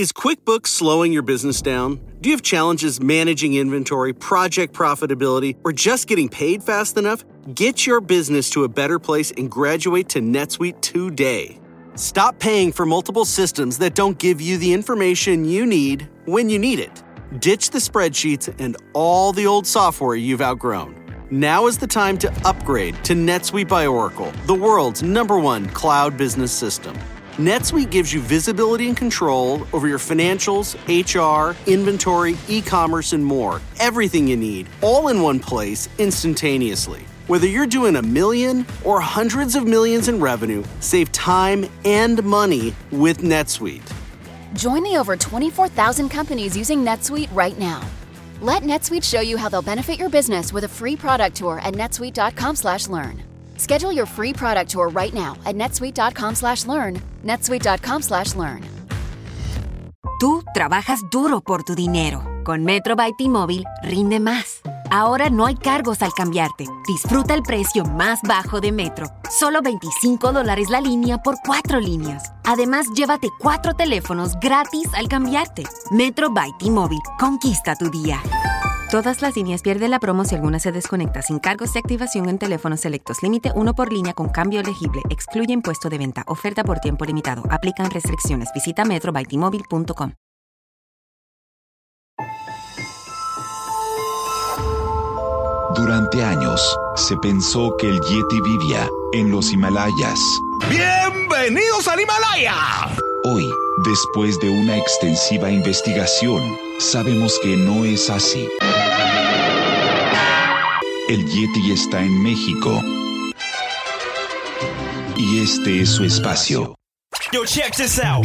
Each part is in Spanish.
Is QuickBooks slowing your business down? Do you have challenges managing inventory, project profitability, or just getting paid fast enough? Get your business to a better place and graduate to NetSuite today. Stop paying for multiple systems that don't give you the information you need when you need it. Ditch the spreadsheets and all the old software you've outgrown. Now is the time to upgrade to NetSuite by Oracle, the world's number one cloud business system. NetSuite gives you visibility and control over your financials, HR, inventory, e commerce, and more. Everything you need, all in one place, instantaneously. Whether you're doing a million or hundreds of millions in revenue, save time and money with NetSuite. Join the over 24,000 companies using NetSuite right now. Let NetSuite show you how they'll benefit your business with a free product tour at netsuite.com/learn. Schedule your free product tour right now at netsuite.com/learn. netsuite.com/learn. Tú trabajas duro por tu dinero. Con Metro by T-Mobile rinde más. Ahora no hay cargos al cambiarte. Disfruta el precio más bajo de Metro. Solo 25 dólares la línea por cuatro líneas. Además, llévate cuatro teléfonos gratis al cambiarte. Metro by T-Mobile. Conquista tu día. Todas las líneas pierden la promo si alguna se desconecta sin cargos de activación en teléfonos selectos. Límite uno por línea con cambio elegible. Excluye impuesto de venta. Oferta por tiempo limitado. Aplican restricciones. Visita metrobytimóvil.com. Durante años, se pensó que el Yeti vivía en los Himalayas. ¡Bienvenidos al Himalaya! Hoy, después de una extensiva investigación, sabemos que no es así. El Yeti está en México. Y este es su espacio. Yo, check this out.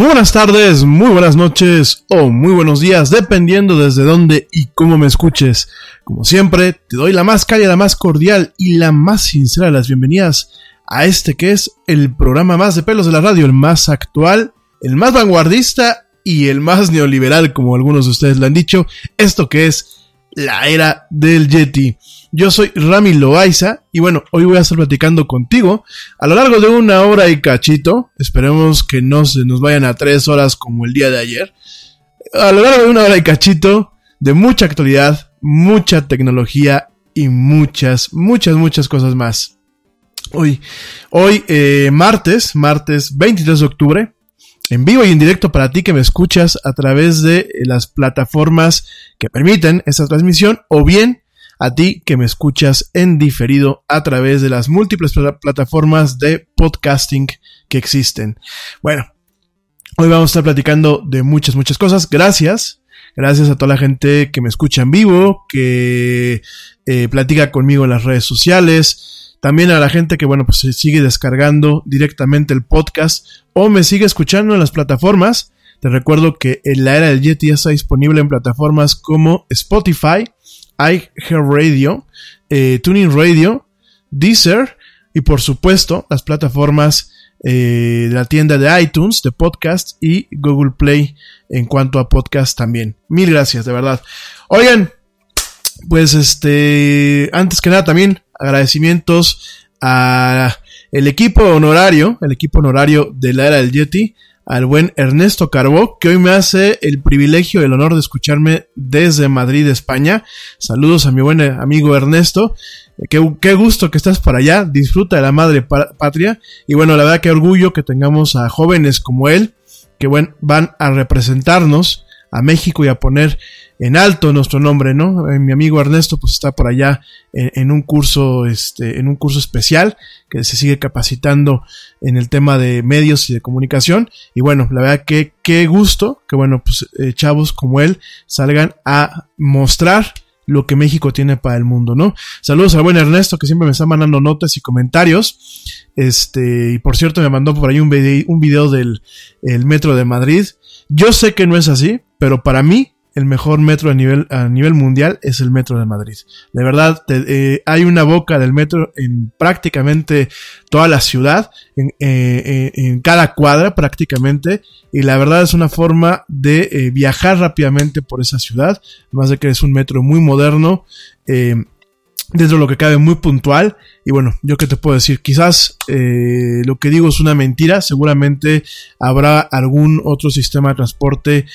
Muy buenas tardes, muy buenas noches o muy buenos días, dependiendo desde dónde y cómo me escuches. Como siempre, te doy la más cálida, la más cordial y la más sincera de las bienvenidas a este que es el programa más de pelos de la radio, el más actual, el más vanguardista y el más neoliberal, como algunos de ustedes lo han dicho. Esto que es la era del Yeti. Yo soy Rami Loaiza y bueno, hoy voy a estar platicando contigo a lo largo de una hora y cachito. Esperemos que no se nos vayan a tres horas como el día de ayer. A lo largo de una hora y cachito de mucha actualidad, mucha tecnología y muchas, muchas, muchas cosas más. Hoy, hoy eh, martes, martes 23 de octubre, en vivo y en directo para ti que me escuchas a través de las plataformas que permiten esta transmisión o bien a ti que me escuchas en diferido a través de las múltiples plataformas de podcasting que existen. Bueno, hoy vamos a estar platicando de muchas, muchas cosas. Gracias. Gracias a toda la gente que me escucha en vivo, que eh, platica conmigo en las redes sociales. También a la gente que, bueno, pues se sigue descargando directamente el podcast o me sigue escuchando en las plataformas. Te recuerdo que en la era del Yeti ya está disponible en plataformas como Spotify, iHeartRadio, eh, Tuning Radio, Deezer y por supuesto las plataformas eh, de la tienda de iTunes, de podcast y Google Play en cuanto a podcast también. Mil gracias, de verdad. Oigan, pues este, antes que nada también agradecimientos a el equipo honorario, el equipo honorario de la era del Yeti, al buen Ernesto Carbó, que hoy me hace el privilegio el honor de escucharme desde Madrid, España. Saludos a mi buen amigo Ernesto. Qué, qué gusto que estás por allá. Disfruta de la madre patria. Y bueno, la verdad que orgullo que tengamos a jóvenes como él, que van a representarnos a México y a poner en alto nuestro nombre, ¿no? Eh, mi amigo Ernesto pues está por allá en, un curso, este, en un curso especial que se sigue capacitando en el tema de medios y de comunicación. Y bueno, la verdad que qué gusto que bueno, pues eh, chavos como él salgan a mostrar lo que México tiene para el mundo, ¿no? Saludos al buen Ernesto que siempre me está mandando notas y comentarios. Este, y por cierto me mandó por ahí un video, del el metro de Madrid. Yo sé que no es así, pero para mí el mejor metro a nivel, a nivel mundial es el metro de Madrid. De verdad, eh, hay una boca del metro en prácticamente toda la ciudad, en, eh, eh, en, cada cuadra prácticamente, y la verdad es una forma de viajar rápidamente por esa ciudad, además de que es un metro muy moderno, dentro de lo que cabe muy puntual, y bueno, yo que te puedo decir, quizás lo que digo es una mentira, seguramente habrá algún otro sistema de transporte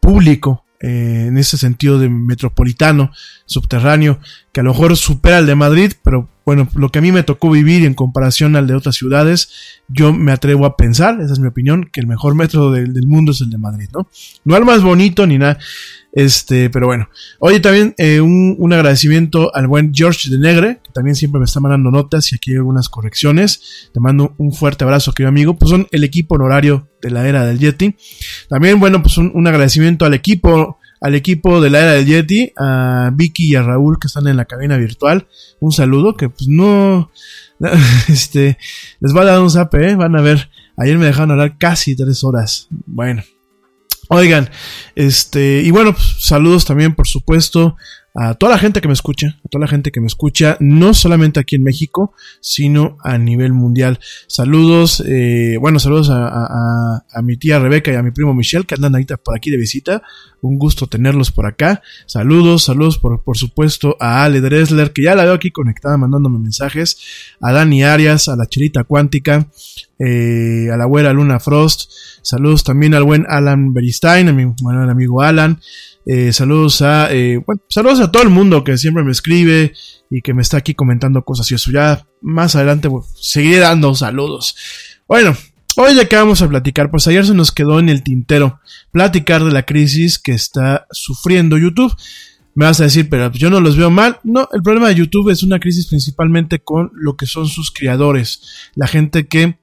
público eh, en ese sentido de metropolitano, subterráneo, que a lo mejor supera el de Madrid, pero bueno, lo que a mí me tocó vivir en comparación al de otras ciudades, yo me atrevo a pensar, esa es mi opinión, que el mejor metro del, mundo es el de Madrid, ¿no? No el más bonito ni nada, este, pero bueno. Oye, también eh, un, un, agradecimiento al buen George de Negre, que también siempre me está mandando notas y aquí hay algunas correcciones. Te mando un fuerte abrazo, querido amigo. Pues son el equipo honorario de la era del Yeti. También, bueno, pues un, agradecimiento al equipo al equipo de la era del Yeti, a Vicky y a Raúl que están en la cabina virtual. Un saludo que pues no, este, les va a dar un zape, ¿eh? van a ver. Ayer me dejaron hablar casi tres horas. Bueno, Oigan, este, y bueno, pues, saludos también, por supuesto, a toda la gente que me escucha, a toda la gente que me escucha, no solamente aquí en México, sino a nivel mundial. Saludos, eh, bueno, saludos a, mi tía Rebeca y a mi primo Michelle, que andan ahorita por aquí de visita. Un gusto tenerlos por acá. Saludos, saludos por, por supuesto a Ale Dressler, que ya la veo aquí conectada mandándome mensajes. A Dani Arias, a la Chirita Cuántica, eh, a la güera Luna Frost. Saludos también al buen Alan Beristain, a mi buen amigo Alan. Eh, saludos a, eh, saludos a todo el mundo que siempre me escribe y que me está aquí comentando cosas y eso. Ya más adelante seguiré dando saludos. Bueno, hoy de qué vamos a platicar, pues ayer se nos quedó en el tintero platicar de la crisis que está sufriendo YouTube. Me vas a decir, pero yo no los veo mal. No, el problema de YouTube es una crisis principalmente con lo que son sus creadores. La gente que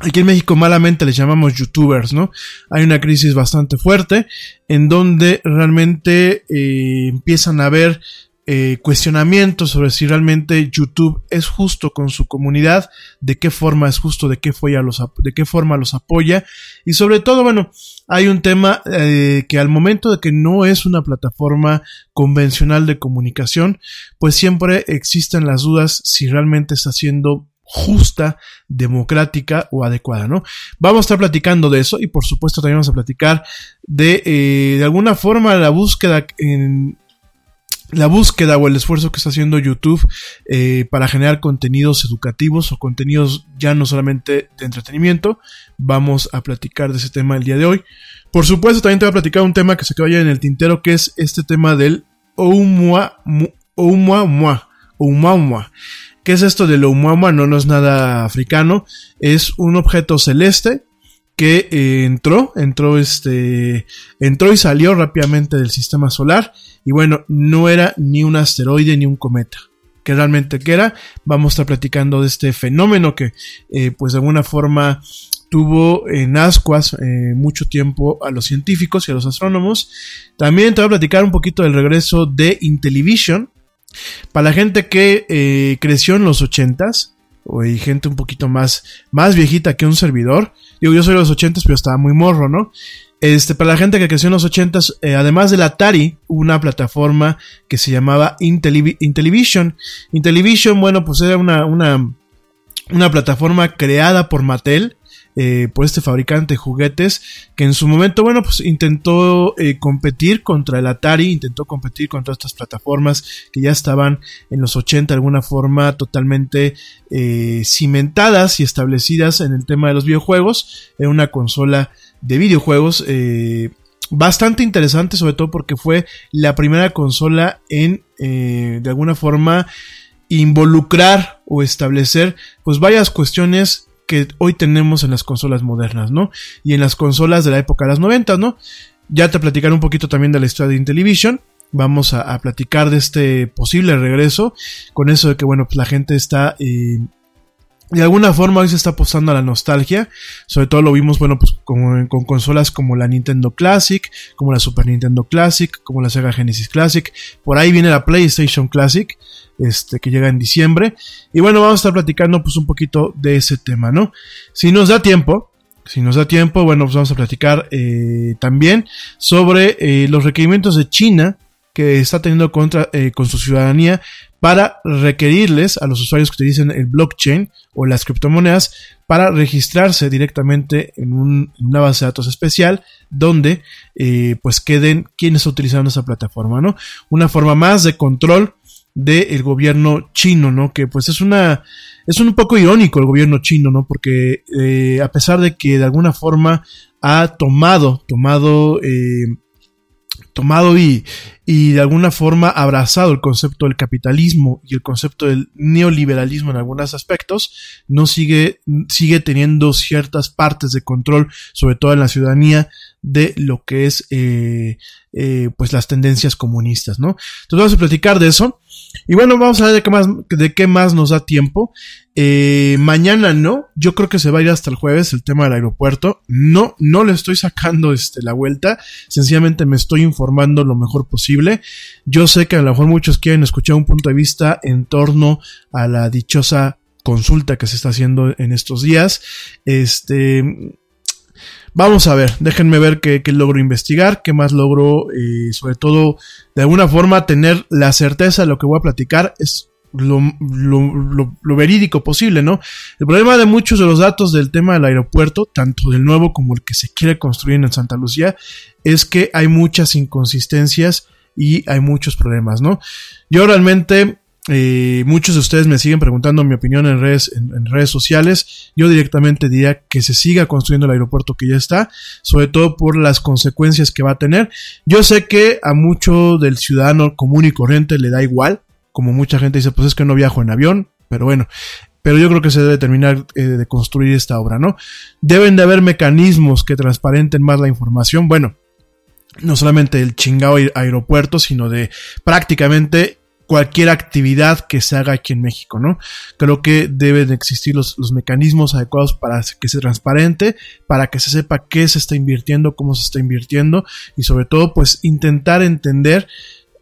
Aquí en México malamente les llamamos youtubers, ¿no? Hay una crisis bastante fuerte en donde realmente eh, empiezan a ver eh, cuestionamientos sobre si realmente YouTube es justo con su comunidad, de qué forma es justo, de qué, los, de qué forma los apoya y sobre todo, bueno, hay un tema eh, que al momento de que no es una plataforma convencional de comunicación, pues siempre existen las dudas si realmente está siendo justa, democrática o adecuada, ¿no? Vamos a estar platicando de eso y por supuesto también vamos a platicar de, eh, de alguna forma la búsqueda en, la búsqueda o el esfuerzo que está haciendo YouTube eh, para generar contenidos educativos o contenidos ya no solamente de entretenimiento. Vamos a platicar de ese tema el día de hoy. Por supuesto, también te voy a platicar un tema que se quedó ya en el tintero, que es este tema del Oumuamua. Oumuamua. ¿Qué es esto del Oumuamua? No, no es nada africano. Es un objeto celeste que eh, entró, entró este, entró y salió rápidamente del sistema solar y bueno, no era ni un asteroide ni un cometa. Que realmente que era, vamos a estar platicando de este fenómeno que eh, pues de alguna forma tuvo en ascuas eh, mucho tiempo a los científicos y a los astrónomos. También te voy a platicar un poquito del regreso de Intellivision. Para la gente que creció en los ochentas, o hay gente un poquito más, más viejita que un servidor. Digo, yo soy de los 80 pero estaba muy morro, ¿no? Este, para la gente que creció en los 80 eh, además del Atari, una plataforma que se llamaba Intellivision. Intellivision, bueno, pues era una, una, una plataforma creada por Mattel eh, por este fabricante de juguetes que en su momento, bueno, pues intentó eh, competir contra el Atari, intentó competir contra estas plataformas que ya estaban en los 80 de alguna forma totalmente eh, cimentadas y establecidas en el tema de los videojuegos, en una consola de videojuegos bastante interesante, sobre todo porque fue la primera consola en, de alguna forma, involucrar o establecer pues varias cuestiones que hoy tenemos en las consolas modernas, ¿no? Y en las consolas de la época de las 90, ¿no? Ya te platicaré un poquito también de la historia de Intellivision. Vamos a, platicar de este posible regreso. Con eso de que, bueno, pues la gente está eh, de alguna forma hoy se está apostando a la nostalgia. Sobre todo lo vimos, bueno, pues con, con, consolas como la Nintendo Classic, como la Super Nintendo Classic, como la Sega Genesis Classic. Por ahí viene la PlayStation Classic, este, que llega en diciembre. Y bueno, vamos a estar platicando pues un poquito de ese tema, ¿no? Si nos da tiempo, si nos da tiempo, bueno, pues vamos a platicar eh, también sobre eh, los requerimientos de China que está teniendo contra, eh, con su ciudadanía para requerirles a los usuarios que utilicen el blockchain o las criptomonedas para registrarse directamente en, una base de datos especial donde eh, pues queden quienes utilizando esa plataforma, ¿no? Una forma más de control del gobierno chino, ¿no? Que pues es una, es un poco irónico el gobierno chino, ¿no? Porque eh, a pesar de que de alguna forma ha tomado, tomado eh, tomado y, y de alguna forma abrazado el concepto del capitalismo y el concepto del neoliberalismo en algunos aspectos, no sigue, sigue teniendo ciertas partes de control, sobre todo en la ciudadanía, de lo que es eh, eh, pues las tendencias comunistas, ¿no? Entonces vamos a platicar de eso. Y bueno, vamos a ver de qué más, de qué más nos da tiempo. Eh, mañana no, yo creo que se va a ir hasta el jueves el tema del aeropuerto. No, no le estoy sacando este, la vuelta, sencillamente me estoy informando lo mejor posible. Yo sé que a lo mejor muchos quieren escuchar un punto de vista en torno a la dichosa consulta que se está haciendo en estos días. Este, Vamos a ver, déjenme ver qué, logro investigar, qué más logro, eh, sobre todo, de alguna forma, tener la certeza de lo que voy a platicar. Es lo, lo, verídico posible, ¿no? El problema de muchos de los datos del tema del aeropuerto, tanto del nuevo como el que se quiere construir en Santa Lucía, es que hay muchas inconsistencias y hay muchos problemas, ¿no? Yo realmente eh, muchos de ustedes me siguen preguntando mi opinión en redes, en, redes sociales. Yo directamente diría que se siga construyendo el aeropuerto que ya está, sobre todo por las consecuencias que va a tener. Yo sé que a mucho del ciudadano común y corriente le da igual, como mucha gente dice, pues es que no viajo en avión, pero bueno, pero yo creo que se debe terminar eh, de construir esta obra, ¿no? Deben de haber mecanismos que transparenten más la información, bueno, no solamente el chingado aeropuerto, sino de prácticamente cualquier actividad que se haga aquí en México, ¿no? Creo que deben existir los, mecanismos adecuados para que sea transparente, para que se sepa qué se está invirtiendo, cómo se está invirtiendo y sobre todo pues intentar entender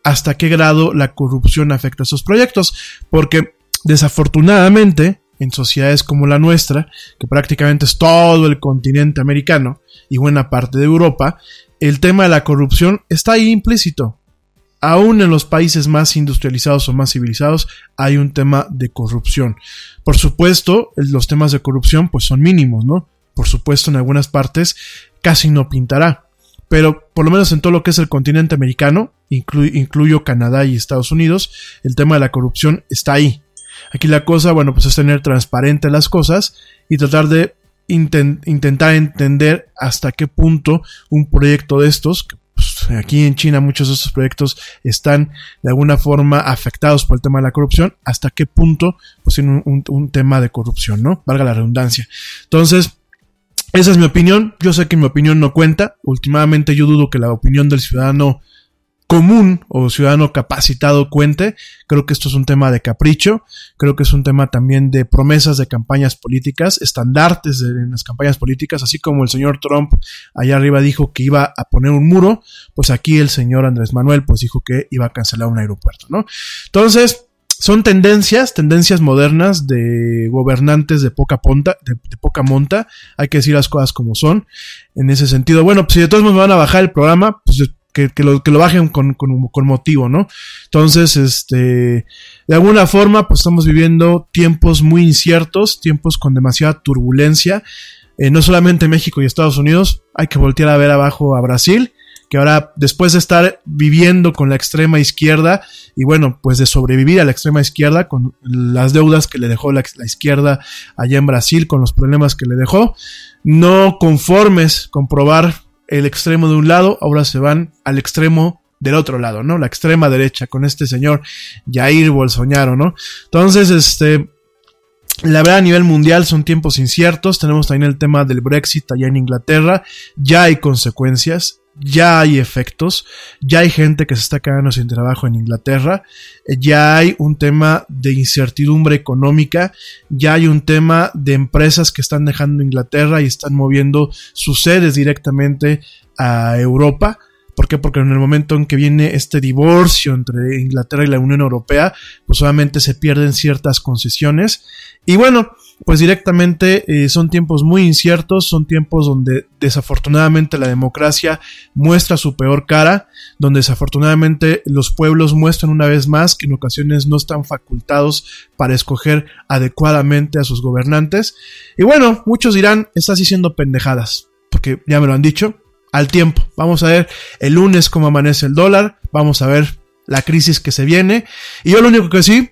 hasta qué grado la corrupción afecta a esos proyectos, porque desafortunadamente en sociedades como la nuestra, que prácticamente es todo el continente americano y buena parte de Europa, el tema de la corrupción está ahí implícito. Aún en los países más industrializados o más civilizados hay un tema de corrupción. Por supuesto, los temas de corrupción pues son mínimos, ¿no? Por supuesto, en algunas partes casi no pintará. Pero por lo menos en todo lo que es el continente americano, incluyo Canadá y Estados Unidos, el tema de la corrupción está ahí. Aquí la cosa, bueno, pues es tener transparente las cosas y tratar de intentar entender hasta qué punto un proyecto de estos, pues, aquí en China muchos de estos proyectos están de alguna forma afectados por el tema de la corrupción, hasta qué punto pues tiene un, tema de corrupción, ¿no? Valga la redundancia. Entonces, esa es mi opinión. Yo sé que mi opinión no cuenta. Últimamente yo dudo que la opinión del ciudadano común o ciudadano capacitado cuente. Creo que esto es un tema de capricho, creo que es un tema también de promesas de campañas políticas, estandartes en las campañas políticas, así como el señor Trump allá arriba dijo que iba a poner un muro, pues aquí el señor Andrés Manuel pues dijo que iba a cancelar un aeropuerto, ¿no? Entonces, son tendencias, tendencias modernas de gobernantes de poca ponta, de, poca monta. Hay que decir las cosas como son. En ese sentido, bueno, pues si de todos modos me van a bajar el programa, pues que, lo, que lo bajen con, con, motivo, ¿no? Entonces, este, de alguna forma, pues estamos viviendo tiempos muy inciertos, tiempos con demasiada turbulencia, eh, no solamente México y Estados Unidos, hay que voltear a ver abajo a Brasil, que ahora, después de estar viviendo con la extrema izquierda, y bueno, pues de sobrevivir a la extrema izquierda, con las deudas que le dejó la, la izquierda allá en Brasil, con los problemas que le dejó, no conformes con probar el extremo de un lado, ahora se van al extremo del otro lado, ¿no? La extrema derecha con este señor Jair Bolsonaro, ¿no? Entonces, este, la verdad a nivel mundial son tiempos inciertos, tenemos también el tema del Brexit allá en Inglaterra, ya hay consecuencias, ya hay efectos, ya hay gente que se está quedando sin trabajo en Inglaterra, ya hay un tema de incertidumbre económica, ya hay un tema de empresas que están dejando Inglaterra y están moviendo sus sedes directamente a Europa. ¿Por qué? Porque en el momento en que viene este divorcio entre Inglaterra y la Unión Europea, pues solamente se pierden ciertas concesiones. Y bueno, pues directamente eh, son tiempos muy inciertos, son tiempos donde desafortunadamente la democracia muestra su peor cara, donde desafortunadamente los pueblos muestran una vez más que en ocasiones no están facultados para escoger adecuadamente a sus gobernantes. Y bueno, muchos dirán, estás diciendo pendejadas, porque ya me lo han dicho, al tiempo. Vamos a ver el lunes cómo amanece el dólar, vamos a ver la crisis que se viene. Y yo lo único que sí,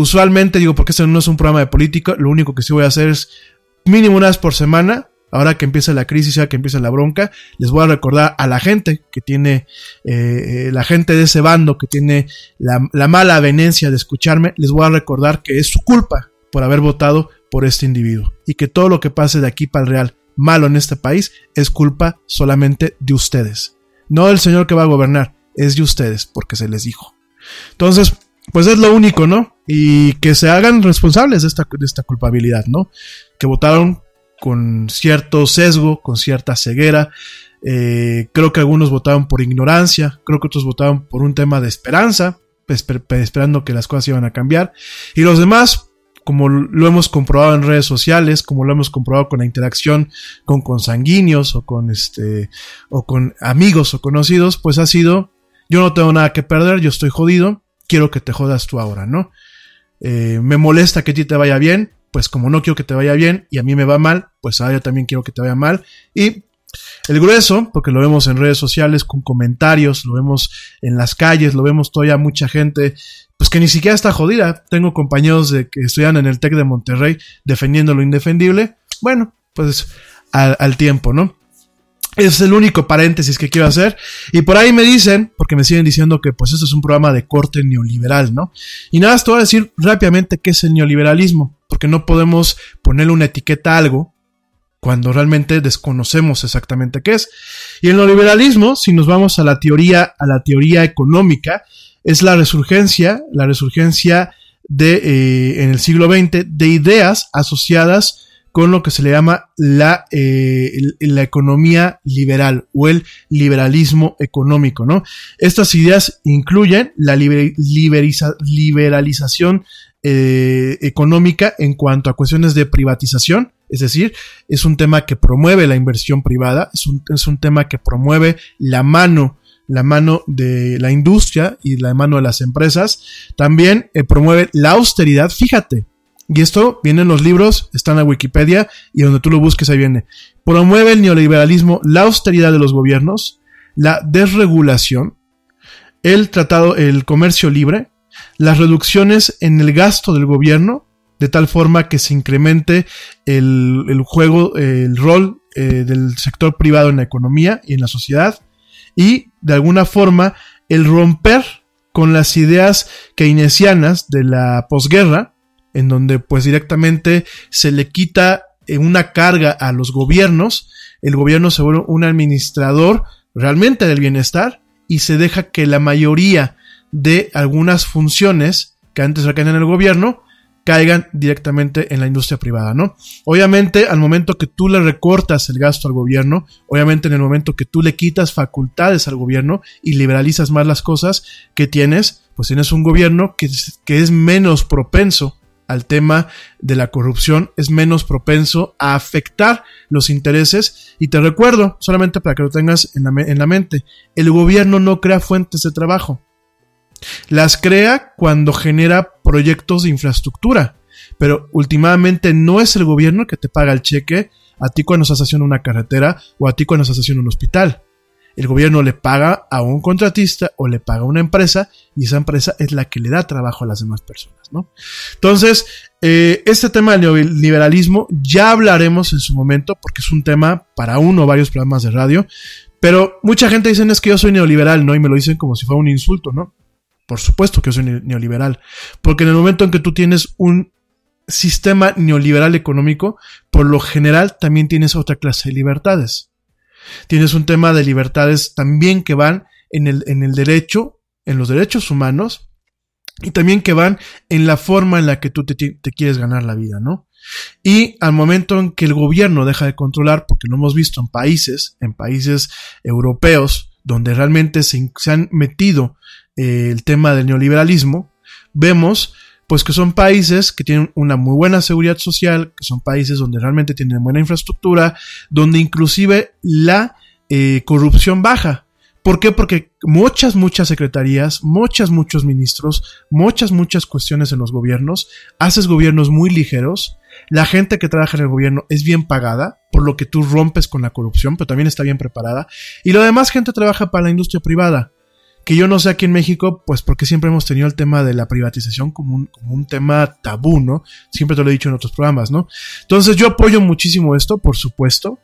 usualmente digo, porque este no es un programa de política, lo único que sí voy a hacer es mínimo una vez por semana, ahora que empieza la crisis, ya que empieza la bronca, les voy a recordar a la gente que tiene, eh, eh, la gente de ese bando que tiene la, la mala avenencia de escucharme, les voy a recordar que es su culpa por haber votado por este individuo y que todo lo que pase de aquí para el Real malo en este país es culpa solamente de ustedes. No del señor que va a gobernar, es de ustedes, porque se les dijo. Entonces, pues es lo único, ¿no? Y que se hagan responsables de esta, de esta culpabilidad, ¿no? Que votaron con cierto sesgo, con cierta ceguera. Eh, creo que algunos votaron por ignorancia, creo que otros votaron por un tema de esperanza, esperando que las cosas iban a cambiar. Y los demás, como lo hemos comprobado en redes sociales, como lo hemos comprobado con la interacción con consanguíneos o con este o con amigos o conocidos, pues ha sido yo no tengo nada que perder, yo estoy jodido, quiero que te jodas tú ahora, ¿no? Eh, me molesta que a ti te vaya bien, pues como no quiero que te vaya bien y a mí me va mal, pues ahora yo también quiero que te vaya mal y el grueso, porque lo vemos en redes sociales con comentarios, lo vemos en las calles, lo vemos todavía mucha gente pues que ni siquiera está jodida. Tengo compañeros de que estudian en el TEC de Monterrey defendiendo lo indefendible. Bueno, pues al, tiempo, ¿no? Es el único paréntesis que quiero hacer. Y por ahí me dicen, porque me siguen diciendo que pues esto es un programa de corte neoliberal, ¿no? Y nada, te voy a decir rápidamente qué es el neoliberalismo, porque no podemos ponerle una etiqueta a algo cuando realmente desconocemos exactamente qué es. Y el neoliberalismo, si nos vamos a la teoría, a la teoría económica, es la resurgencia, la resurgencia de, eh, en el siglo XX, de ideas asociadas con lo que se le llama la, eh, la economía liberal o el liberalismo económico, ¿no? Estas ideas incluyen la liberalización eh, económica en cuanto a cuestiones de privatización, es decir, es un tema que promueve la inversión privada, es un, es un tema que promueve la mano la mano de la industria y la mano de las empresas. También eh, promueve la austeridad. Fíjate, y esto viene en los libros, está en la Wikipedia y donde tú lo busques ahí viene. Promueve el neoliberalismo, la austeridad de los gobiernos, la desregulación, el tratado, el comercio libre, las reducciones en el gasto del gobierno, de tal forma que se incremente el, juego, el rol eh, del sector privado en la economía y en la sociedad, y de alguna forma el romper con las ideas keynesianas de la posguerra, en donde pues directamente se le quita eh, una carga a los gobiernos, el gobierno se vuelve un administrador realmente del bienestar y se deja que la mayoría de algunas funciones que antes recaían en el gobierno caigan directamente en la industria privada, ¿no? Obviamente, al momento que tú le recortas el gasto al gobierno, obviamente en el momento que tú le quitas facultades al gobierno y liberalizas más las cosas que tienes, pues tienes un gobierno que, que es menos propenso al tema de la corrupción, es menos propenso a afectar los intereses. Y te recuerdo, solamente para que lo tengas en la, en la mente, el gobierno no crea fuentes de trabajo. Las crea cuando genera proyectos de infraestructura, pero últimamente no es el gobierno que te paga el cheque a ti cuando estás haciendo una carretera o a ti cuando estás haciendo un hospital. El gobierno le paga a un contratista o le paga a una empresa y esa empresa es la que le da trabajo a las demás personas, ¿no? Entonces, eh, este tema del neoliberalismo ya hablaremos en su momento porque es un tema para uno o varios programas de radio, pero mucha gente dice es que yo soy neoliberal, ¿no? Y me lo dicen como si fuera un insulto, ¿no? Por supuesto que yo soy neoliberal. Porque en el momento en que tú tienes un sistema neoliberal económico, por lo general también tienes otra clase de libertades. Tienes un tema de libertades también que van en el, en el derecho, en los derechos humanos, y también que van en la forma en la que tú te, quieres ganar la vida, ¿no? Y al momento en que el gobierno deja de controlar, porque lo hemos visto en países, en países europeos, donde realmente se, se han metido eh, el tema del neoliberalismo, vemos pues que son países que tienen una muy buena seguridad social, que son países donde realmente tienen buena infraestructura, donde inclusive la eh, corrupción baja. ¿Por qué? Porque muchas, muchas secretarías, muchas, muchos ministros, muchas, muchas cuestiones en los gobiernos, haces gobiernos muy ligeros, la gente que trabaja en el gobierno es bien pagada, por lo que tú rompes con la corrupción, pero también está bien preparada, y lo demás gente trabaja para la industria privada que yo no sé aquí en México, pues porque siempre hemos tenido el tema de la privatización como un, como un tema tabú, ¿no? Siempre te lo he dicho en otros programas, ¿no? Entonces yo apoyo muchísimo esto, por supuesto.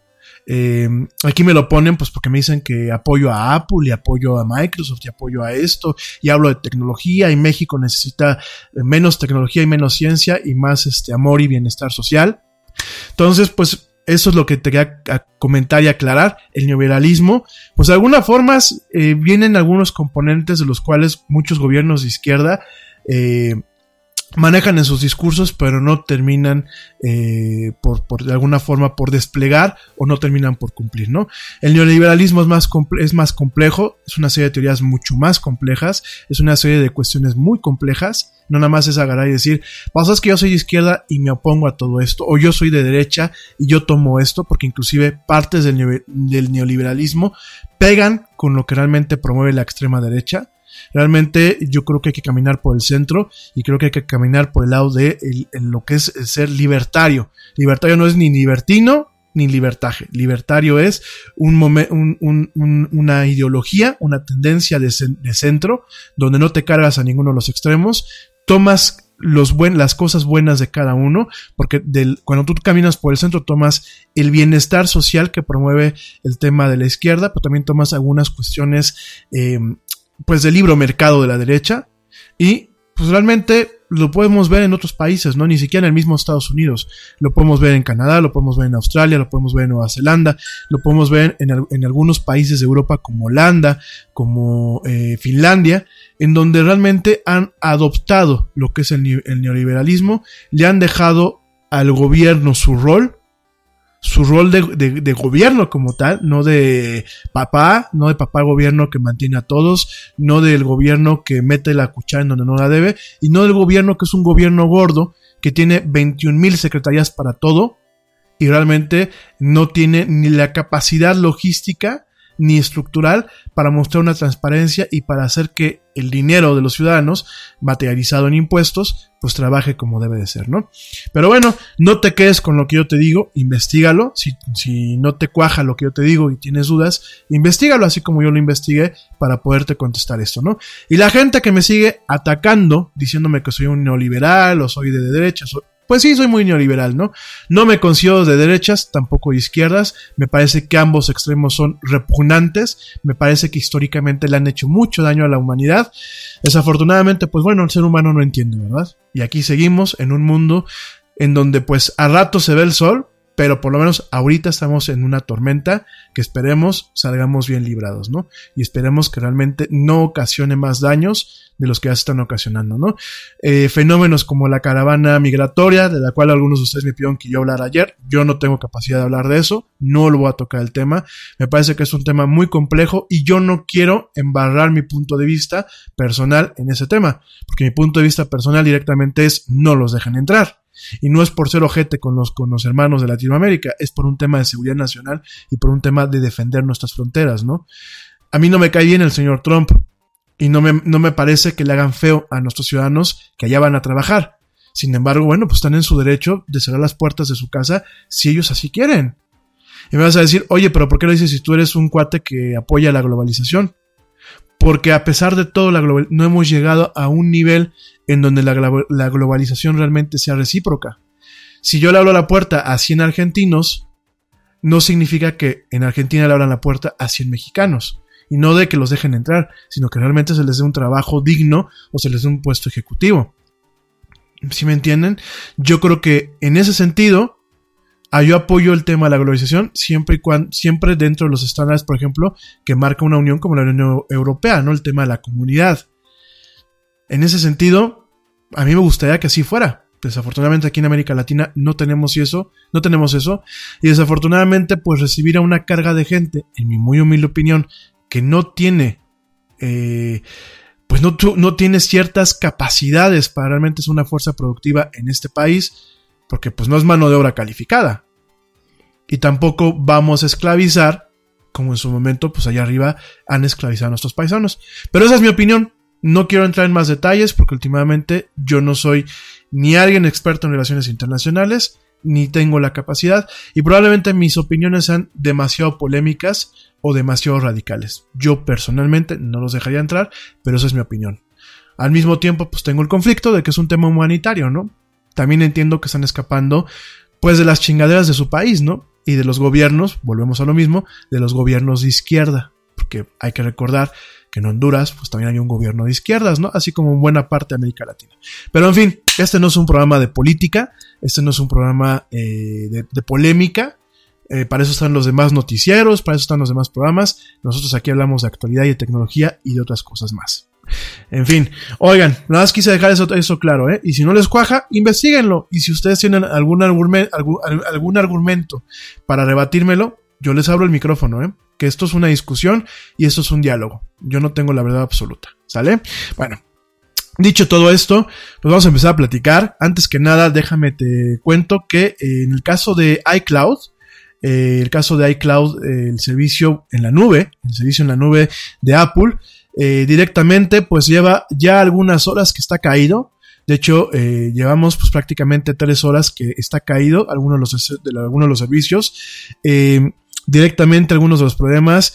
Eh, aquí me lo ponen pues porque me dicen que apoyo a Apple y apoyo a Microsoft y apoyo a esto y hablo de tecnología y México necesita menos tecnología y menos ciencia y más este amor y bienestar social. Entonces pues eso es lo que quería comentar y aclarar. El neoliberalismo, pues de alguna forma eh, vienen algunos componentes de los cuales muchos gobiernos de izquierda eh, manejan en sus discursos, pero no terminan eh, por, por, de alguna forma por desplegar o no terminan por cumplir, ¿no? El neoliberalismo es más, complejo, es una serie de teorías mucho más complejas, es una serie de cuestiones muy complejas, no nada más es agarrar y decir, pasa es que yo soy de izquierda y me opongo a todo esto, o yo soy de derecha y yo tomo esto, porque inclusive partes del, del neoliberalismo pegan con lo que realmente promueve la extrema derecha, Realmente yo creo que hay que caminar por el centro y creo que hay que caminar por el lado de lo que es ser libertario. Libertario no es ni libertino ni libertaje. Libertario es un, una ideología, una tendencia de, centro, donde no te cargas a ninguno de los extremos, tomas los buen, las cosas buenas de cada uno, porque cuando tú caminas por el centro tomas el bienestar social que promueve el tema de la izquierda, pero también tomas algunas cuestiones eh, pues del libro mercado de la derecha y pues realmente lo podemos ver en otros países, ¿no? Ni siquiera en el mismo Estados Unidos. Lo podemos ver en Canadá, lo podemos ver en Australia, lo podemos ver en Nueva Zelanda, lo podemos ver en, en algunos países de Europa como Holanda, como eh, Finlandia, en donde realmente han adoptado lo que es el, el neoliberalismo, le han dejado al gobierno su rol su rol de, de, gobierno como tal, no de papá, no de papá gobierno que mantiene a todos, no del gobierno que mete la cuchara en donde no la debe, y no del gobierno que es un gobierno gordo que tiene 21 mil secretarías para todo y realmente no tiene ni la capacidad logística ni estructural para mostrar una transparencia y para hacer que el dinero de los ciudadanos, materializado en impuestos, pues trabaje como debe de ser, ¿no? Pero bueno, no te quedes con lo que yo te digo, investigalo, si, si no te cuaja lo que yo te digo y tienes dudas, investigalo así como yo lo investigué para poderte contestar esto, ¿no? Y la gente que me sigue atacando, diciéndome que soy un neoliberal o soy de derecha, pues sí, soy muy neoliberal, ¿no? No me considero de derechas, tampoco de izquierdas. Me parece que ambos extremos son repugnantes. Me parece que históricamente le han hecho mucho daño a la humanidad. Desafortunadamente, pues bueno, el ser humano no entiende, ¿verdad? Y aquí seguimos en un mundo en donde pues a rato se ve el sol, pero por lo menos ahorita estamos en una tormenta que esperemos salgamos bien librados, ¿no? Y esperemos que realmente no ocasione más daños de los que ya se están ocasionando, ¿no? Eh, fenómenos como la caravana migratoria, de la cual algunos de ustedes me pidieron que yo hablara ayer, yo no tengo capacidad de hablar de eso, no lo voy a tocar el tema, me parece que es un tema muy complejo y yo no quiero embarrar mi punto de vista personal en ese tema, porque mi punto de vista personal directamente es no los dejen entrar. Y no es por ser ojete con los, con los hermanos de Latinoamérica, es por un tema de seguridad nacional y por un tema de defender nuestras fronteras, ¿no? A mí no me cae bien el señor Trump y no me, no me parece que le hagan feo a nuestros ciudadanos que allá van a trabajar. Sin embargo, bueno, pues están en su derecho de cerrar las puertas de su casa si ellos así quieren. Y me vas a decir, oye, pero ¿por qué lo dices si tú eres un cuate que apoya la globalización? Porque a pesar de todo, la no hemos llegado a un nivel en donde la, globalización realmente sea recíproca. Si yo le abro la puerta a 100 argentinos, no significa que en Argentina le abran la puerta a 100 mexicanos. Y no de que los dejen entrar, sino que realmente se les dé un trabajo digno o se les dé un puesto ejecutivo. ¿Sí me entienden? Yo creo que en ese sentido, ah, yo apoyo el tema de la globalización siempre y cuando, siempre dentro de los estándares, por ejemplo, que marca una unión como la Unión Europea, ¿no? El tema de la comunidad. En ese sentido, a mí me gustaría que así fuera. Desafortunadamente aquí en América Latina no tenemos eso, no tenemos eso. Y desafortunadamente, pues recibir a una carga de gente, en mi muy humilde opinión, que no tiene, eh, pues no, no tiene ciertas capacidades para realmente ser una fuerza productiva en este país, porque pues no es mano de obra calificada. Y tampoco vamos a esclavizar, como en su momento, pues allá arriba han esclavizado a nuestros paisanos. Pero esa es mi opinión. No quiero entrar en más detalles porque últimamente yo no soy ni alguien experto en relaciones internacionales, ni tengo la capacidad y probablemente mis opiniones sean demasiado polémicas o demasiado radicales. Yo personalmente no los dejaría entrar, pero esa es mi opinión. Al mismo tiempo, pues tengo el conflicto de que es un tema humanitario, ¿no? También entiendo que están escapando, pues, de las chingaderas de su país, ¿no? Y de los gobiernos, volvemos a lo mismo, de los gobiernos de izquierda. Porque hay que recordar que en Honduras, pues también hay un gobierno de izquierdas, ¿no? Así como en buena parte de América Latina. Pero en fin, este no es un programa de política, este no es un programa eh, de, polémica. Eh, para eso están los demás noticieros, para eso están los demás programas. Nosotros aquí hablamos de actualidad y de tecnología y de otras cosas más. En fin, oigan, nada más quise dejar eso, claro, ¿eh? Y si no les cuaja, investiguenlo. Y si ustedes tienen algún, algún, algún argumento para rebatírmelo, yo les abro el micrófono, ¿eh? Que esto es una discusión y esto es un diálogo. Yo no tengo la verdad absoluta, ¿sale? Bueno, Dicho todo esto, pues vamos a empezar a platicar. Antes que nada, déjame te cuento que en el caso de iCloud, eh, el caso de iCloud, el servicio en la nube, el servicio en la nube de Apple, directamente pues lleva ya algunas horas que está caído. De hecho, llevamos pues prácticamente tres horas que está caído algunos de los, algunos de los servicios. directamente algunos de los problemas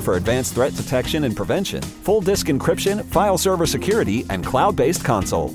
for advanced threat detection and prevention, full disk encryption, file server security, and cloud based console.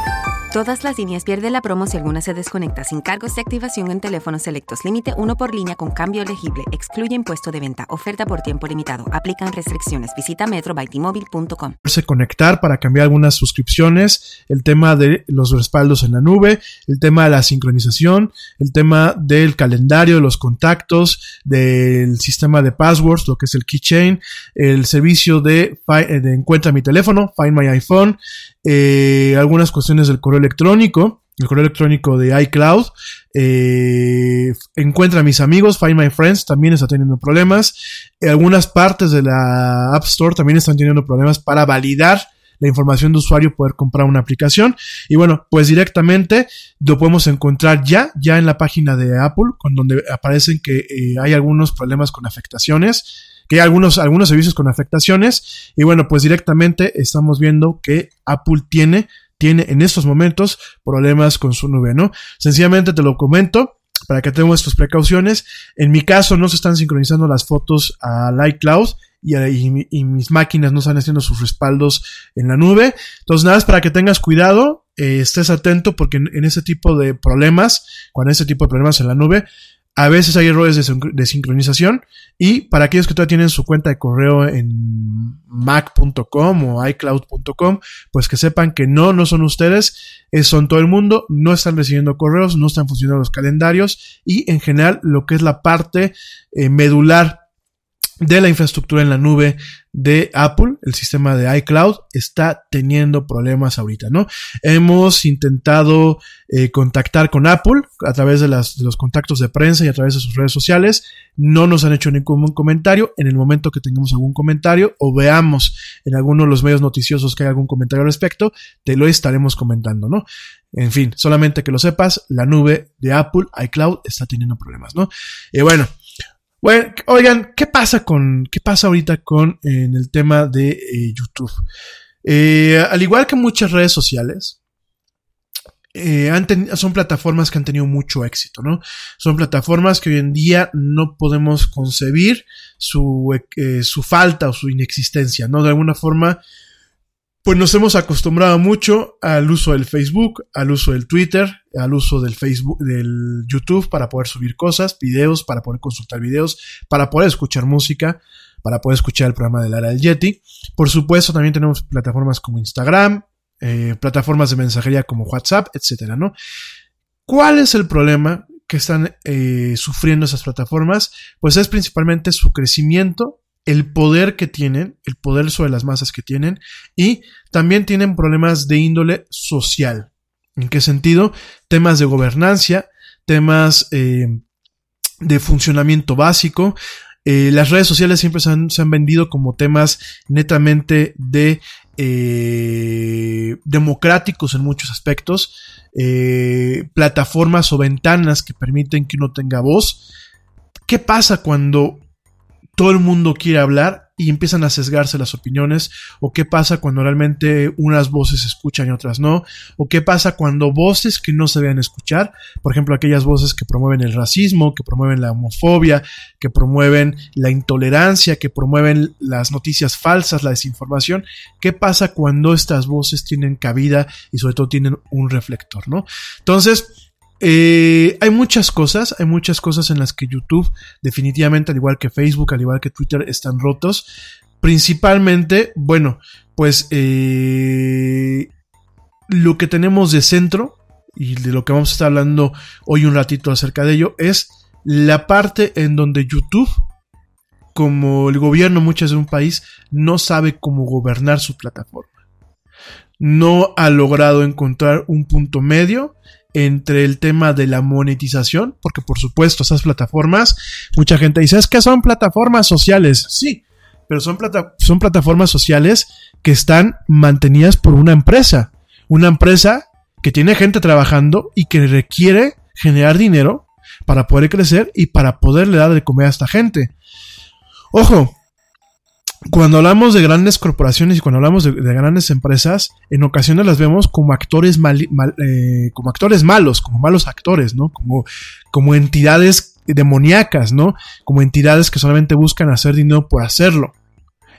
Todas las líneas pierden la promo si alguna se desconecta sin cargos de activación en teléfonos selectos. Límite uno por línea con cambio elegible. Excluye impuesto de venta. Oferta por tiempo limitado. Aplican restricciones. Visita metrobytimóvil.com. Conectar para cambiar algunas suscripciones. El tema de los respaldos en la nube. El tema de la sincronización. El tema del calendario, los contactos. Del sistema de passwords, lo que es el keychain. El servicio de, de encuentra mi teléfono. Find my iPhone. Eh, algunas cuestiones del correo electrónico, el correo electrónico de iCloud, eh, encuentra a mis amigos, Find My Friends también está teniendo problemas, eh, algunas partes de la App Store también están teniendo problemas para validar la información de usuario, poder comprar una aplicación. Y bueno, pues directamente lo podemos encontrar ya, ya en la página de Apple, con donde aparecen que hay algunos problemas con afectaciones que hay algunos, algunos servicios con afectaciones. Y bueno, pues directamente estamos viendo que Apple tiene, tiene en estos momentos problemas con su nube, ¿no? Sencillamente te lo comento para que tengamos estas precauciones. En mi caso no se están sincronizando las fotos al iCloud y, y, mis máquinas no están haciendo sus respaldos en la nube. Entonces nada, es para que tengas cuidado, eh, estés atento porque en, en, ese tipo de problemas, cuando ese tipo de problemas en la nube, a veces hay errores de, sincronización y para aquellos que todavía tienen su cuenta de correo en mac.com o iCloud.com, pues que sepan que no, no son ustedes, son todo el mundo, no están recibiendo correos, no están funcionando los calendarios y en general lo que es la parte eh, medular de la infraestructura en la nube de Apple, el sistema de iCloud, está teniendo problemas ahorita, ¿no? Hemos intentado eh, contactar con Apple a través de, las, los contactos de prensa y a través de sus redes sociales. No nos han hecho ningún comentario. En el momento que tengamos algún comentario o veamos en alguno de los medios noticiosos que hay algún comentario al respecto, te lo estaremos comentando, ¿no? En fin, solamente que lo sepas, la nube de Apple, iCloud, está teniendo problemas, ¿no? Y bueno, bueno, oigan, ¿qué pasa con, qué pasa ahorita con en el tema de eh, YouTube? Eh, al igual que muchas redes sociales, eh, han son plataformas que han tenido mucho éxito, ¿no? Son plataformas que hoy en día no podemos concebir su, eh, su falta o su inexistencia, ¿no? De alguna forma, pues nos hemos acostumbrado mucho al uso del Facebook, al uso del Twitter, al uso del Facebook, del YouTube para poder subir cosas, videos, para poder consultar videos, para poder escuchar música, para poder escuchar el programa del Ara del Yeti. Por supuesto, también tenemos plataformas como Instagram, eh, plataformas de mensajería como WhatsApp, etcétera, ¿no? ¿Cuál es el problema que están eh, sufriendo esas plataformas? Pues es principalmente su crecimiento el poder que tienen, el poder sobre las masas que tienen y también tienen problemas de índole social. ¿En qué sentido? Temas de gobernancia, temas eh, de funcionamiento básico. Eh, las redes sociales siempre se han, vendido como temas netamente de eh, democráticos en muchos aspectos, plataformas o ventanas que permiten que uno tenga voz. ¿Qué pasa cuando todo el mundo quiere hablar y empiezan a sesgarse las opiniones, o qué pasa cuando realmente unas voces se escuchan y otras no, o qué pasa cuando voces que no se deben escuchar, por ejemplo, aquellas voces que promueven el racismo, que promueven la homofobia, que promueven la intolerancia, que promueven las noticias falsas, la desinformación, qué pasa cuando estas voces tienen cabida y sobre todo tienen un reflector, ¿no? Entonces, eh, hay muchas cosas, hay muchas cosas en las que YouTube, definitivamente, al igual que Facebook, al igual que Twitter, están rotos. Principalmente, bueno, pues eh, lo que tenemos de centro, y de lo que vamos a estar hablando hoy un ratito acerca de ello, es la parte en donde YouTube como el gobierno muchas de un país no sabe cómo gobernar su plataforma. No ha logrado encontrar un punto medio entre el tema de la monetización, porque por supuesto esas plataformas, mucha gente dice, es que son plataformas sociales. Sí, pero son, son plataformas sociales que están mantenidas por una empresa. Una empresa que tiene gente trabajando y que requiere generar dinero para poder crecer y para poderle dar de comer a esta gente. Ojo, cuando hablamos de grandes corporaciones y cuando hablamos de, grandes empresas, en ocasiones las vemos como actores eh, como actores malos, como malos actores, ¿no? Como, como entidades demoníacas, ¿no? Como entidades que solamente buscan hacer dinero por hacerlo.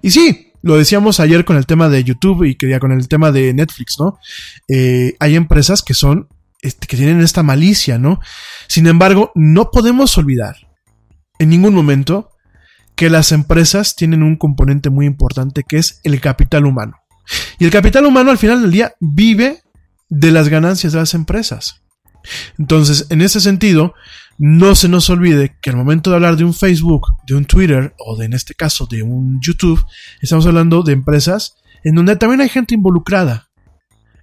Y sí, lo decíamos ayer con el tema de YouTube y que con el tema de Netflix, ¿no? Eh, hay empresas que son, este, que tienen esta malicia, ¿no? Sin embargo, no podemos olvidar en ningún momento que las empresas tienen un componente muy importante que es el capital humano. Y el capital humano al final del día vive de las ganancias de las empresas. Entonces, en ese sentido, no se nos olvide que al momento de hablar de un Facebook, de un Twitter o de, en este caso de un YouTube, estamos hablando de empresas en donde también hay gente involucrada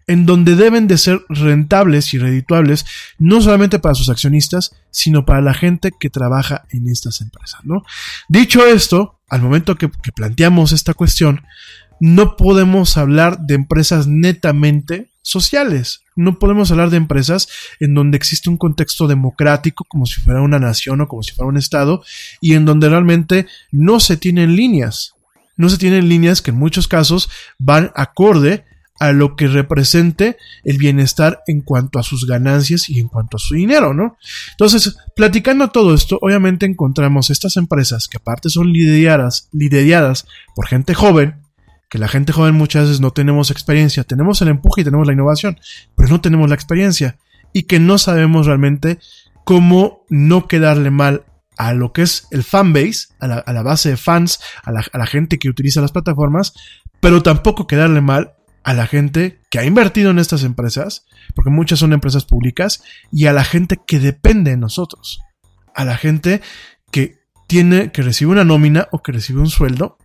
en donde deben de ser rentables y redituables, no solamente para sus accionistas, sino para la gente que trabaja en estas empresas, ¿no? Dicho esto, al momento que, que planteamos esta cuestión, no podemos hablar de empresas netamente sociales. No podemos hablar de empresas en donde existe un contexto democrático como si fuera una nación o como si fuera un estado y en donde realmente no se tienen líneas. No se tienen líneas que en muchos casos van acorde a lo que represente el bienestar en cuanto a sus ganancias y en cuanto a su dinero, ¿no? Entonces, platicando todo esto, obviamente encontramos estas empresas que aparte son lideradas, lideradas por gente joven, que la gente joven muchas veces no tenemos experiencia, tenemos el empuje y tenemos la innovación, pero no tenemos la experiencia y que no sabemos realmente cómo no quedarle mal a lo que es el fanbase, a la, base de fans, a la, a la gente que utiliza las plataformas, pero tampoco quedarle mal a la gente que ha invertido en estas empresas, porque muchas son empresas públicas, y a la gente que depende de nosotros, a la gente que tiene, que recibe una nómina o que recibe un sueldo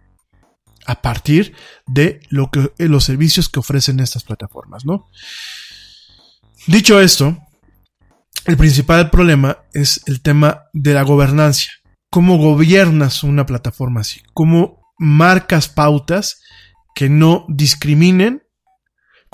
a partir de lo que, eh, los servicios que ofrecen estas plataformas, ¿no? Dicho esto, el principal problema es el tema de la gobernancia. ¿Cómo gobiernas una plataforma así? ¿Cómo marcas pautas que no discriminen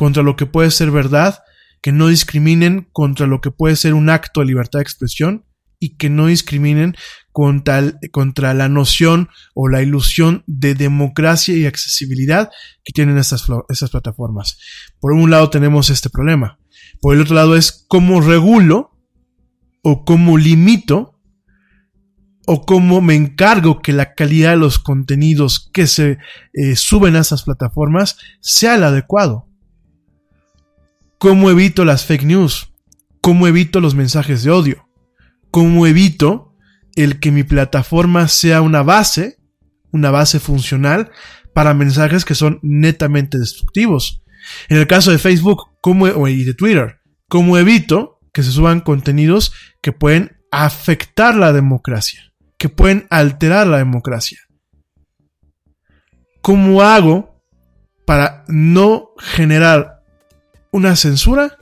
contra lo que puede ser verdad, que no discriminen contra lo que puede ser un acto de libertad de expresión y que no discriminen contra, contra la noción o la ilusión de democracia y accesibilidad que tienen estas, estas plataformas. Por un lado tenemos este problema. Por el otro lado es cómo regulo o cómo limito o cómo me encargo que la calidad de los contenidos que se eh, suben a esas plataformas sea el adecuado. ¿Cómo evito las fake news? ¿Cómo evito los mensajes de odio? ¿Cómo evito el que mi plataforma sea una base, una base funcional para mensajes que son netamente destructivos? En el caso de Facebook ¿cómo, y de Twitter, ¿cómo evito que se suban contenidos que pueden afectar la democracia, que pueden alterar la democracia? ¿Cómo hago para no generar una censura,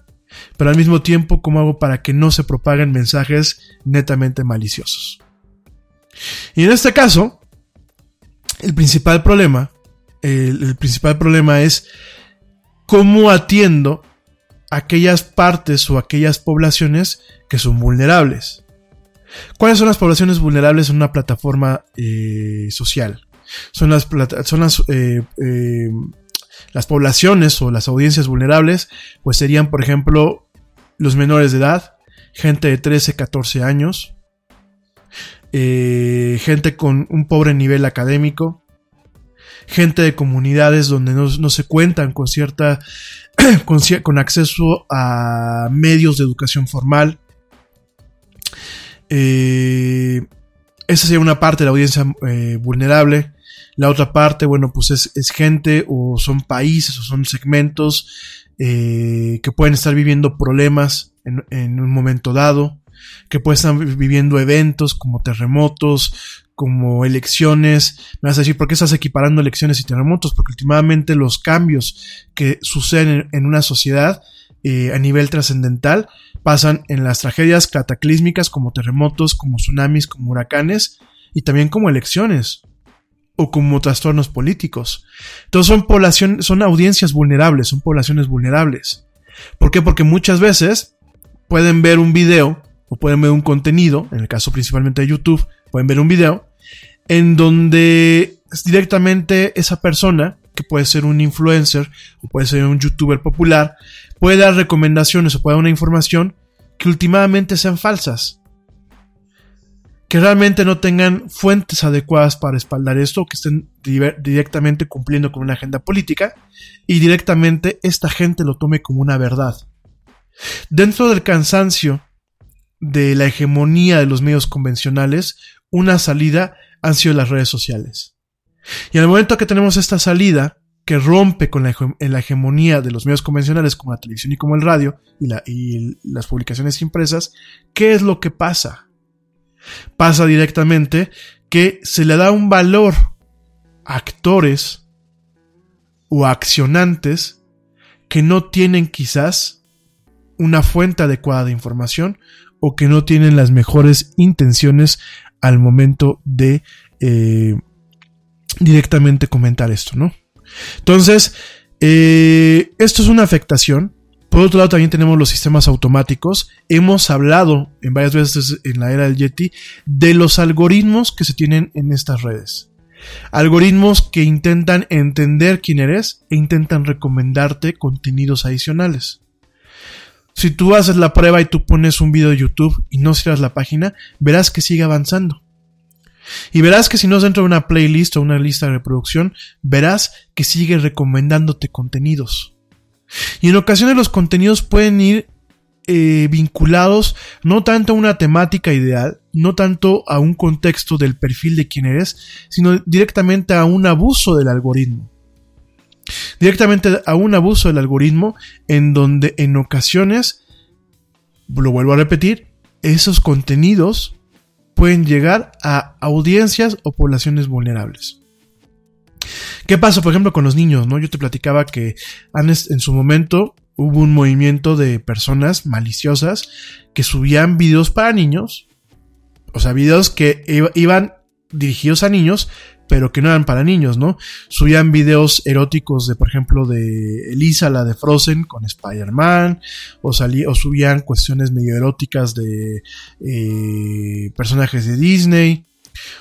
pero al mismo tiempo cómo hago para que no se propaguen mensajes netamente maliciosos. Y en este caso, el principal problema, el, principal problema es cómo atiendo aquellas partes o aquellas poblaciones que son vulnerables. ¿Cuáles son las poblaciones vulnerables en una plataforma eh, social? Son las, son las eh, eh, las poblaciones o las audiencias vulnerables, pues serían, por ejemplo, los menores de edad, gente de 13, 14 años, eh, gente con un pobre nivel académico, gente de comunidades donde no, se cuentan con cierta, con, acceso a medios de educación formal. Eh, esa sería una parte de la audiencia eh, vulnerable. La otra parte, bueno, pues es, gente o son países o son segmentos eh, que pueden estar viviendo problemas en, un momento dado, que pueden estar viviendo eventos como terremotos, como elecciones, me vas a decir, ¿por qué estás equiparando elecciones y terremotos? Porque últimamente los cambios que suceden en una sociedad eh, a nivel trascendental pasan en las tragedias cataclísmicas como terremotos, como tsunamis, como huracanes y también como elecciones o como trastornos políticos. Entonces son población, son audiencias vulnerables, son poblaciones vulnerables. ¿Por qué? Porque muchas veces pueden ver un video o pueden ver un contenido, en el caso principalmente de YouTube, pueden ver un video en donde directamente esa persona, que puede ser un influencer o puede ser un youtuber popular, puede dar recomendaciones o puede dar una información que últimamente sean falsas. Que realmente no tengan fuentes adecuadas para respaldar esto, que estén directamente cumpliendo con una agenda política y directamente esta gente lo tome como una verdad. Dentro del cansancio de la hegemonía de los medios convencionales, una salida han sido las redes sociales. Y en el momento que tenemos esta salida, que rompe con la, hegemonía de los medios convencionales como la televisión y como el radio y las publicaciones impresas, ¿qué es lo que pasa? Pasa directamente que se le da un valor a actores o accionantes que no tienen quizás una fuente adecuada de información o que no tienen las mejores intenciones al momento de eh, directamente comentar esto, ¿no? Entonces, eh, esto es una afectación. Por otro lado, también tenemos los sistemas automáticos. Hemos hablado en varias veces en la era del Yeti de los algoritmos que se tienen en estas redes. Algoritmos que intentan entender quién eres e intentan recomendarte contenidos adicionales. Si tú haces la prueba y tú pones un video de YouTube y no cierras la página, verás que sigue avanzando. Y verás que si no es dentro de una playlist o una lista de reproducción, verás que sigue recomendándote contenidos. Y en ocasiones los contenidos pueden ir eh, vinculados no tanto a una temática ideal, no tanto a un contexto del perfil de quién eres, sino directamente a un abuso del algoritmo directamente a un abuso del algoritmo en donde en ocasiones, lo vuelvo a repetir, esos contenidos pueden llegar a audiencias o poblaciones vulnerables. ¿Qué pasa, por ejemplo, con los niños? ¿no? Yo te platicaba que en su momento hubo un movimiento de personas maliciosas que subían videos para niños, o sea, videos que iban dirigidos a niños, pero que no eran para niños, ¿no? Subían videos eróticos de, por ejemplo, de Elisa, la de Frozen, con Spider-Man, o, o subían cuestiones medio eróticas de eh, personajes de Disney,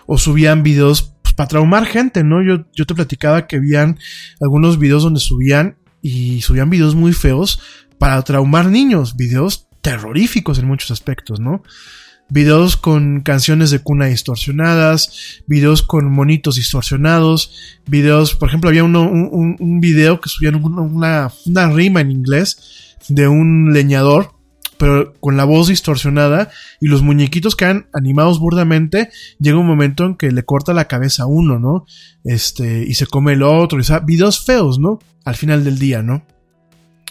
o subían videos para traumar gente, ¿no? Yo, yo te platicaba que habían algunos videos donde subían y subían videos muy feos para traumar niños, videos terroríficos en muchos aspectos, ¿no? videos con canciones de cuna distorsionadas, videos con monitos distorsionados, videos, por ejemplo, había uno, un, un, video que subían una, una rima en inglés de un leñador, pero con la voz distorsionada y los muñequitos quedan animados burdamente, llega un momento en que le corta la cabeza a uno, ¿no? Este, y se come el otro, o sea, videos feos, ¿no? Al final del día, ¿no?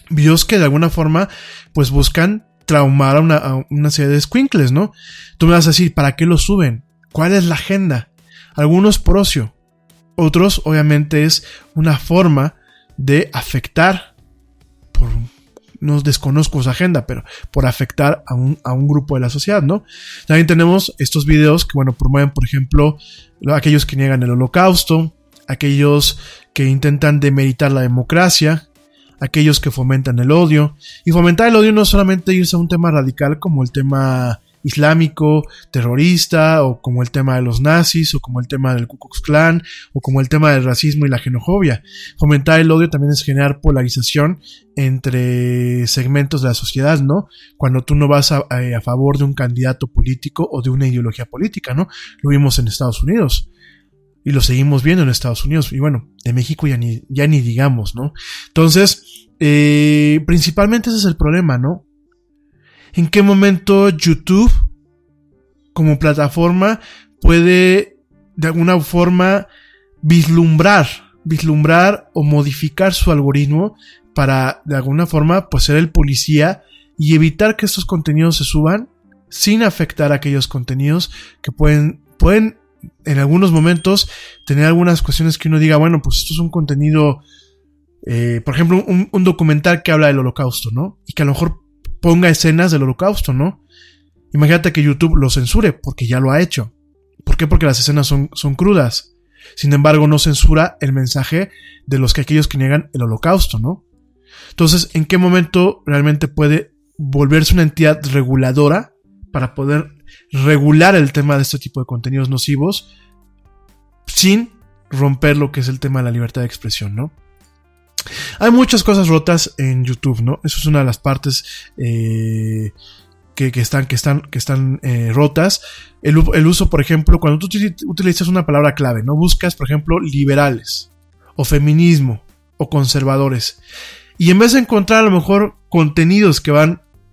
Videos que de alguna forma, pues buscan traumar a una, serie de squinkles, ¿no? Tú me vas a decir, ¿para qué lo suben? ¿Cuál es la agenda? Algunos por ocio, otros obviamente es una forma de afectar, por, no desconozco esa agenda, pero por afectar a un, a un grupo de la sociedad, ¿no? También tenemos estos videos que, bueno, promueven, por ejemplo, aquellos que niegan el holocausto, aquellos que intentan demeritar la democracia, aquellos que fomentan el odio. Y fomentar el odio no solamente irse a un tema radical como el tema islámico, terrorista, o como el tema de los nazis, o como el tema del Ku Klux Klan, o como el tema del racismo y la xenofobia. Fomentar el odio también es generar polarización entre segmentos de la sociedad, ¿no? Cuando tú no vas a, favor de un candidato político o de una ideología política, ¿no? Lo vimos en Estados Unidos y lo seguimos viendo en Estados Unidos. Y bueno, de México ya ni, ya ni digamos, ¿no? Entonces, eh, principalmente ese es el problema, ¿no? ¿En qué momento YouTube como plataforma puede de alguna forma vislumbrar, vislumbrar o modificar su algoritmo para de alguna forma pues ser el policía y evitar que estos contenidos se suban sin afectar a aquellos contenidos que pueden, pueden en algunos momentos tener algunas cuestiones que uno diga, bueno, pues esto es un contenido, eh, por ejemplo, un, un, documental que habla del holocausto, ¿no? Y que a lo mejor ponga escenas del holocausto, ¿no? Imagínate que YouTube lo censure, porque ya lo ha hecho. ¿Por qué? Porque las escenas son, son crudas. Sin embargo, no censura el mensaje de los que aquellos que niegan el holocausto, ¿no? Entonces, ¿en qué momento realmente puede volverse una entidad reguladora para poder regular el tema de este tipo de contenidos nocivos sin romper lo que es el tema de la libertad de expresión, ¿no? Hay muchas cosas rotas en YouTube, ¿no? Eso es una de las partes eh, que, están, que están, que están eh, rotas. El, el, uso, por ejemplo, cuando tú utilizas una palabra clave, ¿no? Buscas, por ejemplo, liberales, o feminismo, o conservadores. Y en vez de encontrar a lo mejor contenidos que van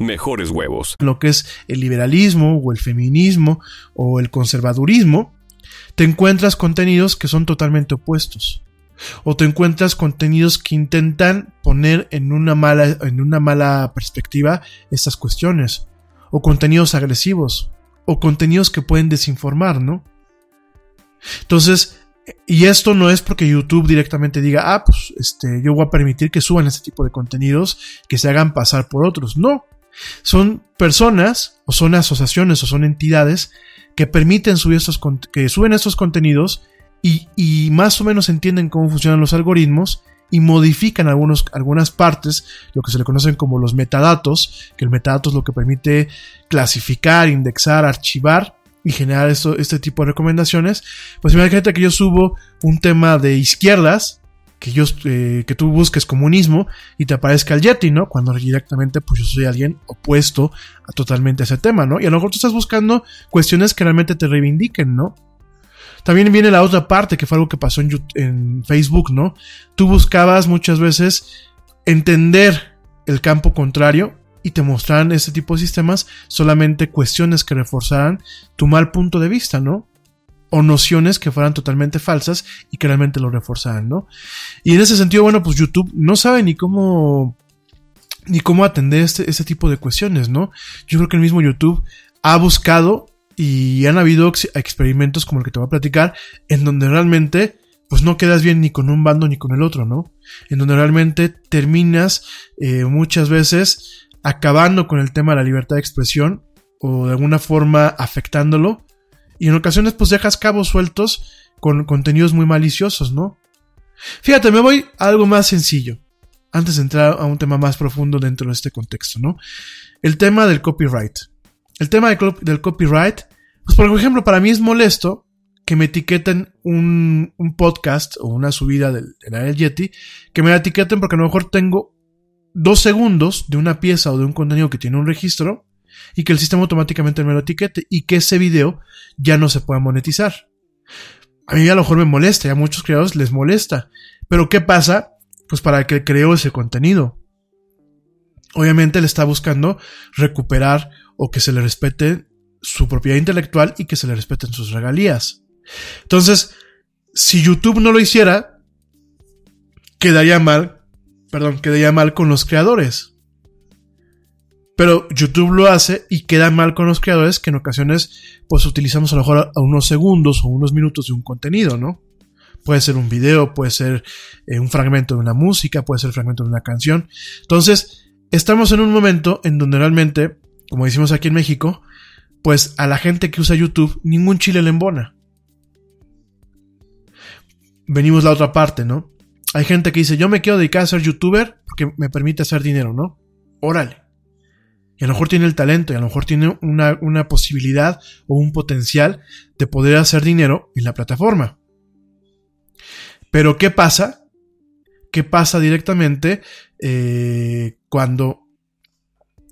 mejores huevos. Lo que es el liberalismo o el feminismo o el conservadurismo, te encuentras contenidos que son totalmente opuestos. O te encuentras contenidos que intentan poner en una mala, en una mala perspectiva estas cuestiones. O contenidos agresivos. O contenidos que pueden desinformar, ¿no? Entonces, y esto no es porque YouTube directamente diga, ah, pues este, yo voy a permitir que suban este tipo de contenidos que se hagan pasar por otros. No. Son personas, o son asociaciones, o son entidades que permiten subir estos, que suben estos contenidos y, y más o menos entienden cómo funcionan los algoritmos y modifican algunos, algunas partes, lo que se le conocen como los metadatos, que el metadato es lo que permite clasificar, indexar, archivar y generar esto, este tipo de recomendaciones, pues imagínate que yo subo un tema de izquierdas, que, yo, eh, que tú busques comunismo y te aparezca el Yeti, ¿no? Cuando directamente pues yo soy alguien opuesto a totalmente a ese tema, ¿no? Y a lo mejor tú estás buscando cuestiones que realmente te reivindiquen, ¿no? También viene la otra parte, que fue algo que pasó en, en Facebook, ¿no? Tú buscabas muchas veces entender el campo contrario y te mostraran este tipo de sistemas solamente cuestiones que reforzaran tu mal punto de vista, ¿no? O nociones que fueran totalmente falsas y que realmente lo reforzaran, ¿no? Y en ese sentido, bueno, pues YouTube no sabe ni cómo ni cómo atender este, este tipo de cuestiones, ¿no? Yo creo que el mismo YouTube ha buscado y han habido experimentos como el que te voy a platicar en donde realmente pues no quedas bien ni con un bando ni con el otro, ¿no? En donde realmente terminas eh, muchas veces acabando con el tema de la libertad de expresión o de alguna forma afectándolo. Y en ocasiones pues dejas cabos sueltos con contenidos muy maliciosos, ¿no? Fíjate, me voy a algo más sencillo. Antes de entrar a un tema más profundo dentro de este contexto, ¿no? El tema del copyright. El tema del, copyright, pues por ejemplo, para mí es molesto que me etiqueten un, podcast o una subida del, del Yeti, que me la etiqueten porque a lo mejor tengo dos segundos de una pieza o de un contenido que tiene un registro y que el sistema automáticamente me lo etiquete y que ese video ya no se pueda monetizar. A mí a lo mejor me molesta y a muchos creadores les molesta. Pero ¿qué pasa? Pues para el que creó ese contenido. Obviamente le está buscando recuperar o que se le respete su propiedad intelectual y que se le respeten sus regalías. Entonces, si YouTube no lo hiciera, quedaría mal perdón, quedaría mal con los creadores. Pero YouTube lo hace y queda mal con los creadores que en ocasiones pues utilizamos a lo mejor a unos segundos o unos minutos de un contenido, ¿no? Puede ser un video, puede ser eh, un fragmento de una música, puede ser un fragmento de una canción. Entonces, estamos en un momento en donde realmente, como decimos aquí en México, pues a la gente que usa YouTube ningún chile le embona. Venimos la otra parte, ¿no? Hay gente que dice, yo me quiero dedicar a ser youtuber porque me permite hacer dinero, ¿no? Órale. Y a lo mejor tiene el talento y a lo mejor tiene una, una posibilidad o un potencial de poder hacer dinero en la plataforma. Pero ¿qué pasa? ¿Qué pasa directamente eh, cuando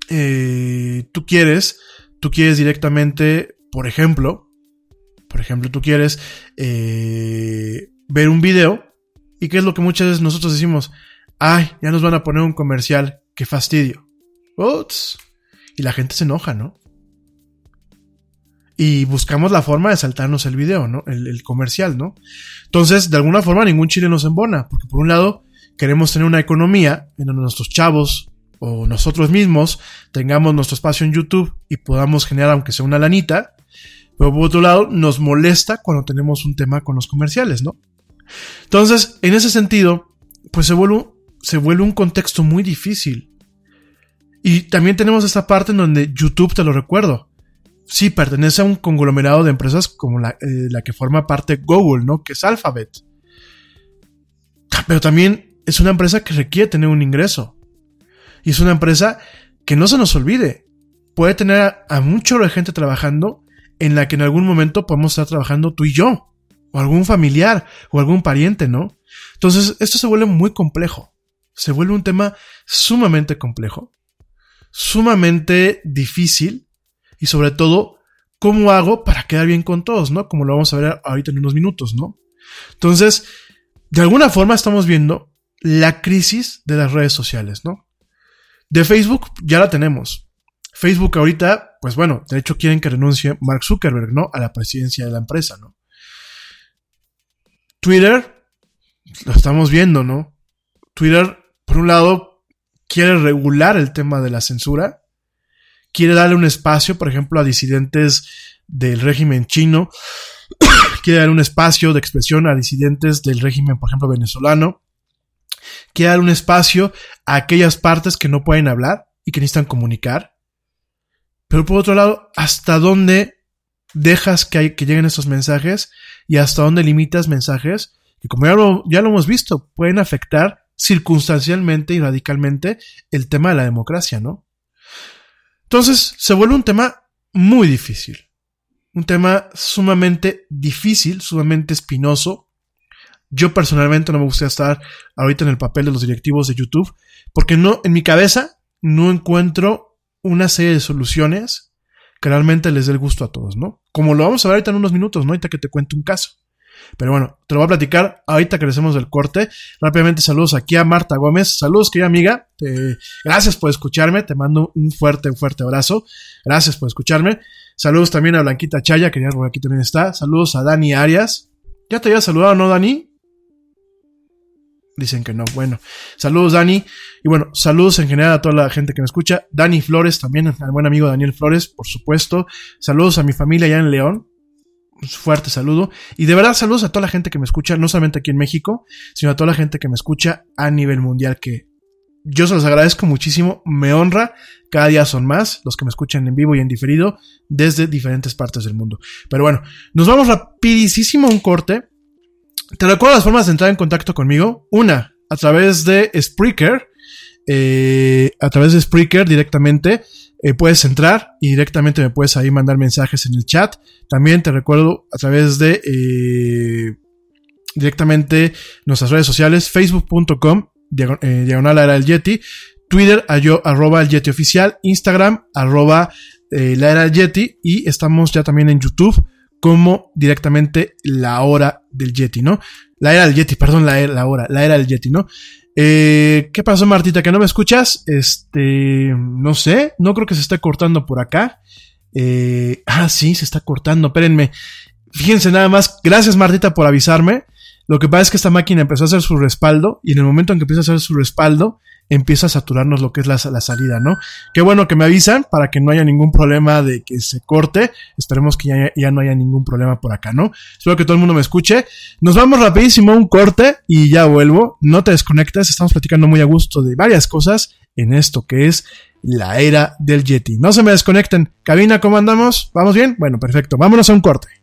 eh, tú quieres, tú quieres directamente, por ejemplo, Por ejemplo, tú quieres eh, ver un video y qué es lo que muchas veces nosotros decimos, ay, ya nos van a poner un comercial, qué fastidio. Ups. Y la gente se enoja, ¿no? Y buscamos la forma de saltarnos el video, ¿no? El, comercial, ¿no? Entonces, de alguna forma, ningún chile nos embona, porque por un lado, queremos tener una economía en donde nuestros chavos o nosotros mismos tengamos nuestro espacio en YouTube y podamos generar, aunque sea una lanita, pero por otro lado, nos molesta cuando tenemos un tema con los comerciales, ¿no? Entonces, en ese sentido, pues se vuelve, un contexto muy difícil. Y también tenemos esta parte en donde YouTube, te lo recuerdo, sí pertenece a un conglomerado de empresas como la, eh, la, que forma parte Google, ¿no? Que es Alphabet. Pero también es una empresa que requiere tener un ingreso. Y es una empresa que no se nos olvide. Puede tener a, a mucho gente trabajando en la que en algún momento podemos estar trabajando tú y yo. O algún familiar o algún pariente, ¿no? Entonces, esto se vuelve muy complejo. Se vuelve un tema sumamente complejo. Sumamente difícil y sobre todo, ¿cómo hago para quedar bien con todos, no? Como lo vamos a ver ahorita en unos minutos, ¿no? Entonces, de alguna forma estamos viendo la crisis de las redes sociales, ¿no? De Facebook ya la tenemos. Facebook ahorita, pues bueno, de hecho quieren que renuncie Mark Zuckerberg, ¿no? A la presidencia de la empresa, ¿no? Twitter, lo estamos viendo, ¿no? Twitter, por un lado, quiere regular el tema de la censura, quiere darle un espacio, por ejemplo, a disidentes del régimen chino, quiere dar un espacio de expresión a disidentes del régimen, por ejemplo, venezolano, quiere dar un espacio a aquellas partes que no pueden hablar y que necesitan comunicar. Pero por otro lado, ¿hasta dónde dejas que, lleguen esos mensajes y hasta dónde limitas mensajes que, como ya lo, ya lo hemos visto, pueden afectar circunstancialmente y radicalmente el tema de la democracia, ¿no? Entonces se vuelve un tema muy difícil. Un tema sumamente difícil, sumamente espinoso. Yo personalmente no me gustaría estar ahorita en el papel de los directivos de YouTube, porque no, en mi cabeza no encuentro una serie de soluciones que realmente les dé el gusto a todos, ¿no? Como lo vamos a ver ahorita en unos minutos, ¿no? Ahorita que te cuento un caso. Pero bueno, te lo voy a platicar ahorita que hacemos del corte. Rápidamente saludos aquí a Marta Gómez. Saludos, querida amiga. Gracias por escucharme. Te mando un fuerte, un fuerte abrazo. Gracias por escucharme. Saludos también a Blanquita Chaya, que ya por aquí también está. Saludos a Dani Arias. ¿Ya te había saludado, no, Dani? Dicen que no. Bueno, saludos, Dani. Y bueno, saludos en general a toda la gente que me escucha. Dani Flores también, al buen amigo Daniel Flores, por supuesto. Saludos a mi familia allá en León fuerte saludo. Y de verdad saludos a toda la gente que me escucha, no solamente aquí en México, sino a toda la gente que me escucha a nivel mundial, que yo se los agradezco muchísimo, me honra, cada día son más los que me escuchan en vivo y en diferido desde diferentes partes del mundo. Pero bueno, nos vamos rapidísimo a un corte. Te recuerdo las formas de entrar en contacto conmigo. Una, a través de Spreaker, eh, a través de Spreaker directamente. Eh, puedes entrar y directamente me puedes ahí mandar mensajes en el chat. También te recuerdo a través de eh, directamente nuestras redes sociales, facebook.com, eh, diagonal era el Yeti, Twitter, arroba el Yeti oficial, Instagram, arroba la era Yeti y estamos ya también en YouTube como directamente la hora del Yeti, ¿no? La era del Yeti, perdón, la, la hora, la era del Yeti, ¿no? Eh, ¿Qué pasó, Martita? ¿Que no me escuchas? Este, no sé, no creo que se esté cortando por acá. Eh, ah, sí, se está cortando, espérenme. Fíjense nada más, gracias Martita por avisarme. Lo que pasa es que esta máquina empezó a hacer su respaldo y en el momento en que empieza a hacer su respaldo, empieza a saturarnos lo que es la, la, salida, ¿no? Qué bueno que me avisan para que no haya ningún problema de que se corte. Esperemos que ya, ya, no haya ningún problema por acá, ¿no? Espero que todo el mundo me escuche. Nos vamos rapidísimo a un corte y ya vuelvo. No te desconectes, estamos platicando muy a gusto de varias cosas en esto que es la era del Yeti. No se me desconecten. Cabina, ¿cómo andamos? ¿Vamos bien? Bueno, perfecto. Vámonos a un corte.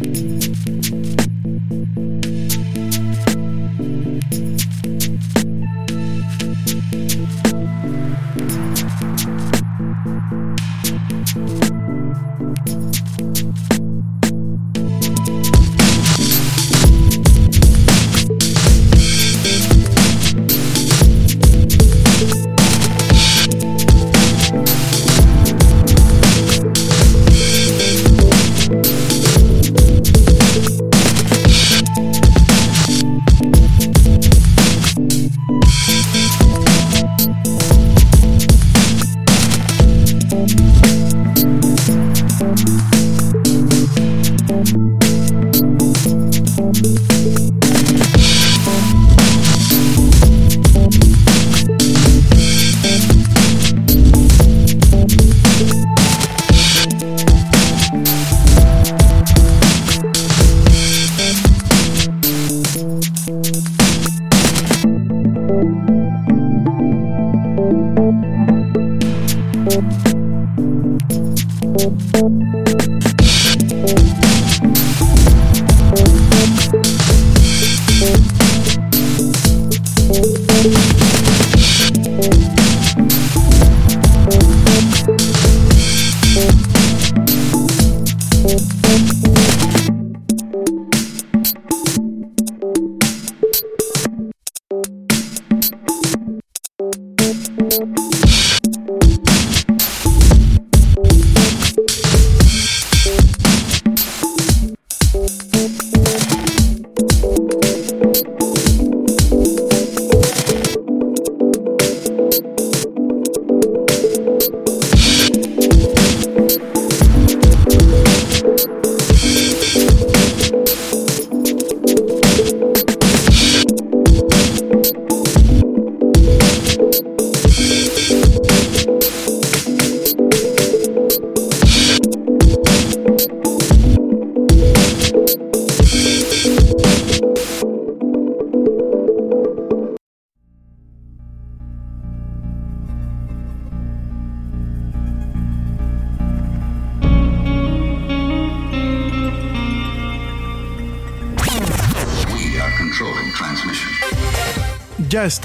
Ya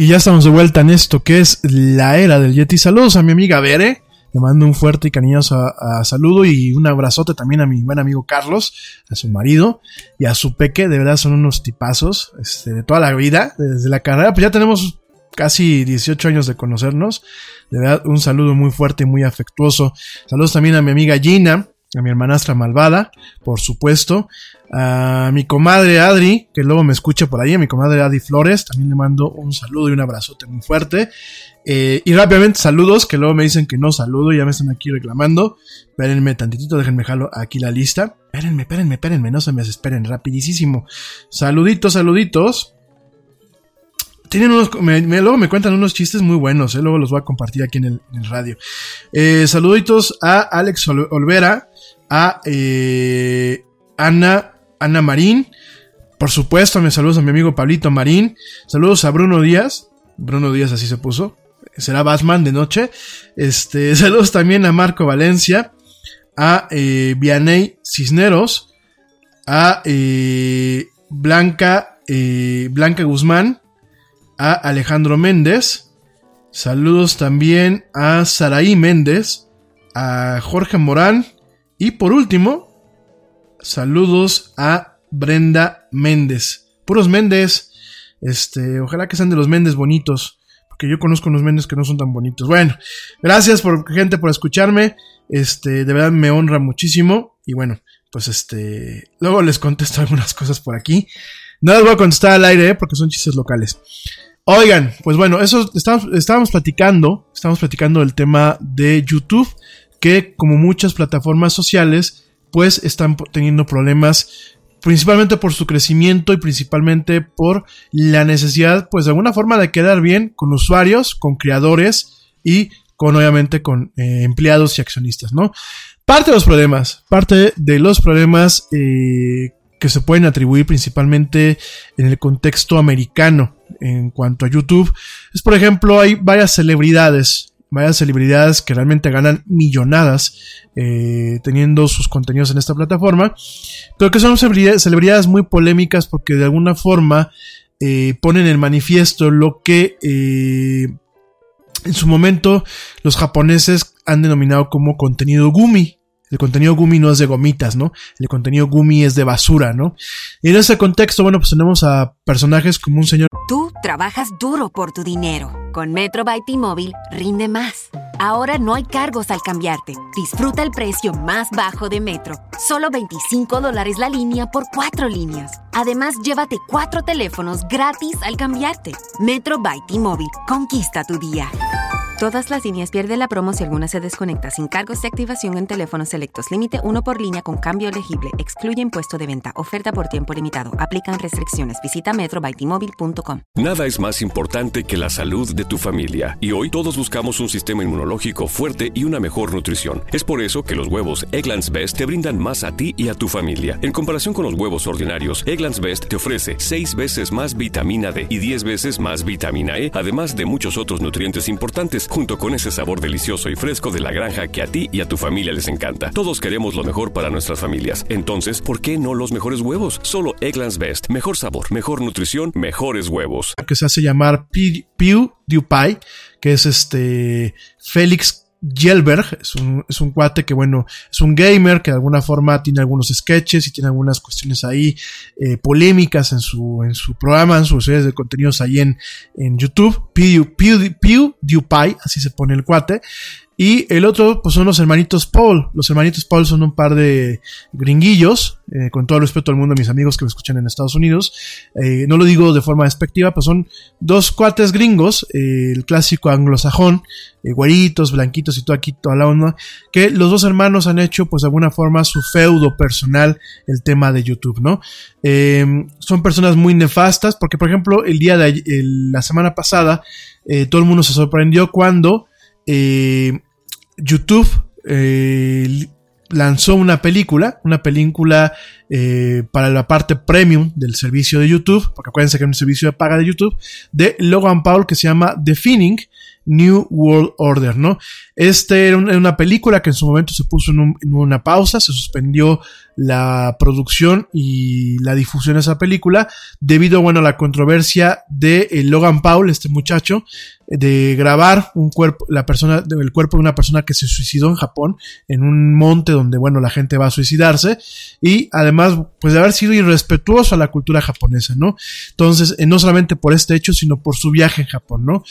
Y ya estamos de vuelta en esto que es la era del Yeti. Saludos a mi amiga Bere. Le mando un fuerte y cariñoso saludo y un abrazote también a mi buen amigo Carlos, a su marido y a su peque. De verdad son unos tipazos este, de toda la vida, desde la carrera. Pues ya tenemos casi 18 años de conocernos. De verdad, un saludo muy fuerte y muy afectuoso. Saludos también a mi amiga Gina, a mi hermanastra malvada, por supuesto, a mi comadre Adri, que luego me escucha por ahí, a mi comadre Adri Flores, también le mando un saludo y un abrazote muy fuerte. Eh, y rápidamente saludos, que luego me dicen que no saludo, ya me están aquí reclamando. Espérenme tantitito, déjenme jalo aquí la lista. Espérenme, espérenme, espérenme, no se me desesperen, rapidísimo. Saluditos, saluditos. Tienen unos, luego me cuentan unos chistes muy buenos, eh, luego los voy a compartir aquí en el, radio. Eh, saluditos a Alex Olvera, a eh, Ana, Ana Marín. Por supuesto, me saludos a mi amigo Pablito Marín. Saludos a Bruno Díaz. Bruno Díaz así se puso. Será Batman de noche. Este, saludos también a Marco Valencia. A eh, Vianey Cisneros. A eh, Blanca, eh, Blanca Guzmán. A Alejandro Méndez. Saludos también a Saraí Méndez. A Jorge Morán. Y por último, saludos a Brenda Méndez. Puros Méndez. Este, ojalá que sean de los Méndez bonitos. Porque yo conozco unos Méndez que no son tan bonitos. Bueno, gracias por gente por escucharme. Este, de verdad me honra muchísimo. Y bueno, pues este, luego les contesto algunas cosas por aquí. No les voy a contestar al aire, ¿eh? porque son chistes locales. Oigan, pues bueno, eso estábamos platicando, estábamos platicando del tema de YouTube, que como muchas plataformas sociales, pues están teniendo problemas principalmente por su crecimiento y principalmente por la necesidad, pues de alguna forma de quedar bien con usuarios, con creadores y con obviamente con eh, empleados y accionistas, ¿no? Parte de los problemas, parte de los problemas eh, que se pueden atribuir principalmente en el contexto americano en cuanto a YouTube es, por ejemplo, hay varias celebridades, varias celebridades que realmente ganan millonadas eh, teniendo sus contenidos en esta plataforma, pero que son celebridades muy polémicas porque de alguna forma eh, ponen en manifiesto lo que eh, en su momento los japoneses han denominado como contenido gumi. El contenido Gumi no es de gomitas, ¿no? El contenido Gumi es de basura, ¿no? Y en ese contexto, bueno, pues tenemos a personajes como un señor. Tú trabajas duro por tu dinero. Con Metro by T-Mobile rinde más. Ahora no hay cargos al cambiarte. Disfruta el precio más bajo de Metro. Solo 25 dólares la línea por cuatro líneas. Además, llévate cuatro teléfonos gratis al cambiarte. Metro by T-Mobile. Conquista tu día. Todas las líneas pierden la promo si alguna se desconecta sin cargos de activación en teléfonos selectos. Límite uno por línea con cambio elegible. Excluye impuesto de venta. Oferta por tiempo limitado. Aplican restricciones. Visita metrobytimóvil.com. Nada es más importante que la salud de tu familia. Y hoy todos buscamos un sistema inmunológico fuerte y una mejor nutrición. Es por eso que los huevos Egglands Best te brindan más a ti y a tu familia. En comparación con los huevos ordinarios, Egglands Best te ofrece 6 veces más vitamina D y 10 veces más vitamina E, además de muchos otros nutrientes importantes junto con ese sabor delicioso y fresco de la granja que a ti y a tu familia les encanta. Todos queremos lo mejor para nuestras familias. Entonces, ¿por qué no los mejores huevos? Solo Egglands Best. Mejor sabor, mejor nutrición, mejores huevos. Que se hace llamar PewDiePie, que es este Félix Gelberg es un, es un cuate que, bueno, es un gamer que de alguna forma tiene algunos sketches y tiene algunas cuestiones ahí eh, polémicas en su, en su programa, en sus series de contenidos ahí en, en YouTube. PewDiePie, así se pone el cuate. Y el otro, pues son los hermanitos Paul. Los hermanitos Paul son un par de gringuillos, eh, con todo el respeto al mundo mis amigos que me escuchan en Estados Unidos. Eh, no lo digo de forma despectiva, pues son dos cuates gringos, eh, el clásico anglosajón, güeritos, blanquitos y todo aquí, toda la onda, que los dos hermanos han hecho, pues de alguna forma, su feudo personal, el tema de YouTube, ¿no? son personas muy nefastas, porque por ejemplo, el día de la semana pasada, todo el mundo se sorprendió cuando YouTube eh, lanzó una película, una película eh, para la parte premium del servicio de YouTube, porque acuérdense que es un servicio de paga de YouTube, de Logan Paul que se llama Defining New World Order, ¿no? Este era una película que en su momento se puso en, una pausa, se suspendió la producción y la difusión de esa película debido, bueno, a la controversia de eh, Logan Paul, este muchacho, de grabar un cuerpo, la persona, el cuerpo de una persona que se suicidó en Japón, en un monte donde, bueno, la gente va a suicidarse, y además, pues de haber sido irrespetuoso a la cultura japonesa, ¿no? Entonces, eh, no solamente por este hecho, sino por su viaje en Japón, ¿no?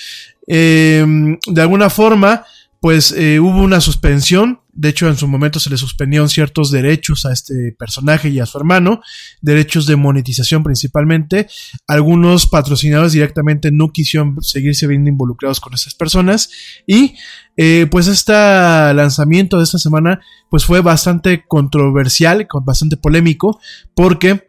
Em, de alguna forma, pues eh, hubo una suspensión. De hecho, en su momento se le suspendieron ciertos derechos a este personaje y a su hermano, derechos de monetización principalmente. Algunos patrocinadores directamente no quisieron seguirse viendo involucrados con estas personas. Y eh, pues este lanzamiento de esta semana pues fue bastante controversial, bastante polémico, porque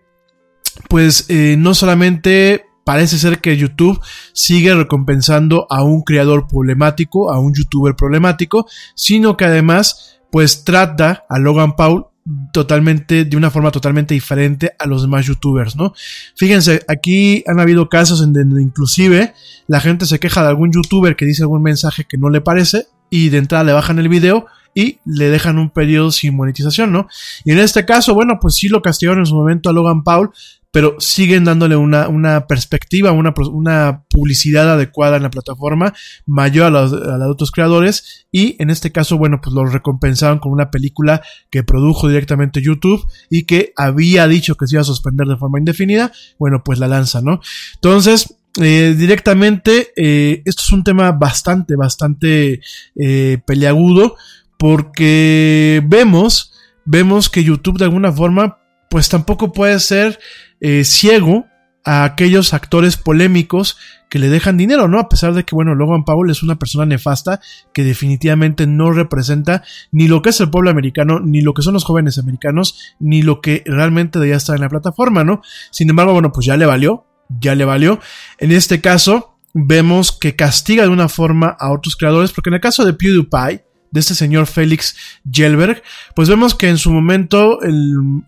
pues eh, no solamente parece ser que YouTube sigue recompensando a un creador problemático, a un youtuber problemático, sino que además pues trata a Logan Paul totalmente, de una forma totalmente diferente a los demás youtubers, ¿no? Fíjense, aquí han habido casos en donde inclusive la gente se queja de algún youtuber que dice algún mensaje que no le parece y de entrada le bajan el video y le dejan un periodo sin monetización, ¿no? Y en este caso, bueno, pues sí lo castigaron en su momento a Logan Paul, pero siguen dándole una, una perspectiva, una, una, publicidad adecuada en la plataforma, mayor a los, a los, otros creadores, y en este caso, bueno, pues lo recompensaron con una película que produjo directamente YouTube y que había dicho que se iba a suspender de forma indefinida, bueno, pues la lanza, ¿no? Entonces, eh, directamente, eh, esto es un tema bastante, bastante eh, peleagudo, porque vemos vemos que YouTube de alguna forma, pues tampoco puede ser eh, ciego a aquellos actores polémicos que le dejan dinero, ¿no? A pesar de que, bueno, Logan Paul es una persona nefasta que definitivamente no representa ni lo que es el pueblo americano, ni lo que son los jóvenes americanos, ni lo que realmente debería estar en la plataforma, ¿no? Sin embargo, bueno, pues ya le valió, ya le valió. En este caso, vemos que castiga de una forma a otros creadores, porque en el caso de PewDiePie, de este señor Félix Gelberg, pues vemos que en su momento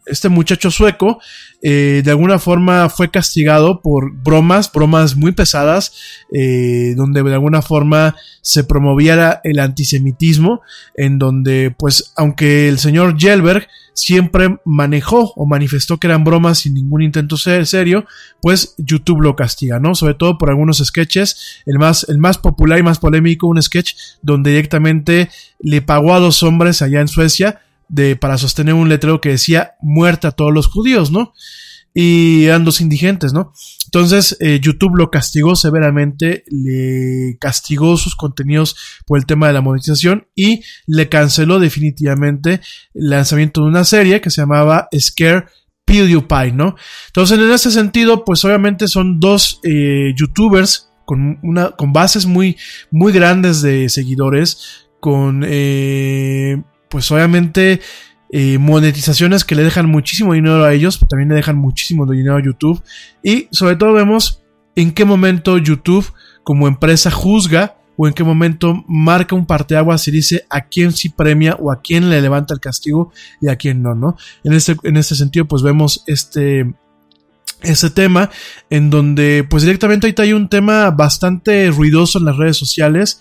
este muchacho sueco eh, de alguna forma fue castigado por bromas, bromas muy pesadas, eh, donde de alguna forma se promoviera el antisemitismo, en donde pues aunque el señor Gelberg siempre manejó o manifestó que eran bromas sin ningún intento ser serio, pues YouTube lo castiga, ¿no? Sobre todo por algunos sketches, el más, el más popular y más polémico, un sketch donde directamente le pagó a dos hombres allá en Suecia de, para sostener un letrero que decía muerte a todos los judíos, ¿no? Y eran dos indigentes, ¿no? Entonces, eh, YouTube lo castigó severamente, le castigó sus contenidos por el tema de la monetización y le canceló definitivamente el lanzamiento de una serie que se llamaba Scare PewDiePie, ¿no? Entonces, en ese sentido, pues obviamente son dos eh, youtubers con, una, con bases muy, muy grandes de seguidores, con, eh, pues obviamente, eh, monetizaciones que le dejan muchísimo dinero a ellos, también le dejan muchísimo dinero a YouTube. Y sobre todo vemos en qué momento YouTube como empresa juzga o en qué momento marca un parteaguas y dice a quién sí premia o a quién le levanta el castigo y a quién no, ¿no? En este, en este sentido, pues vemos este, ese tema en donde pues directamente ahorita hay un tema bastante ruidoso en las redes sociales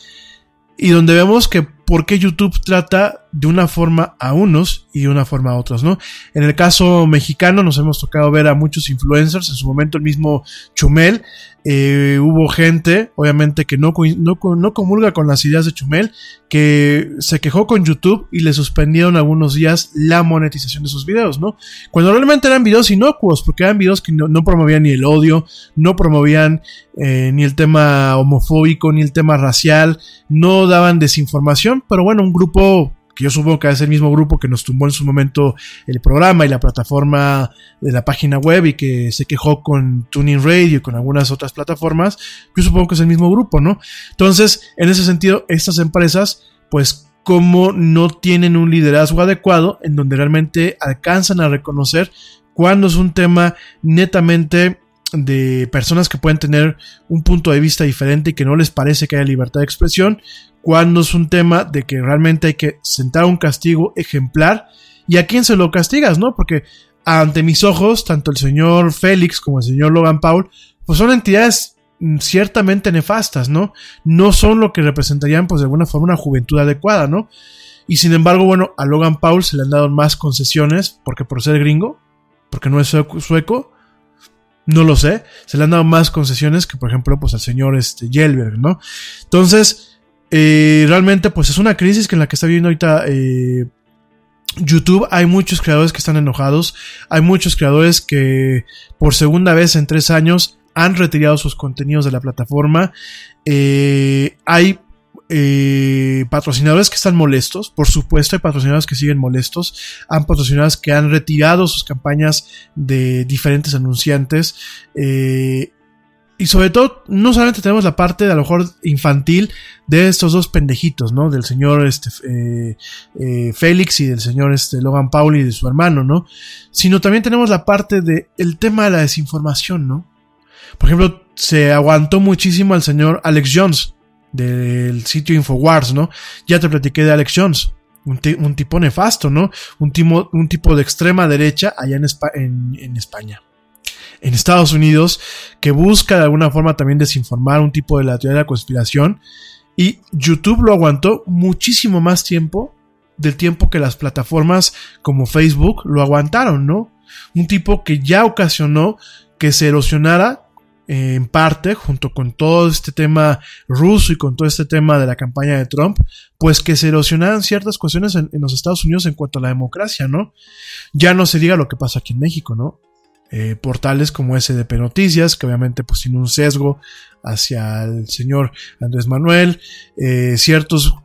y donde vemos que por qué YouTube trata de una forma a unos y de una forma a otros, ¿no? En el caso mexicano nos hemos tocado ver a muchos influencers, en su momento el mismo Chumel, eh, hubo gente, obviamente, que no, no, no, comulga con las ideas de Chumel, que se quejó con YouTube y le suspendieron algunos días la monetización de sus videos, ¿no? Cuando realmente eran videos inocuos, porque eran videos que no, promovían ni el odio, no promovían eh, ni el tema homofóbico, ni el tema racial, no daban desinformación, pero bueno, un grupo que yo supongo que es el mismo grupo que nos tumbó en su momento el programa y la plataforma de la página web y que se quejó con Tuning Radio y con algunas otras plataformas, yo supongo que es el mismo grupo, ¿no? Entonces, en ese sentido, estas empresas, pues como no tienen un liderazgo adecuado en donde realmente alcanzan a reconocer cuando es un tema netamente de personas que pueden tener un punto de vista diferente y que no les parece que haya libertad de expresión, cuando es un tema de que realmente hay que sentar un castigo ejemplar y a quién se lo castigas, ¿no? Porque ante mis ojos, tanto el señor Félix como el señor Logan Paul, pues son entidades mm, ciertamente nefastas, ¿no? No son lo que representarían, pues de alguna forma, una juventud adecuada, ¿no? Y sin embargo, bueno, a Logan Paul se le han dado más concesiones, porque por ser gringo, porque no es sueco, no lo sé, se le han dado más concesiones que, por ejemplo, pues al señor este, Yelberg, ¿no? Entonces, eh, realmente pues es una crisis que en la que está viviendo ahorita eh, YouTube. Hay muchos creadores que están enojados. Hay muchos creadores que por segunda vez en tres años han retirado sus contenidos de la plataforma. Eh, hay patrocinadores que están molestos, por supuesto hay patrocinadores que siguen molestos, hay patrocinadores que han retirado sus campañas de diferentes anunciantes, y sobre todo, no solamente tenemos la parte de a lo mejor infantil de estos dos pendejitos, ¿no? Del señor este, eh, eh, Félix y del señor este, Logan Paul y de su hermano, ¿no? Sino también tenemos la parte de el tema de la desinformación, ¿no? Por ejemplo, se aguantó muchísimo al señor Alex Jones del sitio Infowars, ¿no? Ya te platiqué de Alex Jones. Un, tipo nefasto, ¿no? Un, tipo, de extrema derecha allá en, en España en Estados Unidos que busca de alguna forma también desinformar un tipo de la teoría de la conspiración y YouTube lo aguantó muchísimo más tiempo del tiempo que las plataformas como Facebook lo aguantaron, ¿no? Un tipo que ya ocasionó que se erosionara eh, en parte, junto con todo este tema ruso y con todo este tema de la campaña de Trump, pues que se erosionaran ciertas cuestiones en, los Estados Unidos en cuanto a la democracia, ¿no? Ya no se diga lo que pasa aquí en México, ¿no? Eh, portales como SDP Noticias, que obviamente pues tiene un sesgo hacia el señor Andrés Manuel, eh, ciertos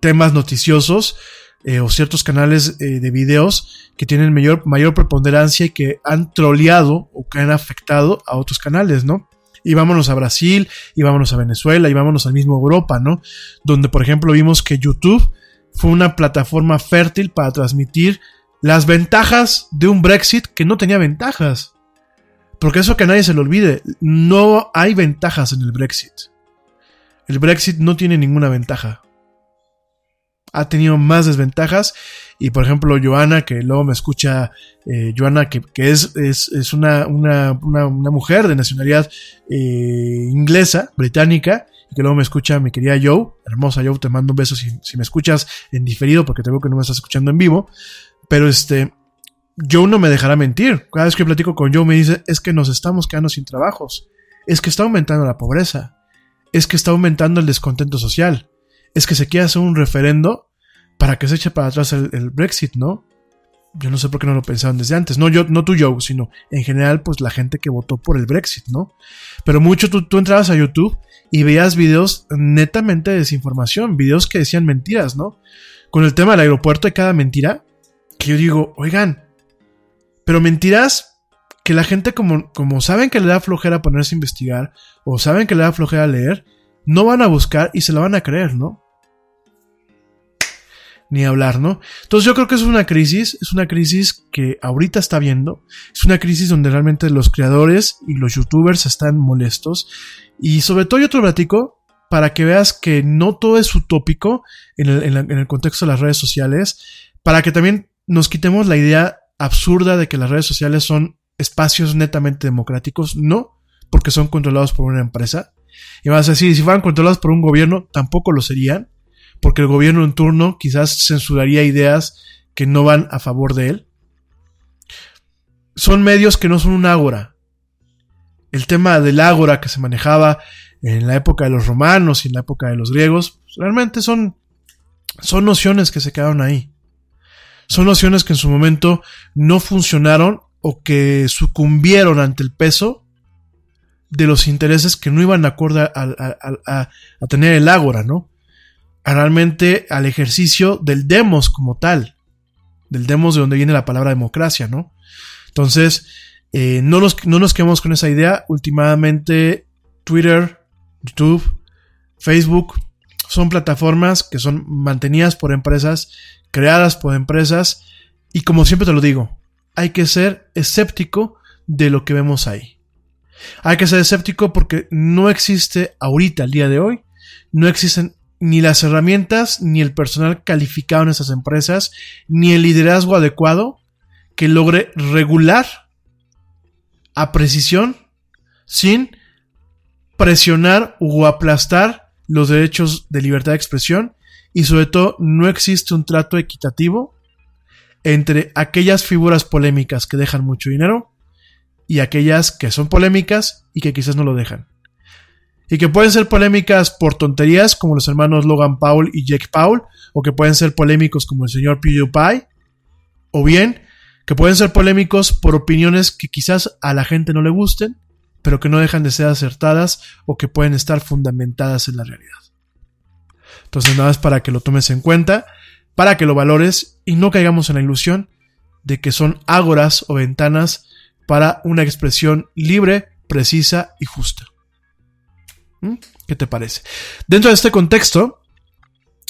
temas noticiosos, eh, o ciertos canales eh, de videos que tienen mayor, mayor preponderancia y que han troleado o que han afectado a otros canales, ¿no? Y vámonos a Brasil, y vámonos a Venezuela, y vámonos al mismo Europa, ¿no? Donde, por ejemplo, vimos que YouTube fue una plataforma fértil para transmitir las ventajas de un Brexit que no tenía ventajas. Porque eso que a nadie se le olvide, no hay ventajas en el Brexit. El Brexit no tiene ninguna ventaja. Ha tenido más desventajas. Y por ejemplo, Joana, que luego me escucha, eh, Joana, que, es, es, una, una, una, mujer de nacionalidad eh, inglesa, británica, y que luego me escucha mi querida Joe, hermosa Joe, te mando un beso si, si me escuchas en diferido, porque te veo que no me estás escuchando en vivo. Pero este, Joe no me dejará mentir. Cada vez que platico con Joe me dice, es que nos estamos quedando sin trabajos. Es que está aumentando la pobreza. Es que está aumentando el descontento social. Es que se quiere hacer un referendo para que se eche para atrás el, Brexit, ¿no? Yo no sé por qué no lo pensaron desde antes. No yo, no tú Joe, sino en general, pues la gente que votó por el Brexit, ¿no? Pero mucho tú, tú entrabas a YouTube y veías videos netamente de desinformación, videos que decían mentiras, ¿no? Con el tema del aeropuerto y cada mentira, que yo digo, oigan, pero mentiras que la gente como, como saben que le da flojera ponerse a investigar o saben que le da flojera leer, no van a buscar y se la van a creer, ¿no? Ni hablar, ¿no? Entonces yo creo que es una crisis, es una crisis que ahorita está viendo, es una crisis donde realmente los creadores y los youtubers están molestos y sobre todo yo te platico para que veas que no todo es utópico en el, en el contexto de las redes sociales, para que también nos quitemos la idea absurda de que las redes sociales son espacios netamente democráticos. No, porque son controlados por una empresa. Y vas a decir, si fueran controlados por un gobierno, tampoco lo serían, porque el gobierno en turno quizás censuraría ideas que no van a favor de él. Son medios que no son un ágora. El tema del ágora que se manejaba en la época de los romanos y en la época de los griegos, pues, realmente son, son nociones que se quedaron ahí. Son nociones que en su momento no funcionaron o que sucumbieron ante el peso de los intereses que no iban de acuerdo a, tener el ágora, ¿no? realmente al ejercicio del demos como tal, del demos de donde viene la palabra democracia, ¿no? Entonces, eh, no, nos, no nos con esa idea. Últimamente, Twitter, YouTube, Facebook son plataformas que son mantenidas por empresas creadas por empresas y como siempre te lo digo, hay que ser escéptico de lo que vemos ahí. Hay que ser escéptico porque no existe ahorita, al día de hoy, no existen ni las herramientas, ni el personal calificado en esas empresas, ni el liderazgo adecuado que logre regular a precisión sin presionar o aplastar los derechos de libertad de expresión y sobre todo no existe un trato equitativo entre aquellas figuras polémicas que dejan mucho dinero y aquellas que son polémicas y que quizás no lo dejan. Y que pueden ser polémicas por tonterías como los hermanos Logan Paul y Jake Paul, o que pueden ser polémicos como el señor PewDiePie, o bien que pueden ser polémicos por opiniones que quizás a la gente no le gusten, pero que no dejan de ser acertadas o que pueden estar fundamentadas en la realidad. Entonces nada más para que lo tomes en cuenta, para que lo valores y no caigamos en la ilusión de que son ágoras o ventanas para una expresión libre, precisa y justa. ¿Mm? ¿Qué te parece? Dentro de este contexto,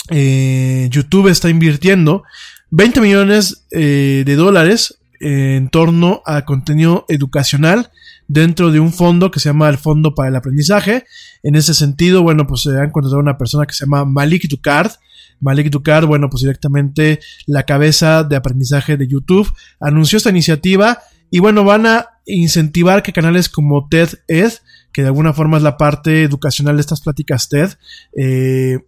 eh, YouTube está invirtiendo 20 millones eh, de dólares en torno a contenido educacional dentro de un fondo que se llama el Fondo para el Aprendizaje. En ese sentido, bueno, pues se ha encontrado una persona que se llama Malik Dukard. Malik Dukard, bueno, pues directamente la cabeza de aprendizaje de YouTube, anunció esta iniciativa y bueno, van a incentivar que canales como TED Ed, que de alguna forma es la parte educacional de estas pláticas TED, eh,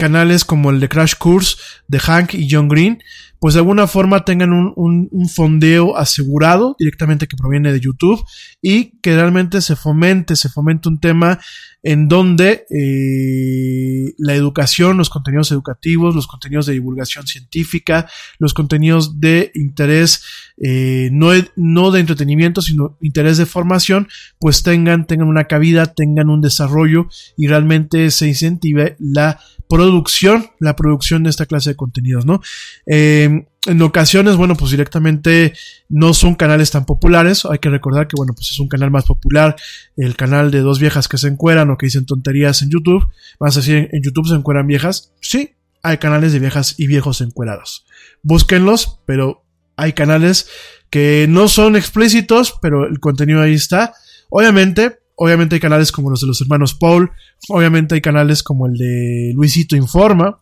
canales como el de Crash Course de Hank y John Green, pues de alguna forma tengan un, un, fondeo asegurado directamente que proviene de YouTube y que realmente se fomente, se fomente un tema en donde eh, la educación, los contenidos educativos, los contenidos de divulgación científica, los contenidos de interés, eh, no, no de entretenimiento, sino interés de formación, pues tengan, tengan una cabida, tengan un desarrollo y realmente se incentive la producción, la producción de esta clase de contenidos, ¿no? Eh, en ocasiones, bueno, pues directamente no son canales tan populares. Hay que recordar que, bueno, pues es un canal más popular, el canal de dos viejas que se encueran o que dicen tonterías en YouTube. Vas a decir, en YouTube se encueran viejas. Sí, hay canales de viejas y viejos encuerados. Búsquenlos, pero hay canales que no son explícitos, pero el contenido ahí está. Obviamente, obviamente hay canales como los de los hermanos Paul. Obviamente hay canales como el de Luisito Informa,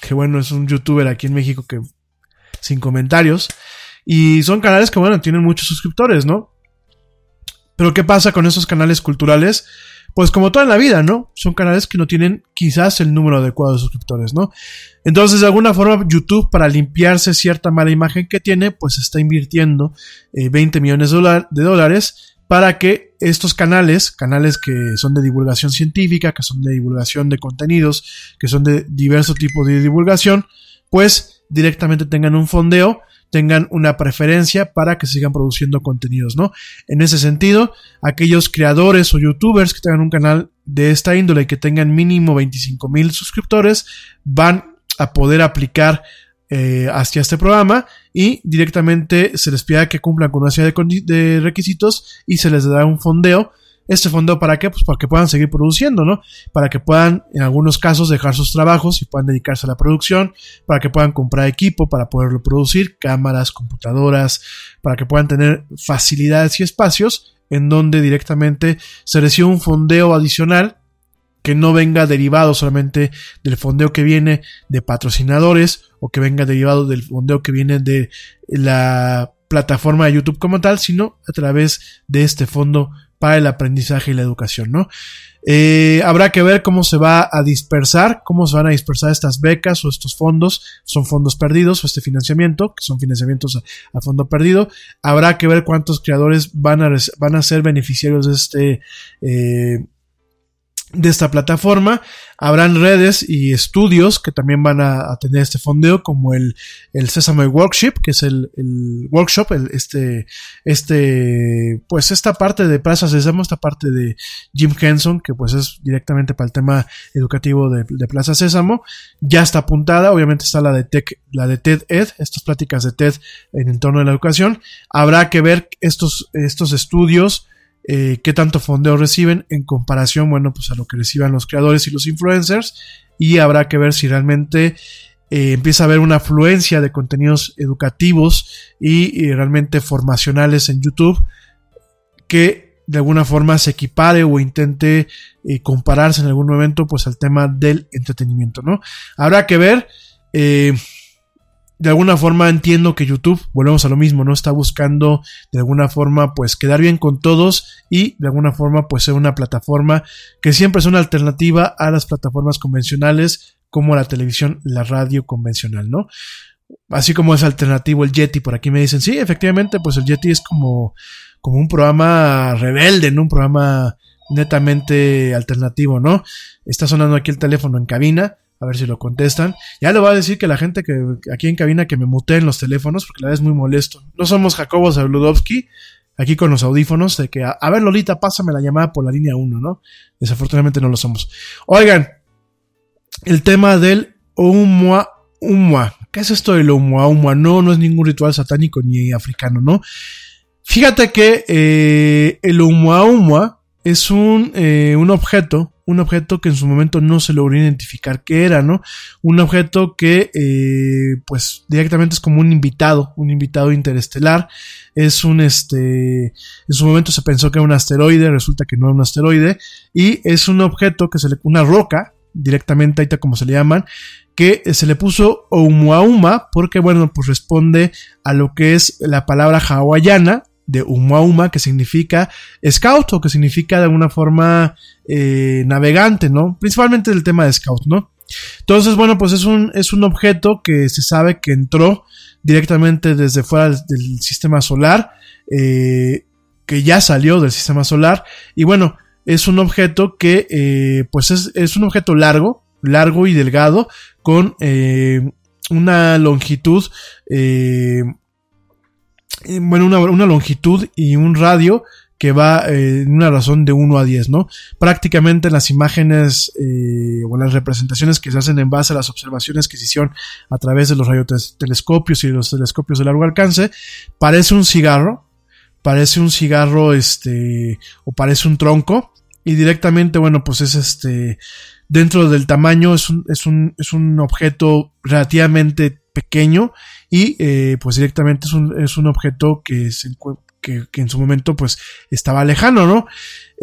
que bueno, es un youtuber aquí en México que sin comentarios. Y son canales que, bueno, tienen muchos suscriptores, ¿no? Pero ¿qué pasa con esos canales culturales? Pues como toda la vida, ¿no? Son canales que no tienen quizás el número adecuado de suscriptores, ¿no? Entonces, de alguna forma, YouTube, para limpiarse cierta mala imagen que tiene, pues está invirtiendo 20 eh, millones de dólares para que estos canales, canales que son de divulgación científica, que son de divulgación de contenidos, que son de diverso tipo de divulgación, pues directamente tengan un fondeo, tengan una preferencia para que sigan produciendo contenidos, ¿no? En ese sentido, aquellos creadores o youtubers que tengan un canal de esta índole y que tengan mínimo 25 mil suscriptores, van a poder aplicar eh, hacia este programa y directamente se les pide que cumplan con una serie de requisitos y se les dará un fondeo este fondo para qué? Pues para que puedan seguir produciendo, ¿no? Para que puedan, en algunos casos, dejar sus trabajos y puedan dedicarse a la producción, para que puedan comprar equipo para poderlo producir, cámaras, computadoras, para que puedan tener facilidades y espacios en donde directamente se recibe un fondeo adicional que no venga derivado solamente del fondeo que viene de patrocinadores o que venga derivado del fondeo que viene de la plataforma de YouTube como tal, sino a través de este fondo para el aprendizaje y la educación, ¿no? Eh, habrá que ver cómo se va a dispersar, cómo se van a dispersar estas becas o estos fondos, son fondos perdidos o este financiamiento, que son financiamientos a, fondo perdido. Habrá que ver cuántos creadores van a, van a ser beneficiarios de este, eh, de esta plataforma. Habrán redes y estudios que también van a, tener este fondeo, como el, el Sesame Workshop, que es el, el workshop, el, este, este, pues esta parte de Plaza Sésamo, esta parte de Jim Henson, que pues es directamente para el tema educativo de, de Plaza Sésamo, ya está apuntada, obviamente está la de Tech, la de TED Ed, estas pláticas de TED en entorno de la educación. Habrá que ver estos, estos estudios, eh, qué tanto fondeo reciben en comparación, bueno, pues a lo que reciban los creadores y los influencers. Y habrá que ver si realmente eh, empieza a haber una afluencia de contenidos educativos y, realmente formacionales en YouTube que de alguna forma se equipare o intente eh, compararse en algún momento pues al tema del entretenimiento, ¿no? Habrá que ver de alguna forma entiendo que YouTube, volvemos a lo mismo, no está buscando de alguna forma pues quedar bien con todos y de alguna forma pues ser una plataforma que siempre es una alternativa a las plataformas convencionales como la televisión, la radio convencional, ¿no? Así como es alternativo el Yeti, por aquí me dicen, sí, efectivamente, pues el Yeti es como, como un programa rebelde, ¿no? Un programa netamente alternativo, ¿no? Está sonando aquí el teléfono en cabina a ver si lo contestan. Ya le voy a decir que la gente que aquí en cabina que me muteen los teléfonos, porque la verdad es muy molesto. No somos Jacobo Zabludovsky, aquí con los audífonos, de que, a, ver Lolita, pásame la llamada por la línea 1, ¿no? Desafortunadamente no lo somos. Oigan, el tema del Umwa Umwa. ¿Qué es esto del Umwa? No, no es ningún ritual satánico ni africano, ¿no? Fíjate que eh, el Umwa es un, eh, un objeto un objeto que en su momento no se logró identificar qué era, ¿no? Un objeto que, eh, pues, directamente es como un invitado, un invitado interestelar. Es un, este, en su momento se pensó que era un asteroide, resulta que no era un asteroide. Y es un objeto que se le, una roca, directamente ahí como se le llaman, que se le puso Oumuamua porque, bueno, pues responde a lo que es la palabra hawaiana, de Umauma, que significa scout o que significa de alguna forma eh, navegante, ¿no? Principalmente el tema de scout, ¿no? Entonces, bueno, pues es un, es un objeto que se sabe que entró directamente desde fuera del, sistema solar, eh, que ya salió del sistema solar, y bueno, es un objeto que, eh, pues es, es, un objeto largo, largo y delgado, con eh, una longitud, bueno, una, una longitud y un radio que va eh, en una razón de 1 a 10, ¿no? Prácticamente las imágenes eh, o las representaciones que se hacen en base a las observaciones que se hicieron a través de los radiotelescopios y los telescopios de largo alcance, parece un cigarro, parece un cigarro, este, o parece un tronco, y directamente, bueno, pues es este, dentro del tamaño es un, es un, es un objeto relativamente pequeño y eh, pues directamente es un, es un objeto que se encuentra que, en su momento pues estaba lejano, ¿no?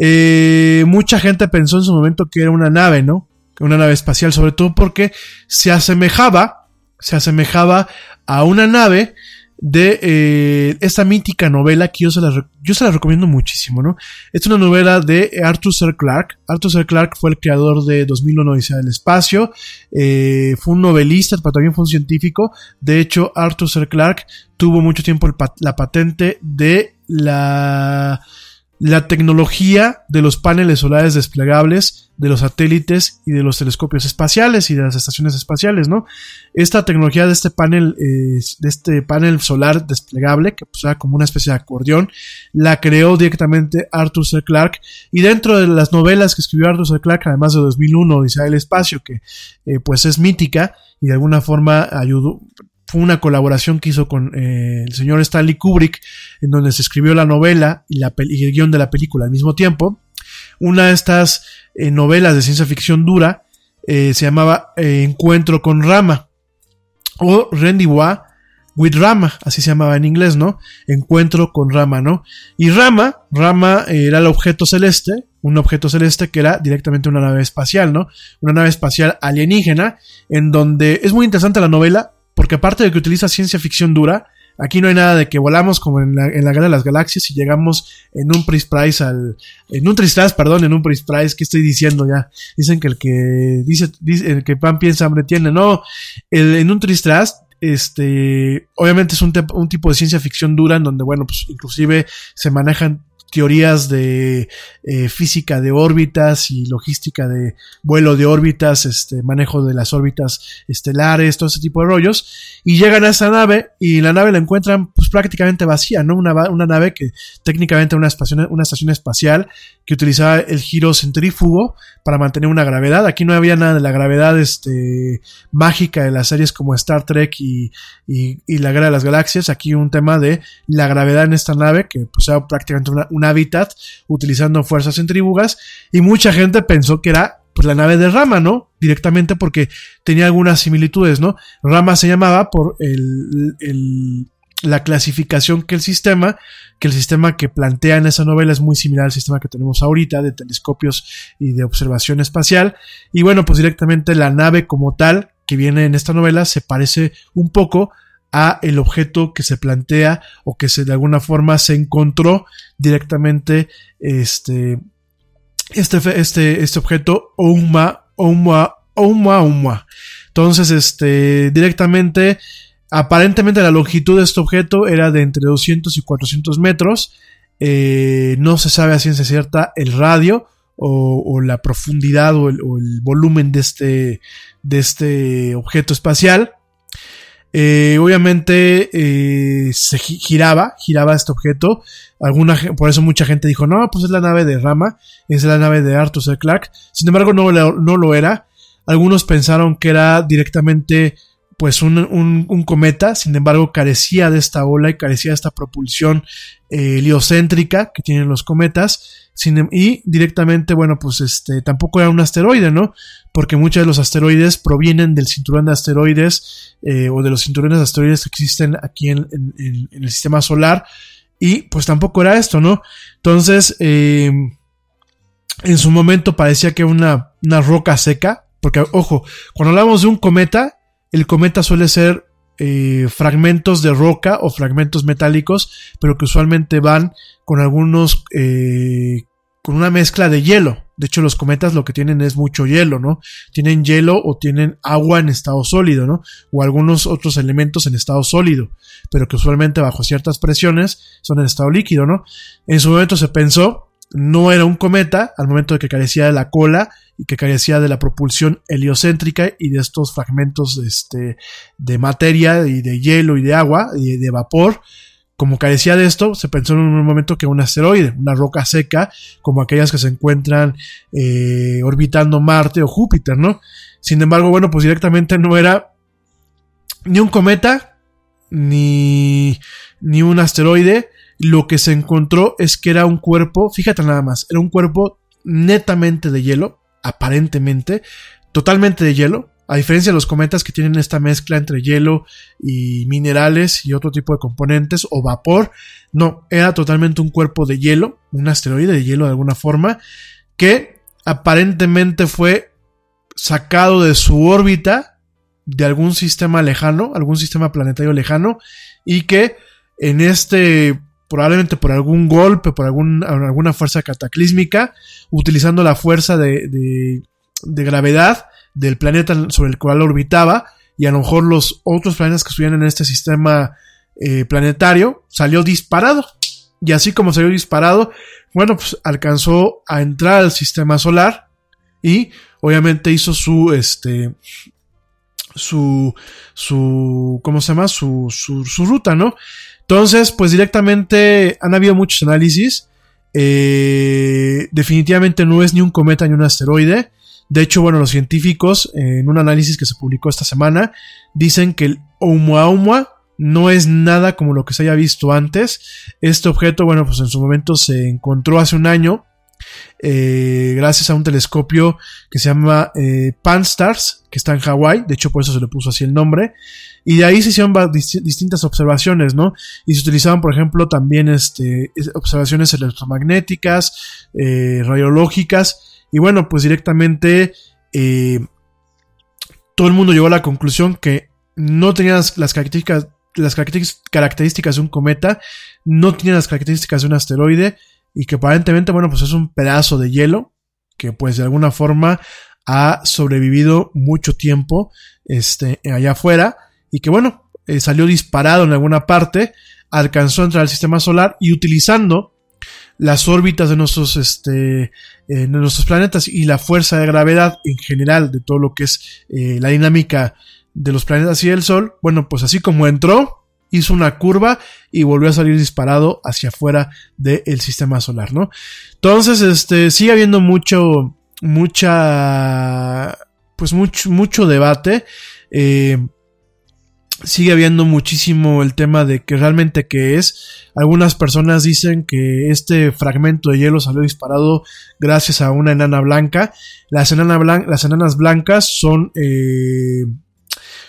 Eh, mucha gente pensó en su momento que era una nave, ¿no? Una nave espacial, sobre todo porque se asemejaba, se asemejaba a una nave de eh, esta mítica novela que yo se, la, yo se recomiendo muchísimo, ¿no? Es una novela de Arthur C. Clarke. Arthur C. Clarke fue el creador de 2001 Odisea del Espacio. Eh, fue un novelista, pero también fue un científico. De hecho, Arthur C. Clarke tuvo mucho tiempo la patente de la la tecnología de los paneles solares desplegables, de los satélites y de los telescopios espaciales y de las estaciones espaciales, ¿no? Esta tecnología de este panel, eh, de este panel solar desplegable, que pues era como una especie de acordeón, la creó directamente Arthur C. Clarke y dentro de las novelas que escribió Arthur C. Clarke, además de 2001, Dice el Espacio, que eh, pues es mítica y de alguna forma ayudó, fue una colaboración que hizo con eh, el señor Stanley Kubrick, en donde se escribió la novela y, la el guion de la película al mismo tiempo. Una de estas eh, novelas de ciencia ficción dura eh, se llamaba Encuentro con Rama o Rendezvous with Rama, así se llamaba en inglés, ¿no? Encuentro con Rama, ¿no? Y Rama, Rama era el objeto celeste, un objeto celeste que era directamente una nave espacial, ¿no? Una nave espacial alienígena, en donde es muy interesante la novela, porque aparte de que utiliza ciencia ficción dura, aquí no hay nada de que volamos como en la, en la Guerra de las Galaxias y llegamos en un Price Price al, en un Tristras, perdón, en un Price Price, ¿qué estoy diciendo ya? Dicen que el que dice, dice el que pan piensa hambre tiene, no, el, en un Tristras este, obviamente es un, un, tipo de ciencia ficción dura en donde, bueno, pues inclusive se manejan teorías de eh, física de órbitas y logística de vuelo de órbitas, este, manejo de las órbitas estelares, todo ese tipo de rollos, y llegan a esa nave y la nave la encuentran pues prácticamente vacía, ¿no? Una, una nave que técnicamente una una estación espacial que utilizaba el giro centrífugo para mantener una gravedad. Aquí no había nada de la gravedad este, mágica de las series como Star Trek y, y, la Guerra de las Galaxias. Aquí un tema de la gravedad en esta nave, que pues era prácticamente un hábitat utilizando fuerzas centrífugas. Y mucha gente pensó que era pues, la nave de Rama, ¿no? Directamente porque tenía algunas similitudes, ¿no? Rama se llamaba por el, el la clasificación que el sistema, que el sistema que plantea en esa novela es muy similar al sistema que tenemos ahorita de telescopios y de observación espacial. Y bueno, pues directamente la nave como tal que viene en esta novela se parece un poco a el objeto que se plantea o que de alguna forma se encontró directamente este este este este objeto Ouma Ouma Ouma Ouma entonces este directamente Aparentemente la longitud de este objeto era de entre 200 y 400 metros. Eh, no se sabe a ciencia cierta el radio o, la profundidad o el, volumen de este, de este objeto espacial. Eh, obviamente eh, se giraba, giraba este objeto. Por eso mucha gente dijo, no, pues es la nave de Rama, es la nave de Arthur C. Clarke. Sin embargo, no, no lo era. Algunos pensaron que era directamente pues un, un, cometa, sin embargo carecía de esta ola y carecía de esta propulsión eh, heliocéntrica que tienen los cometas em, y directamente, bueno, pues este tampoco era un asteroide, ¿no? Porque muchos de los asteroides provienen del cinturón de asteroides eh, o de los cinturones de asteroides que existen aquí en, el sistema solar y pues tampoco era esto, ¿no? Entonces, eh, en su momento parecía que una, una roca seca, porque ojo, cuando hablamos de un cometa, el cometa suele ser eh, fragmentos de roca o fragmentos metálicos, pero que usualmente van con algunos, eh, con una mezcla de hielo. De hecho, los cometas lo que tienen es mucho hielo, ¿no? Tienen hielo o tienen agua en estado sólido, ¿no? O algunos otros elementos en estado sólido, pero que usualmente bajo ciertas presiones son en estado líquido, ¿no? En su momento se pensó, no era un cometa, al momento de que carecía de la cola y que carecía de la propulsión heliocéntrica y de estos fragmentos este, de materia y de hielo y de agua y de vapor, como carecía de esto, se pensó en un momento que un asteroide, una roca seca, como aquellas que se encuentran eh, orbitando Marte o Júpiter, ¿no? Sin embargo, bueno, pues directamente no era ni un cometa, ni, ni un asteroide. Lo que se encontró es que era un cuerpo, fíjate nada más, era un cuerpo netamente de hielo, aparentemente, totalmente de hielo, a diferencia de los cometas que tienen esta mezcla entre hielo y minerales y otro tipo de componentes o vapor, no, era totalmente un cuerpo de hielo, un asteroide de hielo de alguna forma, que aparentemente fue sacado de su órbita de algún sistema lejano, algún sistema planetario lejano, y que en este, probablemente por algún golpe, por algún, alguna fuerza cataclísmica, utilizando la fuerza de, de, gravedad, del planeta sobre el cual orbitaba y a lo mejor los otros planetas que estuvieran en este sistema eh, planetario salió disparado. Y así como salió disparado, bueno, pues alcanzó a entrar al sistema solar y obviamente hizo su, este, su, su, ¿cómo se llama? Su, su, su ruta, ¿no? Entonces, pues directamente han habido muchos análisis. Eh, definitivamente no es ni un cometa ni un asteroide. De hecho, bueno, los científicos, en un análisis que se publicó esta semana, dicen que el Oumuamua no es nada como lo que se haya visto antes. Este objeto, bueno, pues en su momento se encontró hace un año, eh, gracias a un telescopio que se llama eh, Pan-STARRS, que está en Hawái, de hecho por eso se le puso así el nombre, y de ahí se hicieron distintas observaciones, ¿no? Y se utilizaban, por ejemplo, también este, observaciones electromagnéticas, eh, radiológicas, y bueno, pues directamente eh, todo el mundo llegó a la conclusión que no tenía las, características, las características de un cometa, no tenía las características de un asteroide y que aparentemente, bueno, pues es un pedazo de hielo que pues de alguna forma ha sobrevivido mucho tiempo este, allá afuera y que bueno, eh, salió disparado en alguna parte, alcanzó a entrar al sistema solar y utilizando las órbitas de nuestros, este, eh, de nuestros planetas y la fuerza de gravedad en general de todo lo que es eh, la dinámica de los planetas y del Sol, bueno, pues así como entró, hizo una curva y volvió a salir disparado hacia afuera del sistema solar, ¿no? Entonces, este, sigue habiendo mucho, mucha, pues mucho, mucho debate. Eh, sigue habiendo muchísimo el tema de que realmente qué es. Algunas personas dicen que este fragmento de hielo salió disparado gracias a una enana blanca. Las, las enanas blancas son eh,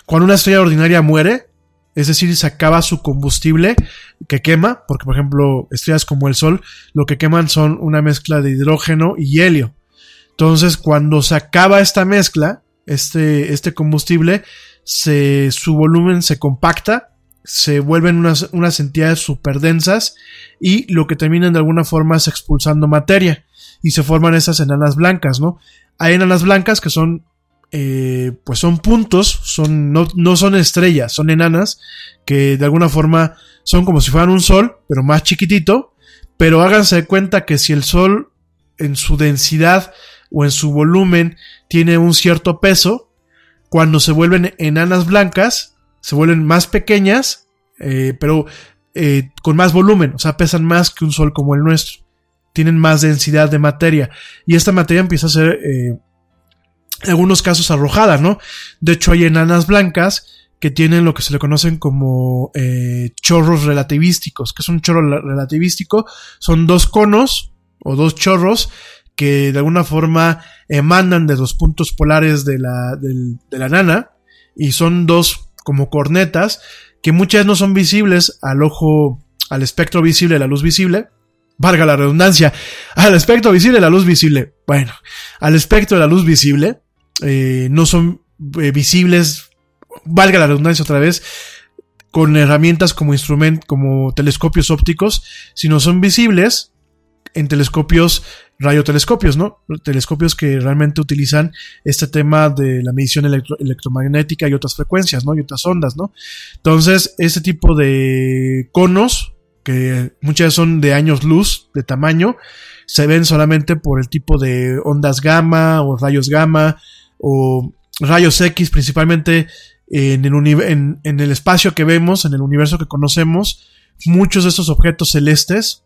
cuando una estrella ordinaria muere, es decir, se acaba su combustible que quema, porque por ejemplo estrellas como el Sol lo que queman son una mezcla de hidrógeno y helio. Entonces cuando se acaba esta mezcla, este, este combustible, se, su volumen se compacta, se vuelven unas, unas entidades súper densas y lo que terminan de alguna forma es expulsando materia y se forman esas enanas blancas, ¿no? Hay enanas blancas que son, eh, pues son puntos, son, no, no son estrellas, son enanas que de alguna forma son como si fueran un sol, pero más chiquitito, pero háganse cuenta que si el sol en su densidad o en su volumen tiene un cierto peso, cuando se vuelven enanas blancas, se vuelven más pequeñas, eh, pero eh, con más volumen, o sea, pesan más que un sol como el nuestro. Tienen más densidad de materia. Y esta materia empieza a ser, en algunos casos, arrojada, ¿no? De hecho, hay enanas blancas que tienen lo que se le conocen como chorros relativísticos. que es un chorro relativístico? Son dos conos o dos chorros que de alguna forma emanan de los puntos polares de la, de la nana y son dos como cornetas que muchas no son visibles al ojo, al espectro visible, la luz visible, valga la redundancia, al espectro visible, la luz visible, bueno, al espectro de la luz visible, eh, no son eh, visibles, valga la redundancia otra vez, con herramientas como instrumento, como telescopios ópticos, sino son visibles en telescopios, radiotelescopios, ¿no? Telescopios que realmente utilizan este tema de la medición electromagnética y otras frecuencias, ¿no? Y otras ondas, ¿no? Entonces, este tipo de conos, que muchas son de años luz de tamaño, se ven solamente por el tipo de ondas gamma o rayos gamma o rayos X, principalmente en el, espacio que vemos, en el universo que conocemos, muchos de estos objetos celestes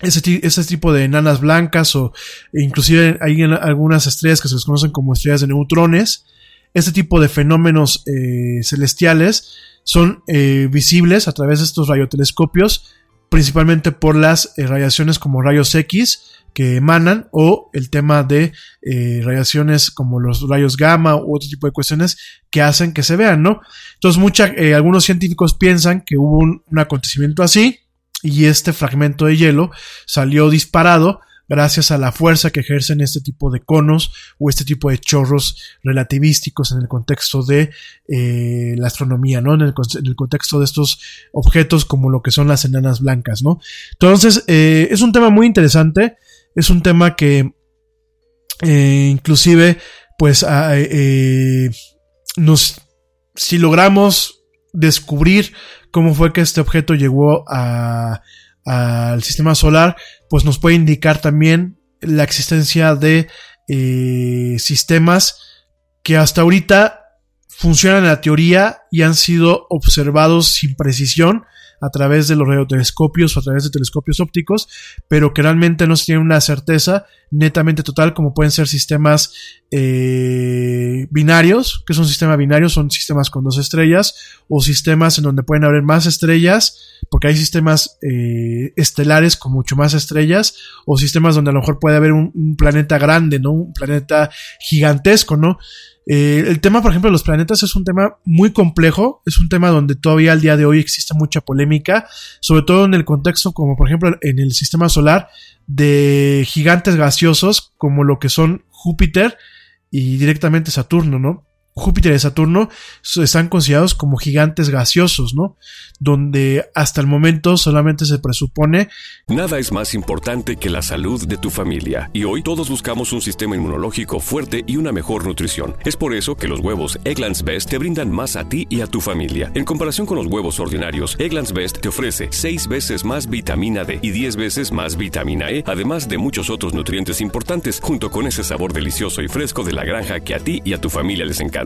ese, tipo de enanas blancas o inclusive hay algunas estrellas que se les conocen como estrellas de neutrones. Este tipo de fenómenos eh, celestiales son eh, visibles a través de estos radiotelescopios, principalmente por las eh, radiaciones como rayos X que emanan o el tema de radiaciones como los rayos gamma u otro tipo de cuestiones que hacen que se vean, ¿no? Entonces, algunos científicos piensan que hubo un acontecimiento así, y este fragmento de hielo salió disparado gracias a la fuerza que ejercen este tipo de conos o este tipo de chorros relativísticos en el contexto de eh, la astronomía, ¿no? En el, contexto de estos objetos como lo que son las enanas blancas, ¿no? Entonces, eh, es un tema muy interesante, es un tema que eh, inclusive, pues, ah, nos, si logramos descubrir cómo fue que este objeto llegó al sistema solar, pues nos puede indicar también la existencia de eh, sistemas que hasta ahorita funcionan en la teoría y han sido observados sin precisión a través de los radiotelescopios o a través de telescopios ópticos, pero que realmente no se tiene una certeza netamente total como pueden ser sistemas eh, binarios, que es un sistema binario, son sistemas con dos estrellas, o sistemas en donde pueden haber más estrellas, porque hay sistemas eh, estelares con mucho más estrellas, o sistemas donde a lo mejor puede haber un, un planeta grande, ¿no? Un planeta gigantesco, ¿no? Eh, el tema, por ejemplo, de los planetas es un tema muy complejo, es un tema donde todavía al día de hoy existe mucha polémica, sobre todo en el contexto como por ejemplo en el sistema solar de gigantes gaseosos como lo que son Júpiter y directamente Saturno, ¿no? Júpiter y Saturno están considerados como gigantes gaseosos, ¿no? Donde hasta el momento solamente se presupone. Nada es más importante que la salud de tu familia. Y hoy todos buscamos un sistema inmunológico fuerte y una mejor nutrición. Es por eso que los huevos Egglands Best te brindan más a ti y a tu familia. En comparación con los huevos ordinarios, Egglands Best te ofrece 6 veces más vitamina D y 10 veces más vitamina E, además de muchos otros nutrientes importantes, junto con ese sabor delicioso y fresco de la granja que a ti y a tu familia les encanta.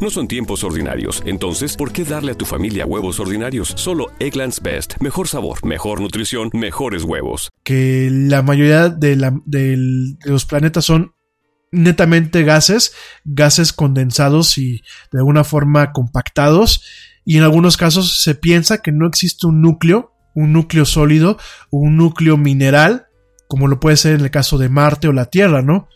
No son tiempos ordinarios. Entonces, ¿por qué darle a tu familia huevos ordinarios? Solo Egglands Best. Mejor sabor, mejor nutrición, mejores huevos. Que la mayoría de, los planetas son netamente gases, gases condensados y de alguna forma compactados. Y en algunos casos se piensa que no existe un núcleo, un núcleo sólido un núcleo mineral, como lo puede ser en el caso de Marte o la Tierra, ¿no?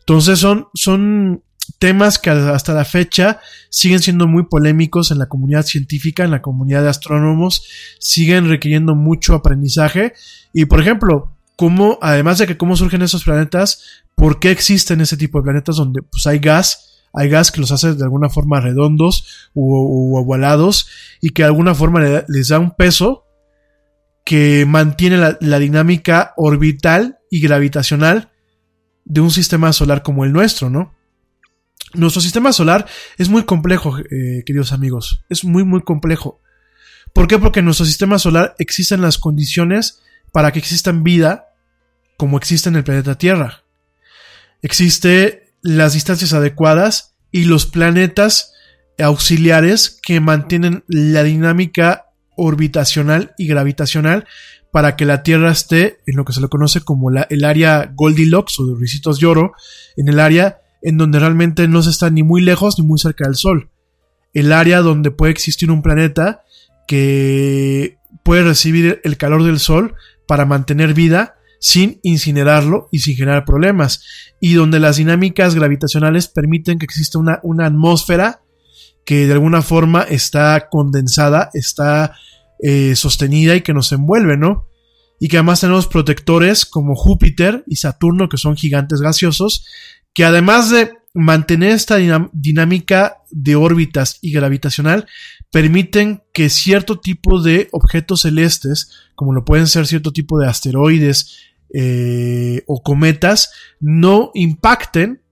Entonces son, son temas que hasta la fecha siguen siendo muy polémicos en la comunidad científica, en la comunidad de astrónomos, siguen requiriendo mucho aprendizaje y por ejemplo, cómo, además de que cómo surgen esos planetas, por qué existen ese tipo de planetas donde pues hay gas, hay gas que los hace de alguna forma redondos o, ovalados y que de alguna forma les da un peso que mantiene la dinámica orbital y gravitacional de un sistema solar como el nuestro, ¿no? Nuestro sistema solar es muy complejo, eh, queridos amigos. Es muy, muy complejo. ¿Por qué? Porque en nuestro sistema solar existen las condiciones para que existan vida como existe en el planeta Tierra. Existe las distancias adecuadas y los planetas auxiliares que mantienen la dinámica orbitacional y gravitacional para que la Tierra esté en lo que se le conoce como el área Goldilocks o de risitos de oro, en el área en donde realmente no se está ni muy lejos ni muy cerca del Sol. El área donde puede existir un planeta que puede recibir el calor del Sol para mantener vida sin incinerarlo y sin generar problemas, y donde las dinámicas gravitacionales permiten que exista una, una atmósfera que de alguna forma está condensada, está eh, sostenida y que nos envuelve, ¿no? Y que además tenemos protectores como Júpiter y Saturno, que son gigantes gaseosos, que además de mantener esta dinámica de órbitas y gravitacional, permiten que cierto tipo de objetos celestes, como lo pueden ser cierto tipo de asteroides eh, o cometas, no impacten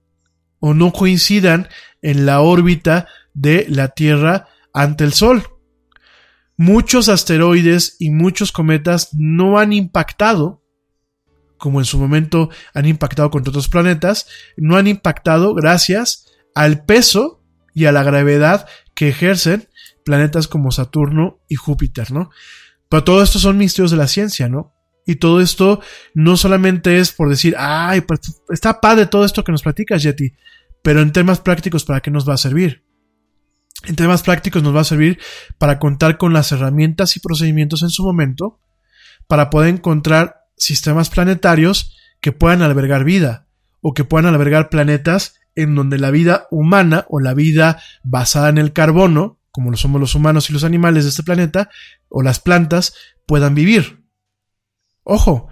o no coincidan en la órbita de la Tierra ante el Sol. Muchos asteroides y muchos cometas no han impactado, como en su momento han impactado contra otros planetas, no han impactado gracias al peso y a la gravedad que ejercen planetas como Saturno y Júpiter, ¿no? Pero todo esto son misterios de la ciencia, ¿no? Y todo esto no solamente es por decir, ay, pues está padre todo esto que nos platicas, Yeti, pero en temas prácticos, ¿para qué nos va a servir? En temas prácticos nos va a servir para contar con las herramientas y procedimientos en su momento para poder encontrar sistemas planetarios que puedan albergar vida o que puedan albergar planetas en donde la vida humana o la vida basada en el carbono, como lo somos los humanos y los animales de este planeta, o las plantas, puedan vivir. Ojo,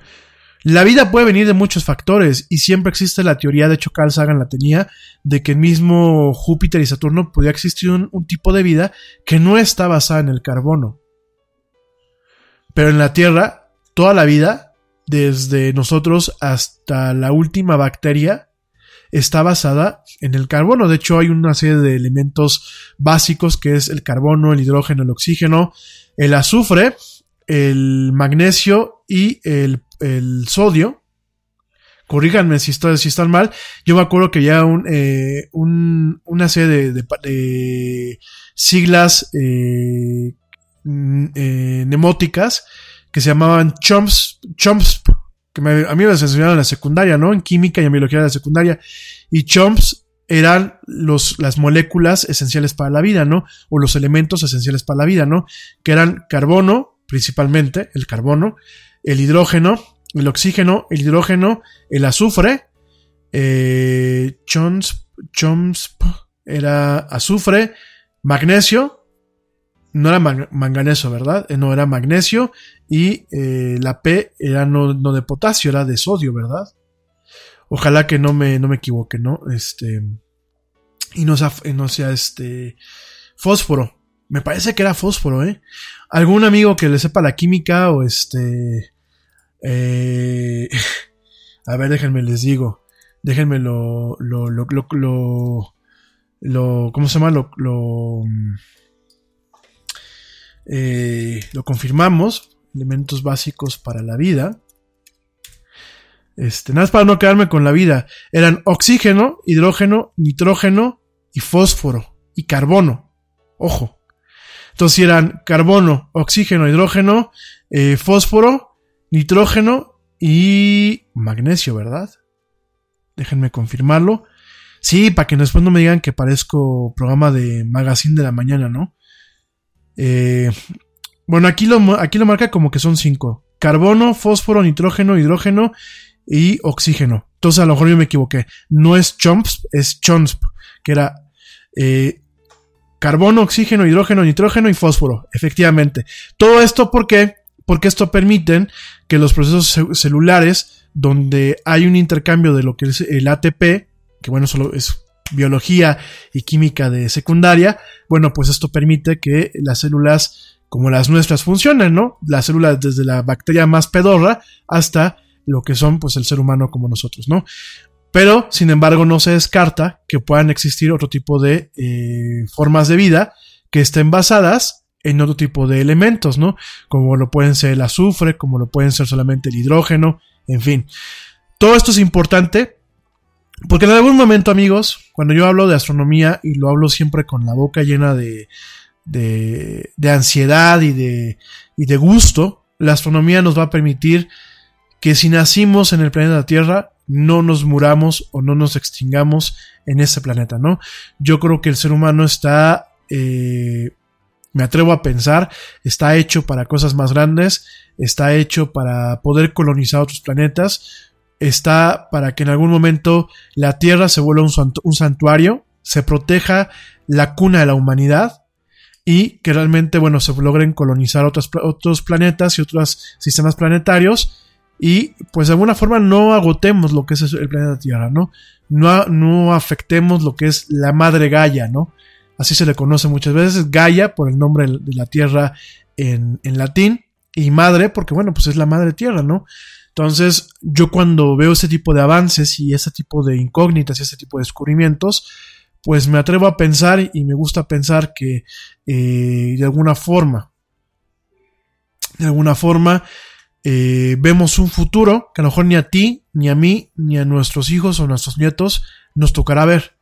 la vida puede venir de muchos factores y siempre existe la teoría, de hecho Carl Sagan la tenía, de que mismo Júpiter y Saturno podía existir un, un tipo de vida que no está basada en el carbono. Pero en la Tierra, toda la vida, desde nosotros hasta la última bacteria, está basada en el carbono. De hecho, hay una serie de elementos básicos que es el carbono, el hidrógeno, el oxígeno, el azufre, el magnesio y el el sodio. Corríganme si, si están mal. Yo me acuerdo que ya un, eh, una serie de, siglas eh, eh, nemóticas que se llamaban chomps, chomps, que a mí me enseñaron en la secundaria, ¿no? En química y en biología de la secundaria. Y chomps eran los, las moléculas esenciales para la vida, ¿no? O los elementos esenciales para la vida, ¿no? Que eran carbono, principalmente, el carbono, el hidrógeno, el oxígeno, el hidrógeno, el azufre, eh, chomsp era azufre, magnesio, no era manganeso, ¿verdad? Eh, no era magnesio y eh, la P era no, de potasio, era de sodio, ¿verdad? Ojalá que no me, no me equivoque, ¿no? Este, y no sea, no sea este, fósforo. Me parece que era fósforo, ¿eh? Algún amigo que le sepa la química o este, eh, a ver, déjenme les digo. Déjenme lo, lo, lo, lo, lo, ¿cómo se llama? Lo, lo, eh, lo confirmamos. Elementos básicos para la vida. Este, nada más para no quedarme con la vida. Eran oxígeno, hidrógeno, nitrógeno y fósforo y carbono. Ojo. Entonces eran carbono, oxígeno, hidrógeno, eh, fósforo nitrógeno y magnesio, ¿verdad? Déjenme confirmarlo. Sí, para que después no me digan que parezco programa de magazine de la mañana, ¿no? Eh, bueno, aquí lo, aquí lo marca como que son cinco. Carbono, fósforo, nitrógeno, hidrógeno y oxígeno. Entonces a lo mejor yo me equivoqué. No es CHOMPS, es CHOMSP, que era eh, carbono, oxígeno, hidrógeno, nitrógeno y fósforo. Efectivamente. Todo esto porque porque esto permite que los procesos celulares, donde hay un intercambio de lo que es el ATP, que bueno, solo es biología y química de secundaria, bueno, pues esto permite que las células como las nuestras funcionen, ¿no? Las células desde la bacteria más pedorra hasta lo que son pues el ser humano como nosotros, ¿no? Pero, sin embargo, no se descarta que puedan existir otro tipo de eh, formas de vida que estén basadas en otro tipo de elementos, ¿no? Como lo pueden ser el azufre, como lo pueden ser solamente el hidrógeno, en fin. Todo esto es importante porque en algún momento, amigos, cuando yo hablo de astronomía y lo hablo siempre con la boca llena de, de, de ansiedad y de, y de gusto, la astronomía nos va a permitir que si nacimos en el planeta Tierra, no nos muramos o no nos extingamos en ese planeta, ¿no? Yo creo que el ser humano está eh, me atrevo a pensar, está hecho para cosas más grandes, está hecho para poder colonizar otros planetas, está para que en algún momento la Tierra se vuelva un, santuario, se proteja la cuna de la humanidad y que realmente, bueno, se logren colonizar otros, otros planetas y otros sistemas planetarios y pues de alguna forma no agotemos lo que es el planeta Tierra, ¿no? No, no afectemos lo que es la madre Gaia, ¿no? Así se le conoce muchas veces, Gaia por el nombre de la Tierra en, en latín y madre porque bueno, pues es la madre Tierra, ¿no? Entonces, yo cuando veo ese tipo de avances y ese tipo de incógnitas y ese tipo de descubrimientos, pues me atrevo a pensar y me gusta pensar que eh, de alguna forma, de alguna forma, eh, vemos un futuro que a lo mejor ni a ti, ni a mí, ni a nuestros hijos o nuestros nietos nos tocará ver.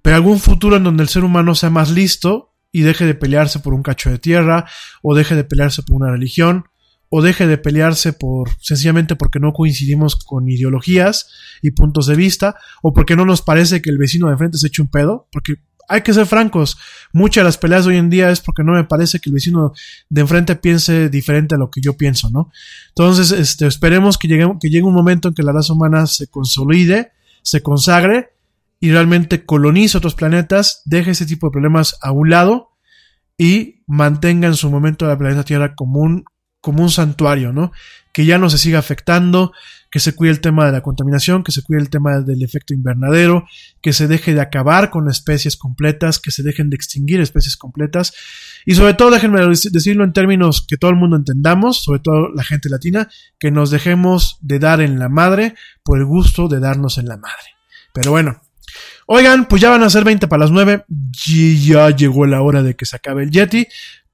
Pero algún futuro en donde el ser humano sea más listo y deje de pelearse por un cacho de tierra, o deje de pelearse por una religión, o deje de pelearse por sencillamente porque no coincidimos con ideologías y puntos de vista, o porque no nos parece que el vecino de enfrente se eche un pedo, porque hay que ser francos, muchas de las peleas hoy en día es porque no me parece que el vecino de enfrente piense diferente a lo que yo pienso, ¿no? Entonces, este, esperemos que llegue, que llegue un momento en que la raza humana se consolide, se consagre y realmente colonice otros planetas, deje ese tipo de problemas a un lado y mantenga en su momento la planeta Tierra como un como un santuario, ¿no? Que ya no se siga afectando, que se cuide el tema de la contaminación, que se cuide el tema del efecto invernadero, que se deje de acabar con especies completas, que se dejen de extinguir especies completas y sobre todo déjenme decirlo en términos que todo el mundo entendamos, sobre todo la gente latina, que nos dejemos de dar en la madre por el gusto de darnos en la madre. Pero bueno, Oigan, pues ya van a ser 20 para las 9 y ya llegó la hora de que se acabe el Yeti.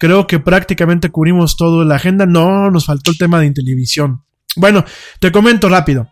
Creo que prácticamente cubrimos toda la agenda. No, nos faltó el tema de televisión. Bueno, te comento rápido.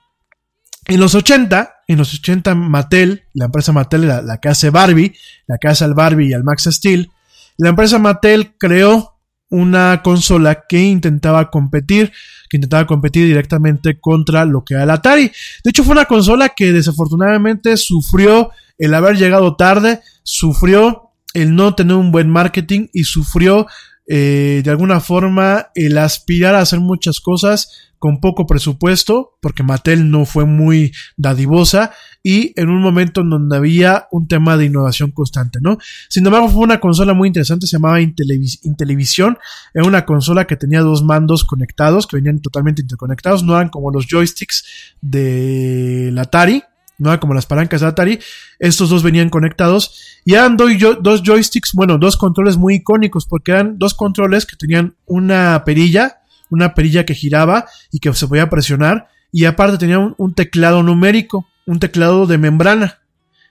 En los 80, en los 80 Mattel, la empresa Mattel, la, la que hace Barbie, la que hace al Barbie y al Max Steel, la empresa Mattel creó una consola que intentaba competir, que intentaba competir directamente contra lo que era el Atari. De hecho, fue una consola que desafortunadamente sufrió el haber llegado tarde, sufrió el no tener un buen marketing y sufrió eh, de alguna forma el aspirar a hacer muchas cosas con poco presupuesto, porque Mattel no fue muy dadivosa y en un momento en donde había un tema de innovación constante, ¿no? Sin embargo, fue una consola muy interesante, se llamaba Intellivision, era una consola que tenía dos mandos conectados, que venían totalmente interconectados, no eran como los joysticks de la Atari, no como las palancas de Atari, estos dos venían conectados y eran dos joysticks, bueno, dos controles muy icónicos porque eran dos controles que tenían una perilla, una perilla que giraba y que se podía presionar y aparte tenía un, teclado numérico, un teclado de membrana.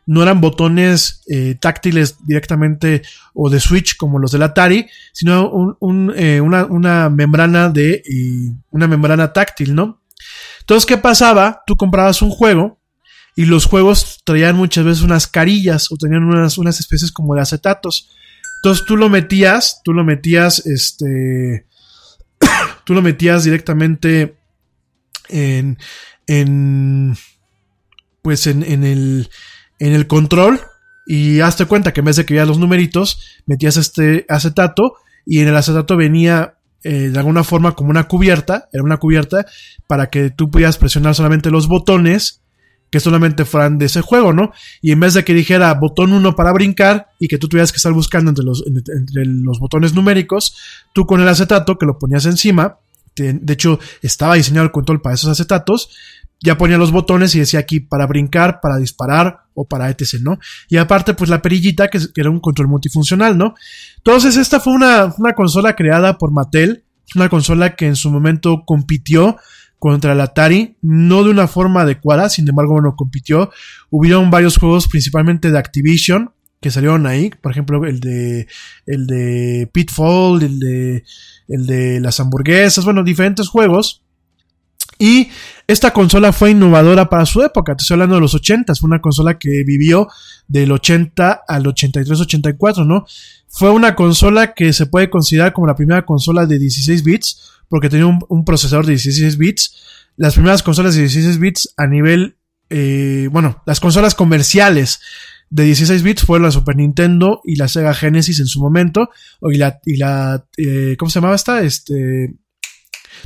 No eran botones eh, táctiles directamente o de switch como los del Atari, sino eh, una, membrana de eh, una membrana táctil, ¿no? Entonces, ¿qué pasaba? Tú comprabas un juego y los juegos traían muchas veces unas carillas o tenían unas, unas especies como de acetatos. Entonces tú lo metías, tú lo metías, este, tú lo metías directamente en, en pues en, en, el, en el control y hazte cuenta que en vez de que veas los numeritos, metías este acetato y en el acetato venía eh, de alguna forma como una cubierta, era una cubierta para que tú pudieras presionar solamente los botones que solamente fueran de ese juego, ¿no? Y en vez de que dijera botón 1 para brincar y que tú tuvieras que estar buscando entre los, entre los botones numéricos, tú con el acetato que lo ponías encima, de hecho estaba diseñado el control para esos acetatos, ya ponía los botones y decía aquí para brincar, para disparar o para etc, ¿no? Y aparte, pues la perillita que, era un control multifuncional, ¿no? Entonces, esta fue una, una consola creada por Mattel, una consola que en su momento compitió contra el Atari, no de una forma adecuada, sin embargo, bueno, compitió. Hubieron varios juegos, principalmente de Activision, que salieron ahí, por ejemplo, el de, el de Pitfall, el de, el de las hamburguesas, bueno, diferentes juegos. Y esta consola fue innovadora para su época, te estoy hablando de los 80, fue una consola que vivió del 80 al 83-84, ¿no? Fue una consola que se puede considerar como la primera consola de 16 bits, porque tenía un, procesador de 16 bits. Las primeras consolas de 16 bits a nivel, eh, bueno, las consolas comerciales de 16 bits fueron la Super Nintendo y la Sega Genesis en su momento, y la, y la eh, ¿cómo se llamaba esta? Este,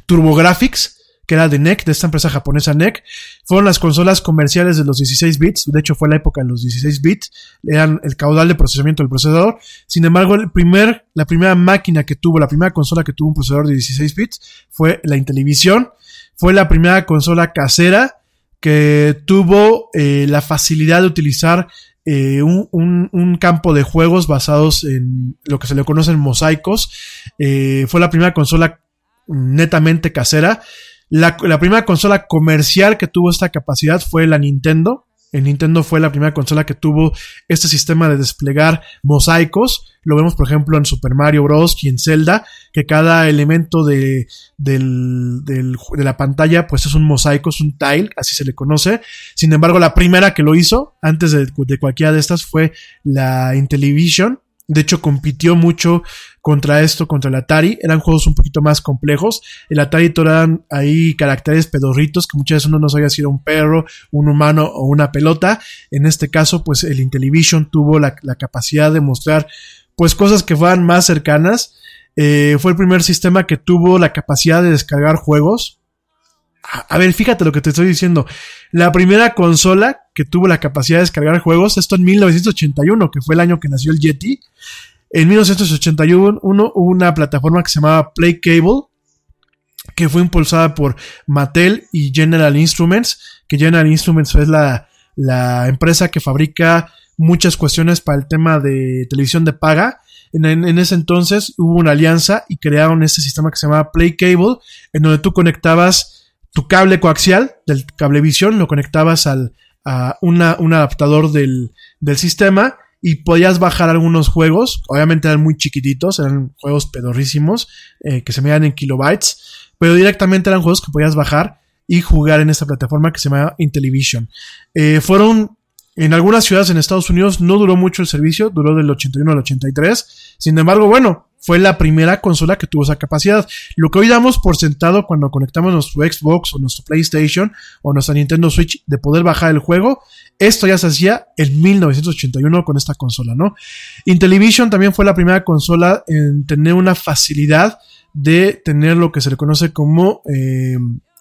TurboGrafx, que era de NEC, de esta empresa japonesa NEC, fueron las consolas comerciales de los 16 bits, de hecho fue la época de los 16 bits, eran el caudal de procesamiento del procesador, sin embargo, el primer, la primera máquina que tuvo, la primera consola que tuvo un procesador de 16 bits fue la Intellivision, fue la primera consola casera que tuvo eh, la facilidad de utilizar eh, un, un, un, campo de juegos basados en lo que se le conocen mosaicos. Eh, fue la primera consola netamente casera. La, la, primera consola comercial que tuvo esta capacidad fue la Nintendo. El Nintendo fue la primera consola que tuvo este sistema de desplegar mosaicos. Lo vemos, por ejemplo, en Super Mario Bros. y en Zelda, que cada elemento de, del, del, de la pantalla, pues es un mosaico, es un tile, así se le conoce. Sin embargo, la primera que lo hizo, antes de, de cualquiera de estas, fue la Intellivision, de hecho, compitió mucho contra esto, contra el Atari. Eran juegos un poquito más complejos. El Atari eran ahí caracteres pedorritos que muchas veces uno no sabía si era un perro, un humano o una pelota. En este caso, pues el Intellivision tuvo la, capacidad de mostrar pues cosas que fueran más cercanas. Eh, fue el primer sistema que tuvo la capacidad de descargar juegos. A ver, fíjate lo que te estoy diciendo. La primera consola que tuvo la capacidad de descargar juegos, esto en 1981, que fue el año que nació el Yeti. En 1981 hubo una plataforma que se llamaba Play Cable, que fue impulsada por Mattel y General Instruments, que General Instruments es la, la empresa que fabrica muchas cuestiones para el tema de televisión de paga. En, ese entonces hubo una alianza y crearon este sistema que se llamaba Play Cable, en donde tú conectabas tu cable coaxial del cablevisión, lo conectabas al, a una, un adaptador del, del sistema y podías bajar algunos juegos, obviamente eran muy chiquititos, eran juegos pedorrísimos, eh, que se medían en kilobytes, pero directamente eran juegos que podías bajar y jugar en esta plataforma que se llama Intellivision. Eh, fueron en algunas ciudades en Estados Unidos no duró mucho el servicio, duró del 81 al 83. Sin embargo, bueno, fue la primera consola que tuvo esa capacidad. Lo que hoy damos por sentado cuando conectamos nuestro Xbox o nuestro PlayStation o nuestra Nintendo Switch de poder bajar el juego, esto ya se hacía en 1981 con esta consola, ¿no? Intellivision también fue la primera consola en tener una facilidad de tener lo que se le conoce como eh,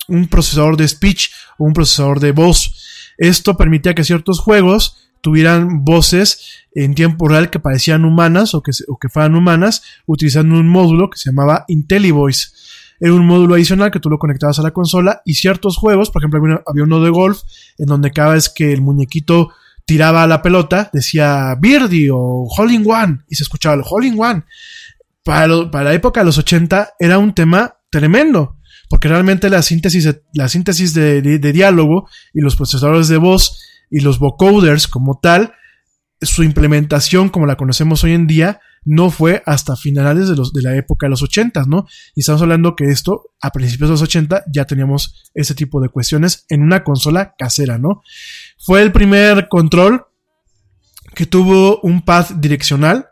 un procesador de speech o un procesador de voz. Esto permitía que ciertos juegos tuvieran voces en tiempo real que parecían humanas o que, o que fueran humanas utilizando un módulo que se llamaba IntelliVoice. Era un módulo adicional que tú lo conectabas a la consola y ciertos juegos, por ejemplo, había uno de golf en donde cada vez que el muñequito tiraba la pelota decía Birdie o Hole in One y se escuchaba el Hole in One. Para, la época de los 80 era un tema tremendo porque realmente la síntesis, la síntesis de, diálogo y los procesadores de voz y los vocoders como tal, su implementación como la conocemos hoy en día no fue hasta finales de, los, de la época de los 80, ¿no? Y estamos hablando que esto, a principios de los 80, ya teníamos ese tipo de cuestiones en una consola casera, ¿no? Fue el primer control que tuvo un pad direccional,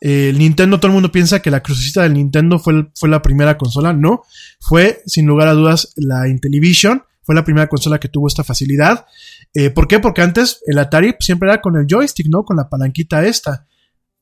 el Nintendo, todo el mundo piensa que la crucecita del Nintendo fue, fue la primera consola. No, fue sin lugar a dudas la Intellivision. Fue la primera consola que tuvo esta facilidad. Eh, ¿Por qué? Porque antes el Atari siempre era con el joystick, ¿no? Con la palanquita esta.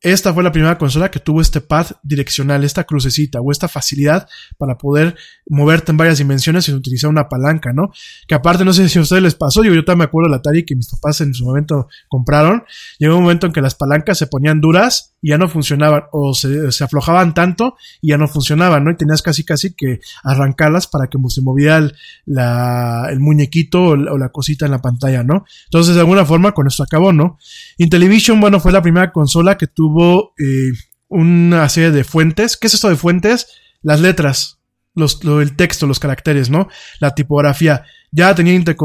Esta fue la primera consola que tuvo este pad direccional, esta crucecita o esta facilidad para poder moverte en varias dimensiones sin utilizar una palanca, ¿no? Que aparte, no sé si a ustedes les pasó, yo, yo también me acuerdo del Atari que mis papás en su momento compraron. Llegó un momento en que las palancas se ponían duras y ya no funcionaban o se, aflojaban tanto y ya no funcionaban, ¿no? Y tenías casi casi que arrancarlas para que se moviera el, la, el muñequito o la, o la cosita en la pantalla, ¿no? Entonces, de alguna forma, con esto acabó, ¿no? Intellivision, bueno, fue la primera consola que tuvo eh, una serie de fuentes. ¿Qué es esto de fuentes? Las letras, los, lo, el texto, los caracteres, ¿no? La tipografía ya tenía inter,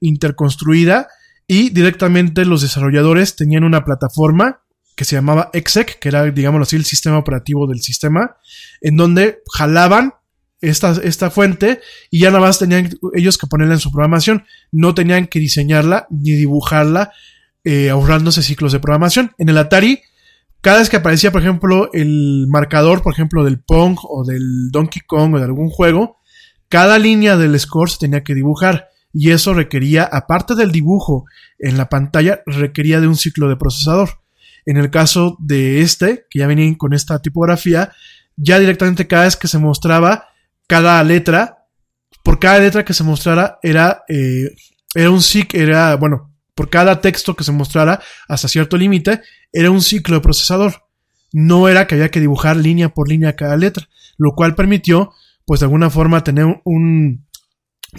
interconstruida y directamente los desarrolladores tenían una plataforma que se llamaba exec, que era, digamos así, el sistema operativo del sistema, en donde jalaban esta, esta fuente y ya nada más tenían ellos que ponerla en su programación. No tenían que diseñarla ni dibujarla, eh, ahorrándose ciclos de programación. En el Atari cada vez que aparecía, por ejemplo, el marcador, por ejemplo, del Pong o del Donkey Kong o de algún juego, cada línea del score se tenía que dibujar. y eso requería, aparte del dibujo en la pantalla, requería de un ciclo de procesador. En el caso de este, que ya venía con esta tipografía, ya directamente cada vez que se mostraba cada letra, por cada letra que se mostrara era, eh, era un ciclo, era, bueno, por cada texto que se mostrara hasta cierto límite, era un ciclo de procesador. No era que había que dibujar línea por línea cada letra, lo cual permitió, pues de alguna forma, tener un,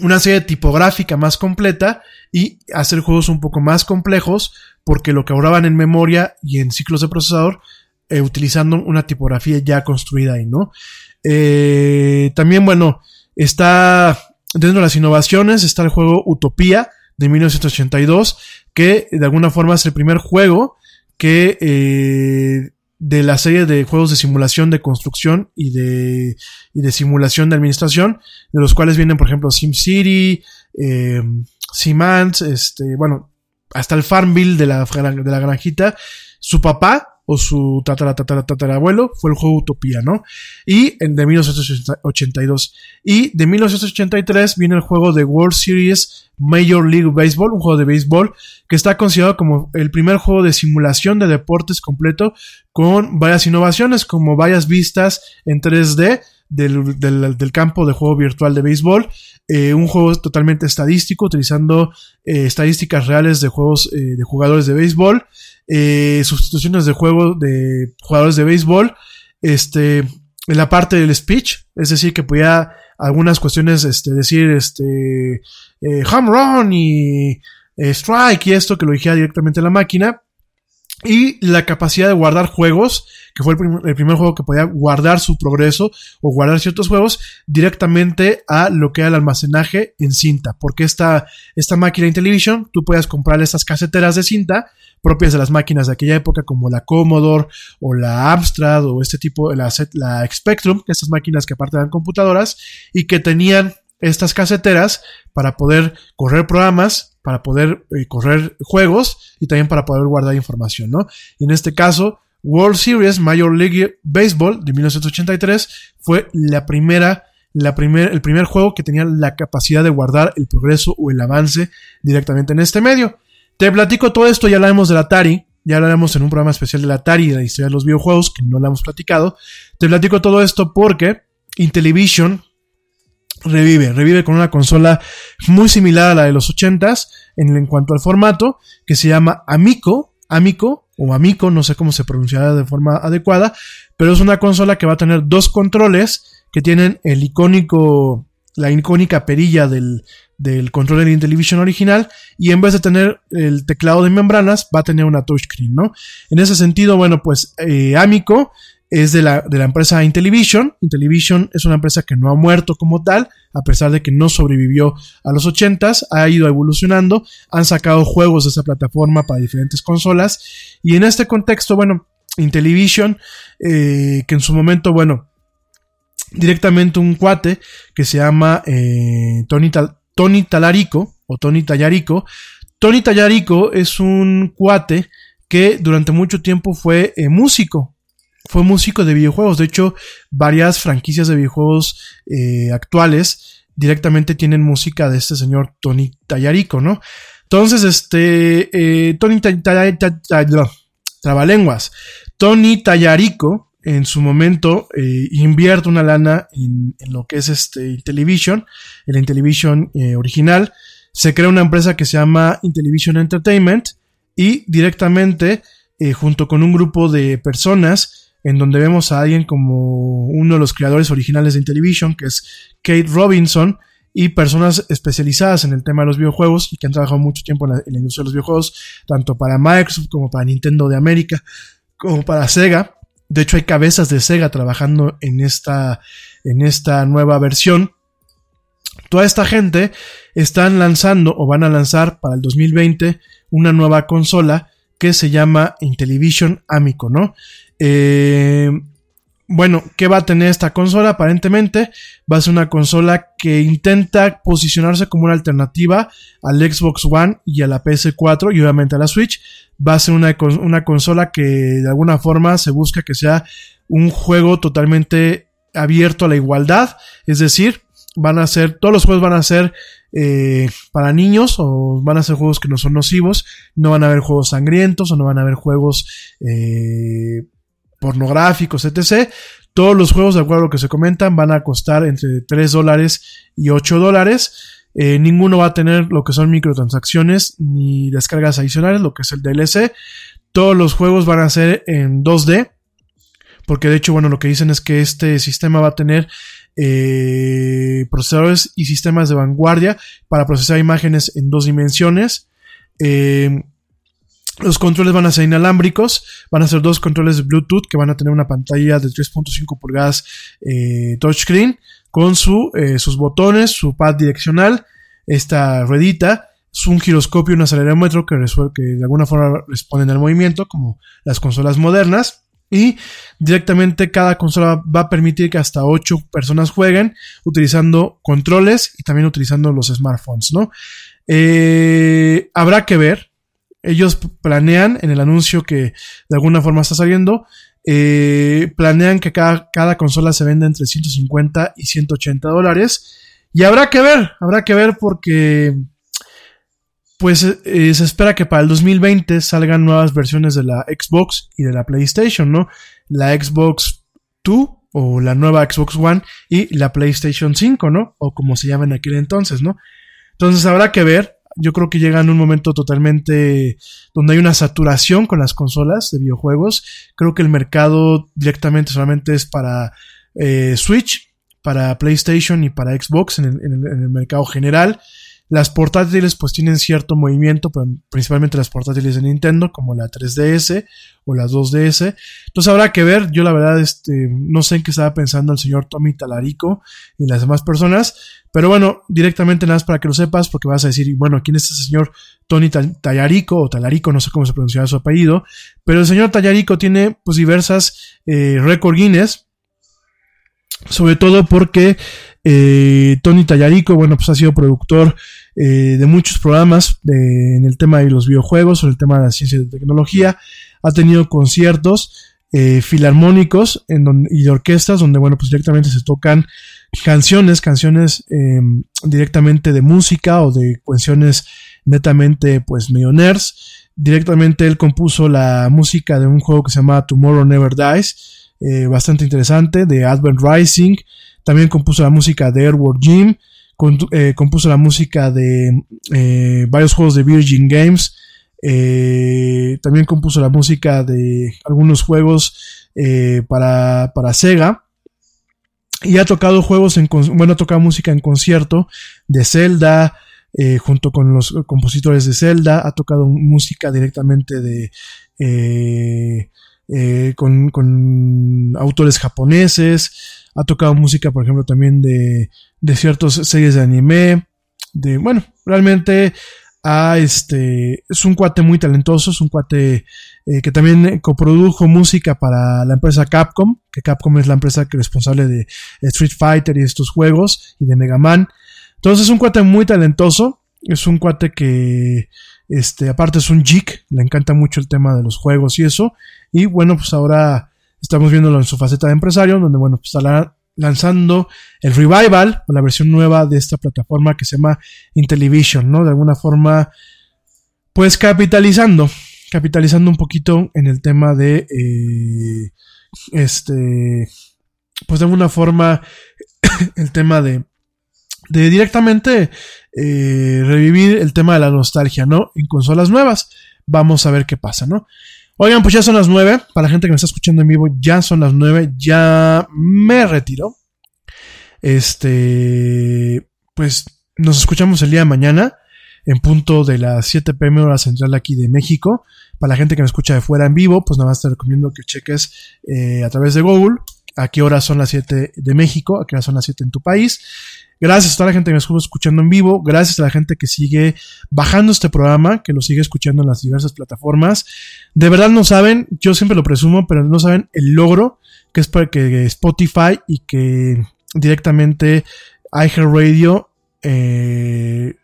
una serie tipográfica más completa y hacer juegos un poco más complejos porque lo que ahorraban en memoria y en ciclos de procesador eh, utilizando una tipografía ya construida ahí, ¿no? Eh, también, bueno, está dentro de las innovaciones está el juego Utopía de 1982 que de alguna forma es el primer juego que eh, de la serie de juegos de simulación de construcción y de, y de simulación de administración, de los cuales vienen, por ejemplo, SimCity, eh, Simants, este, bueno, hasta el Farmville de la, de la granjita. Su papá o su tatara, tatara, tatarabuelo fue el juego Utopía, ¿no? Y en, de 1982. Y de 1983 viene el juego de World Series Major League Baseball, un juego de béisbol que está considerado como el primer juego de simulación de deportes completo con varias innovaciones, como varias vistas en 3D del, del, del campo de juego virtual de béisbol. Eh, un juego totalmente estadístico, utilizando eh, estadísticas reales de juegos eh, de jugadores de béisbol. Eh, sustituciones de juego de jugadores de béisbol, este, en la parte del speech, es decir, que podía algunas cuestiones, este, decir, este, eh, home run y eh, strike y esto que lo dijera directamente la máquina. Y la capacidad de guardar juegos, que fue el, primer juego que podía guardar su progreso o guardar ciertos juegos directamente a lo que era el almacenaje en cinta. Porque esta, esta máquina Intellivision, tú puedes comprar estas caseteras de cinta propias de las máquinas de aquella época como la Commodore o la Amstrad o este tipo, la, la Spectrum, estas máquinas que aparte eran computadoras y que tenían estas caseteras para poder correr programas, para poder eh, correr juegos y también para poder guardar información, ¿no? Y en este caso, World Series Major League Baseball de 1983 fue la primera, la primer, el primer juego que tenía la capacidad de guardar el progreso o el avance directamente en este medio. Te platico todo esto, ya hablaremos del Atari, ya hablaremos en un programa especial del Atari y de la historia de los videojuegos, que no lo hemos platicado. Te platico todo esto porque Intellivision revive, revive con una consola muy similar a la de los 80s en, cuanto al formato, que se llama Amico, Amico o Amico, no sé cómo se pronunciará de forma adecuada, pero es una consola que va a tener dos controles que tienen el icónico, la icónica perilla del, del control de Intellivision original y en vez de tener el teclado de membranas va a tener una touchscreen, ¿no? En ese sentido, bueno, pues eh, Amico es de la, de la empresa Intellivision. Intellivision es una empresa que no ha muerto como tal, a pesar de que no sobrevivió a los 80s, ha ido evolucionando, han sacado juegos de esa plataforma para diferentes consolas y en este contexto, bueno, Intellivision, eh, que en su momento, bueno, directamente un cuate que se llama eh, Tony, Tony Talarico o Tony Tallarico. Tony Tallarico es un cuate que durante mucho tiempo fue eh, músico. Fue músico de videojuegos. De hecho, varias franquicias de videojuegos eh, actuales directamente tienen música de este señor Tony Tallarico, ¿no? Entonces, este, eh, Tony Trabalenguas. Tony Tallarico, en su momento, invierte una lana en, lo que es este Intellivision el Intellivision eh, original, se crea una empresa que se llama Intellivision Entertainment y directamente eh, junto con un grupo de personas en donde vemos a alguien como uno de los creadores originales de Intellivision, que es Kate Robinson, y personas especializadas en el tema de los videojuegos y que han trabajado mucho tiempo en la, en industria de los videojuegos, tanto para Microsoft como para Nintendo de América, como para Sega. De hecho, hay cabezas de Sega trabajando en esta, en esta nueva versión. Toda esta gente están lanzando o van a lanzar para el 2020 una nueva consola que se llama Intellivision Amico, ¿no? Eh, bueno, ¿qué va a tener esta consola? Aparentemente va a ser una consola que intenta posicionarse como una alternativa al Xbox One y a la PS4 y obviamente a la Switch. Va a ser una, una consola que de alguna forma se busca que sea un juego totalmente abierto a la igualdad, es decir, van a ser, todos los juegos van a ser eh, para niños o van a ser juegos que no son nocivos, no van a haber juegos sangrientos o no van a haber juegos eh, pornográficos, etc. Todos los juegos, de acuerdo a lo que se comentan, van a costar entre 3 dólares y 8 dólares. Eh, ninguno va a tener lo que son microtransacciones ni descargas adicionales, lo que es el DLC. Todos los juegos van a ser en 2D. Porque de hecho, bueno, lo que dicen es que este sistema va a tener eh, procesadores y sistemas de vanguardia para procesar imágenes en dos dimensiones. Eh, los controles van a ser inalámbricos, van a ser dos controles de Bluetooth que van a tener una pantalla de 3.5 pulgadas eh, touchscreen con su, sus botones, su pad direccional, esta ruedita, es un giroscopio y un acelerómetro que, que de alguna forma responden al movimiento como las consolas modernas. Y directamente cada consola va a permitir que hasta 8 personas jueguen utilizando controles y también utilizando los smartphones, ¿no? Eh, habrá que ver. Ellos planean en el anuncio que de alguna forma está saliendo. Eh, planean que cada, cada consola se venda entre 150 y 180 dólares. Y habrá que ver, habrá que ver porque pues eh, se espera que para el 2020 salgan nuevas versiones de la Xbox y de la PlayStation, ¿no? La Xbox 2 o la nueva Xbox One y la PlayStation 5, ¿no? O como se llama en aquel entonces, ¿no? Entonces habrá que ver. Yo creo que llega en un momento totalmente donde hay una saturación con las consolas de videojuegos. Creo que el mercado directamente solamente es para eh, Switch, para PlayStation y para Xbox en el mercado general. Las portátiles pues tienen cierto movimiento, pero principalmente las portátiles de Nintendo, como la 3DS o la 2DS. Entonces habrá que ver, yo la verdad este, no sé en qué estaba pensando el señor Tommy Talarico y las demás personas, pero bueno, directamente nada más para que lo sepas, porque vas a decir, bueno, ¿quién es este señor Tony Tallarico o Talarico? No sé cómo se pronuncia su apellido, pero el señor Tallarico tiene pues diversas eh, récord Guinness, sobre todo porque eh, Tony Tallarico, bueno, pues ha sido productor eh, de muchos programas en el tema de los videojuegos, o el tema de la ciencia y de tecnología. Ha tenido conciertos eh, filarmónicos en y de orquestas donde, bueno, pues directamente se tocan canciones, canciones em, directamente de música o de cuestiones netamente, pues, medio Directamente él compuso la música de un juego que se llama Tomorrow Never Dies, bastante interesante, de Advent Rising. También compuso la música de Airward Jim, eh, compuso la música de eh, varios juegos de Virgin Games. Eh, también compuso la música de algunos juegos para, para, Sega. Y ha tocado juegos en. Bueno, tocado música en concierto de Zelda. junto con los compositores de Zelda. Ha tocado música directamente de. con, con autores japoneses ha tocado música, por ejemplo, también de, de ciertas series de anime, de, bueno, realmente este, es un cuate muy talentoso, es un cuate eh, que también coprodujo música para la empresa Capcom, que Capcom es la empresa responsable de Street Fighter y estos juegos, y de Mega Man. Entonces es un cuate muy talentoso, es un cuate que, este, aparte es un geek, le encanta mucho el tema de los juegos y eso, y bueno, pues ahora Estamos viéndolo en su faceta de empresario, donde, bueno, pues estará lanzando el revival, la versión nueva de esta plataforma que se llama Intellivision, ¿no? De alguna forma, pues capitalizando, capitalizando un poquito en el tema de, eh, este, pues de alguna forma, el tema de, de directamente eh, revivir el tema de la nostalgia, ¿no? En consolas nuevas. Vamos a ver qué pasa, ¿no? Oigan, pues ya son las nueve. Para la gente que me está escuchando en vivo, ya son las nueve. Ya me retiro. Este, pues nos escuchamos el día de mañana en punto de las 7 pm hora central aquí de México. Para la gente que me escucha de fuera en vivo, pues nada más te recomiendo que cheques eh, a través de Google a qué hora son las 7 de México, a qué hora son las 7 en tu país. Gracias a toda la gente que me estuvo escuchando en vivo. Gracias a la gente que sigue bajando este programa, que lo sigue escuchando en las diversas plataformas. De verdad no saben, yo siempre lo presumo, pero no saben el logro que es para que Spotify y que directamente iHeartRadio eh,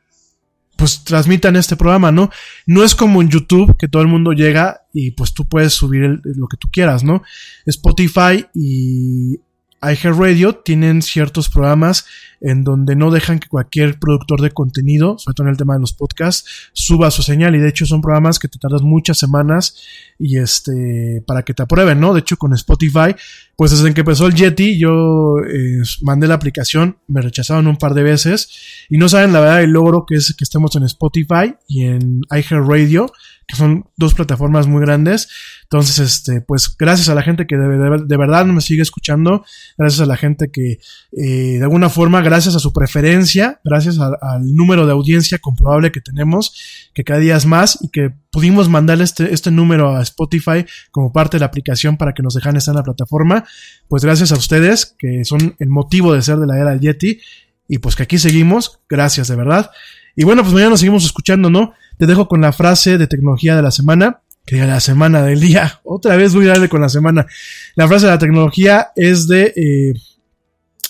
pues transmitan este programa, ¿no? No es como en YouTube que todo el mundo llega y pues tú puedes subir lo que tú quieras, ¿no? Spotify y iHeartRadio tienen ciertos programas en donde no dejan que cualquier productor de contenido, sobre todo en el tema de los podcasts, suba su señal y de hecho son programas que te tardas muchas semanas y este para que te aprueben, ¿no? De hecho con Spotify, pues desde que empezó el Yeti yo eh, mandé la aplicación, me rechazaron un par de veces y no saben la verdad el logro que es que estemos en Spotify y en iHeartRadio que son dos plataformas muy grandes. Entonces, este, pues gracias a la gente que de, de, verdad me sigue escuchando, gracias a la gente que eh, de alguna forma, gracias a su preferencia, gracias al número de audiencia comprobable que tenemos, que cada día es más y que pudimos mandarle este, este número a Spotify como parte de la aplicación para que nos dejan estar en la plataforma, pues gracias a ustedes, que son el motivo de ser de la era del Yeti, y pues que aquí seguimos, gracias de verdad. Y bueno, pues mañana nos seguimos escuchando, ¿no? Te dejo con la frase de tecnología de la semana, que la semana del día. Otra vez voy a darle con la semana. La frase de la tecnología es de... Eh,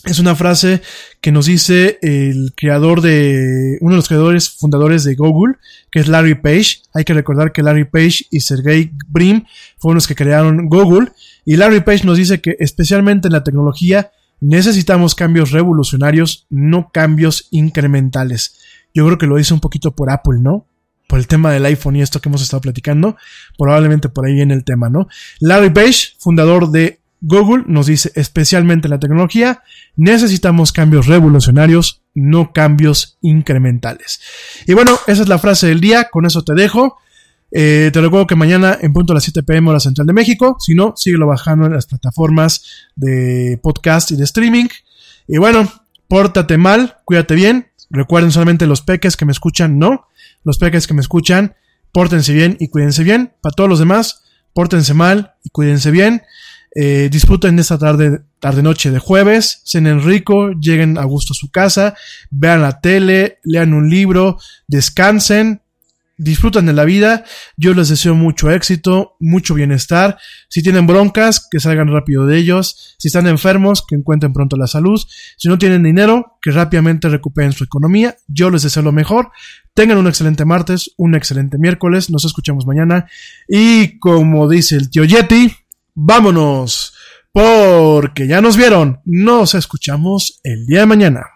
es una frase que nos dice el creador de, uno de los creadores fundadores de Google, que es Larry Page. Hay que recordar que Larry Page y Sergey Brin fueron los que crearon Google. Y Larry Page nos dice que especialmente en la tecnología necesitamos cambios revolucionarios, no cambios incrementales. Yo creo que lo dice un poquito por Apple, ¿no? por el tema del iPhone y esto que hemos estado platicando, probablemente por ahí viene el tema, ¿no? Larry Page, fundador de Google, nos dice, especialmente en la tecnología, necesitamos cambios revolucionarios, no cambios incrementales. Y bueno, esa es la frase del día, con eso te dejo. Eh, te recuerdo que mañana en punto a las 7 pm hora central de México, si no, síguelo bajando en las plataformas de podcast y de streaming. Y bueno, pórtate mal, cuídate bien, recuerden solamente los peques que me escuchan, no los peques que me escuchan, pórtense bien y cuídense bien. Para todos los demás, pórtense mal y cuídense bien. Eh, disfruten esta tarde, tarde noche de jueves, cenen rico, lleguen a gusto a su casa, vean la tele, lean un libro, descansen, disfrutan de la vida. Yo les deseo mucho éxito, mucho bienestar. Si tienen broncas, que salgan rápido de ellos. Si están enfermos, que encuentren pronto la salud. Si no tienen dinero, que rápidamente recuperen su economía. Yo les deseo lo mejor. Tengan un excelente martes, un excelente miércoles. Nos escuchamos mañana. Y como dice el tío Yeti, vámonos. Porque ya nos vieron. Nos escuchamos el día de mañana.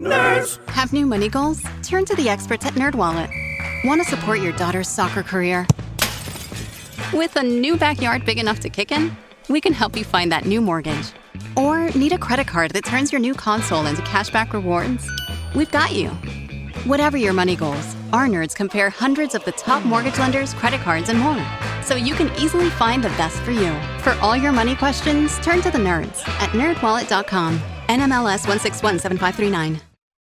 Nerds! Have new money goals? Turn to the experts at NerdWallet. Want to support your daughter's soccer career? With a new backyard big enough to kick in, we can help you find that new mortgage. Or need a credit card that turns your new console into cashback rewards? We've got you. Whatever your money goals, our nerds compare hundreds of the top mortgage lenders, credit cards, and more. So you can easily find the best for you. For all your money questions, turn to the nerds at nerdwallet.com. NMLS 1617539.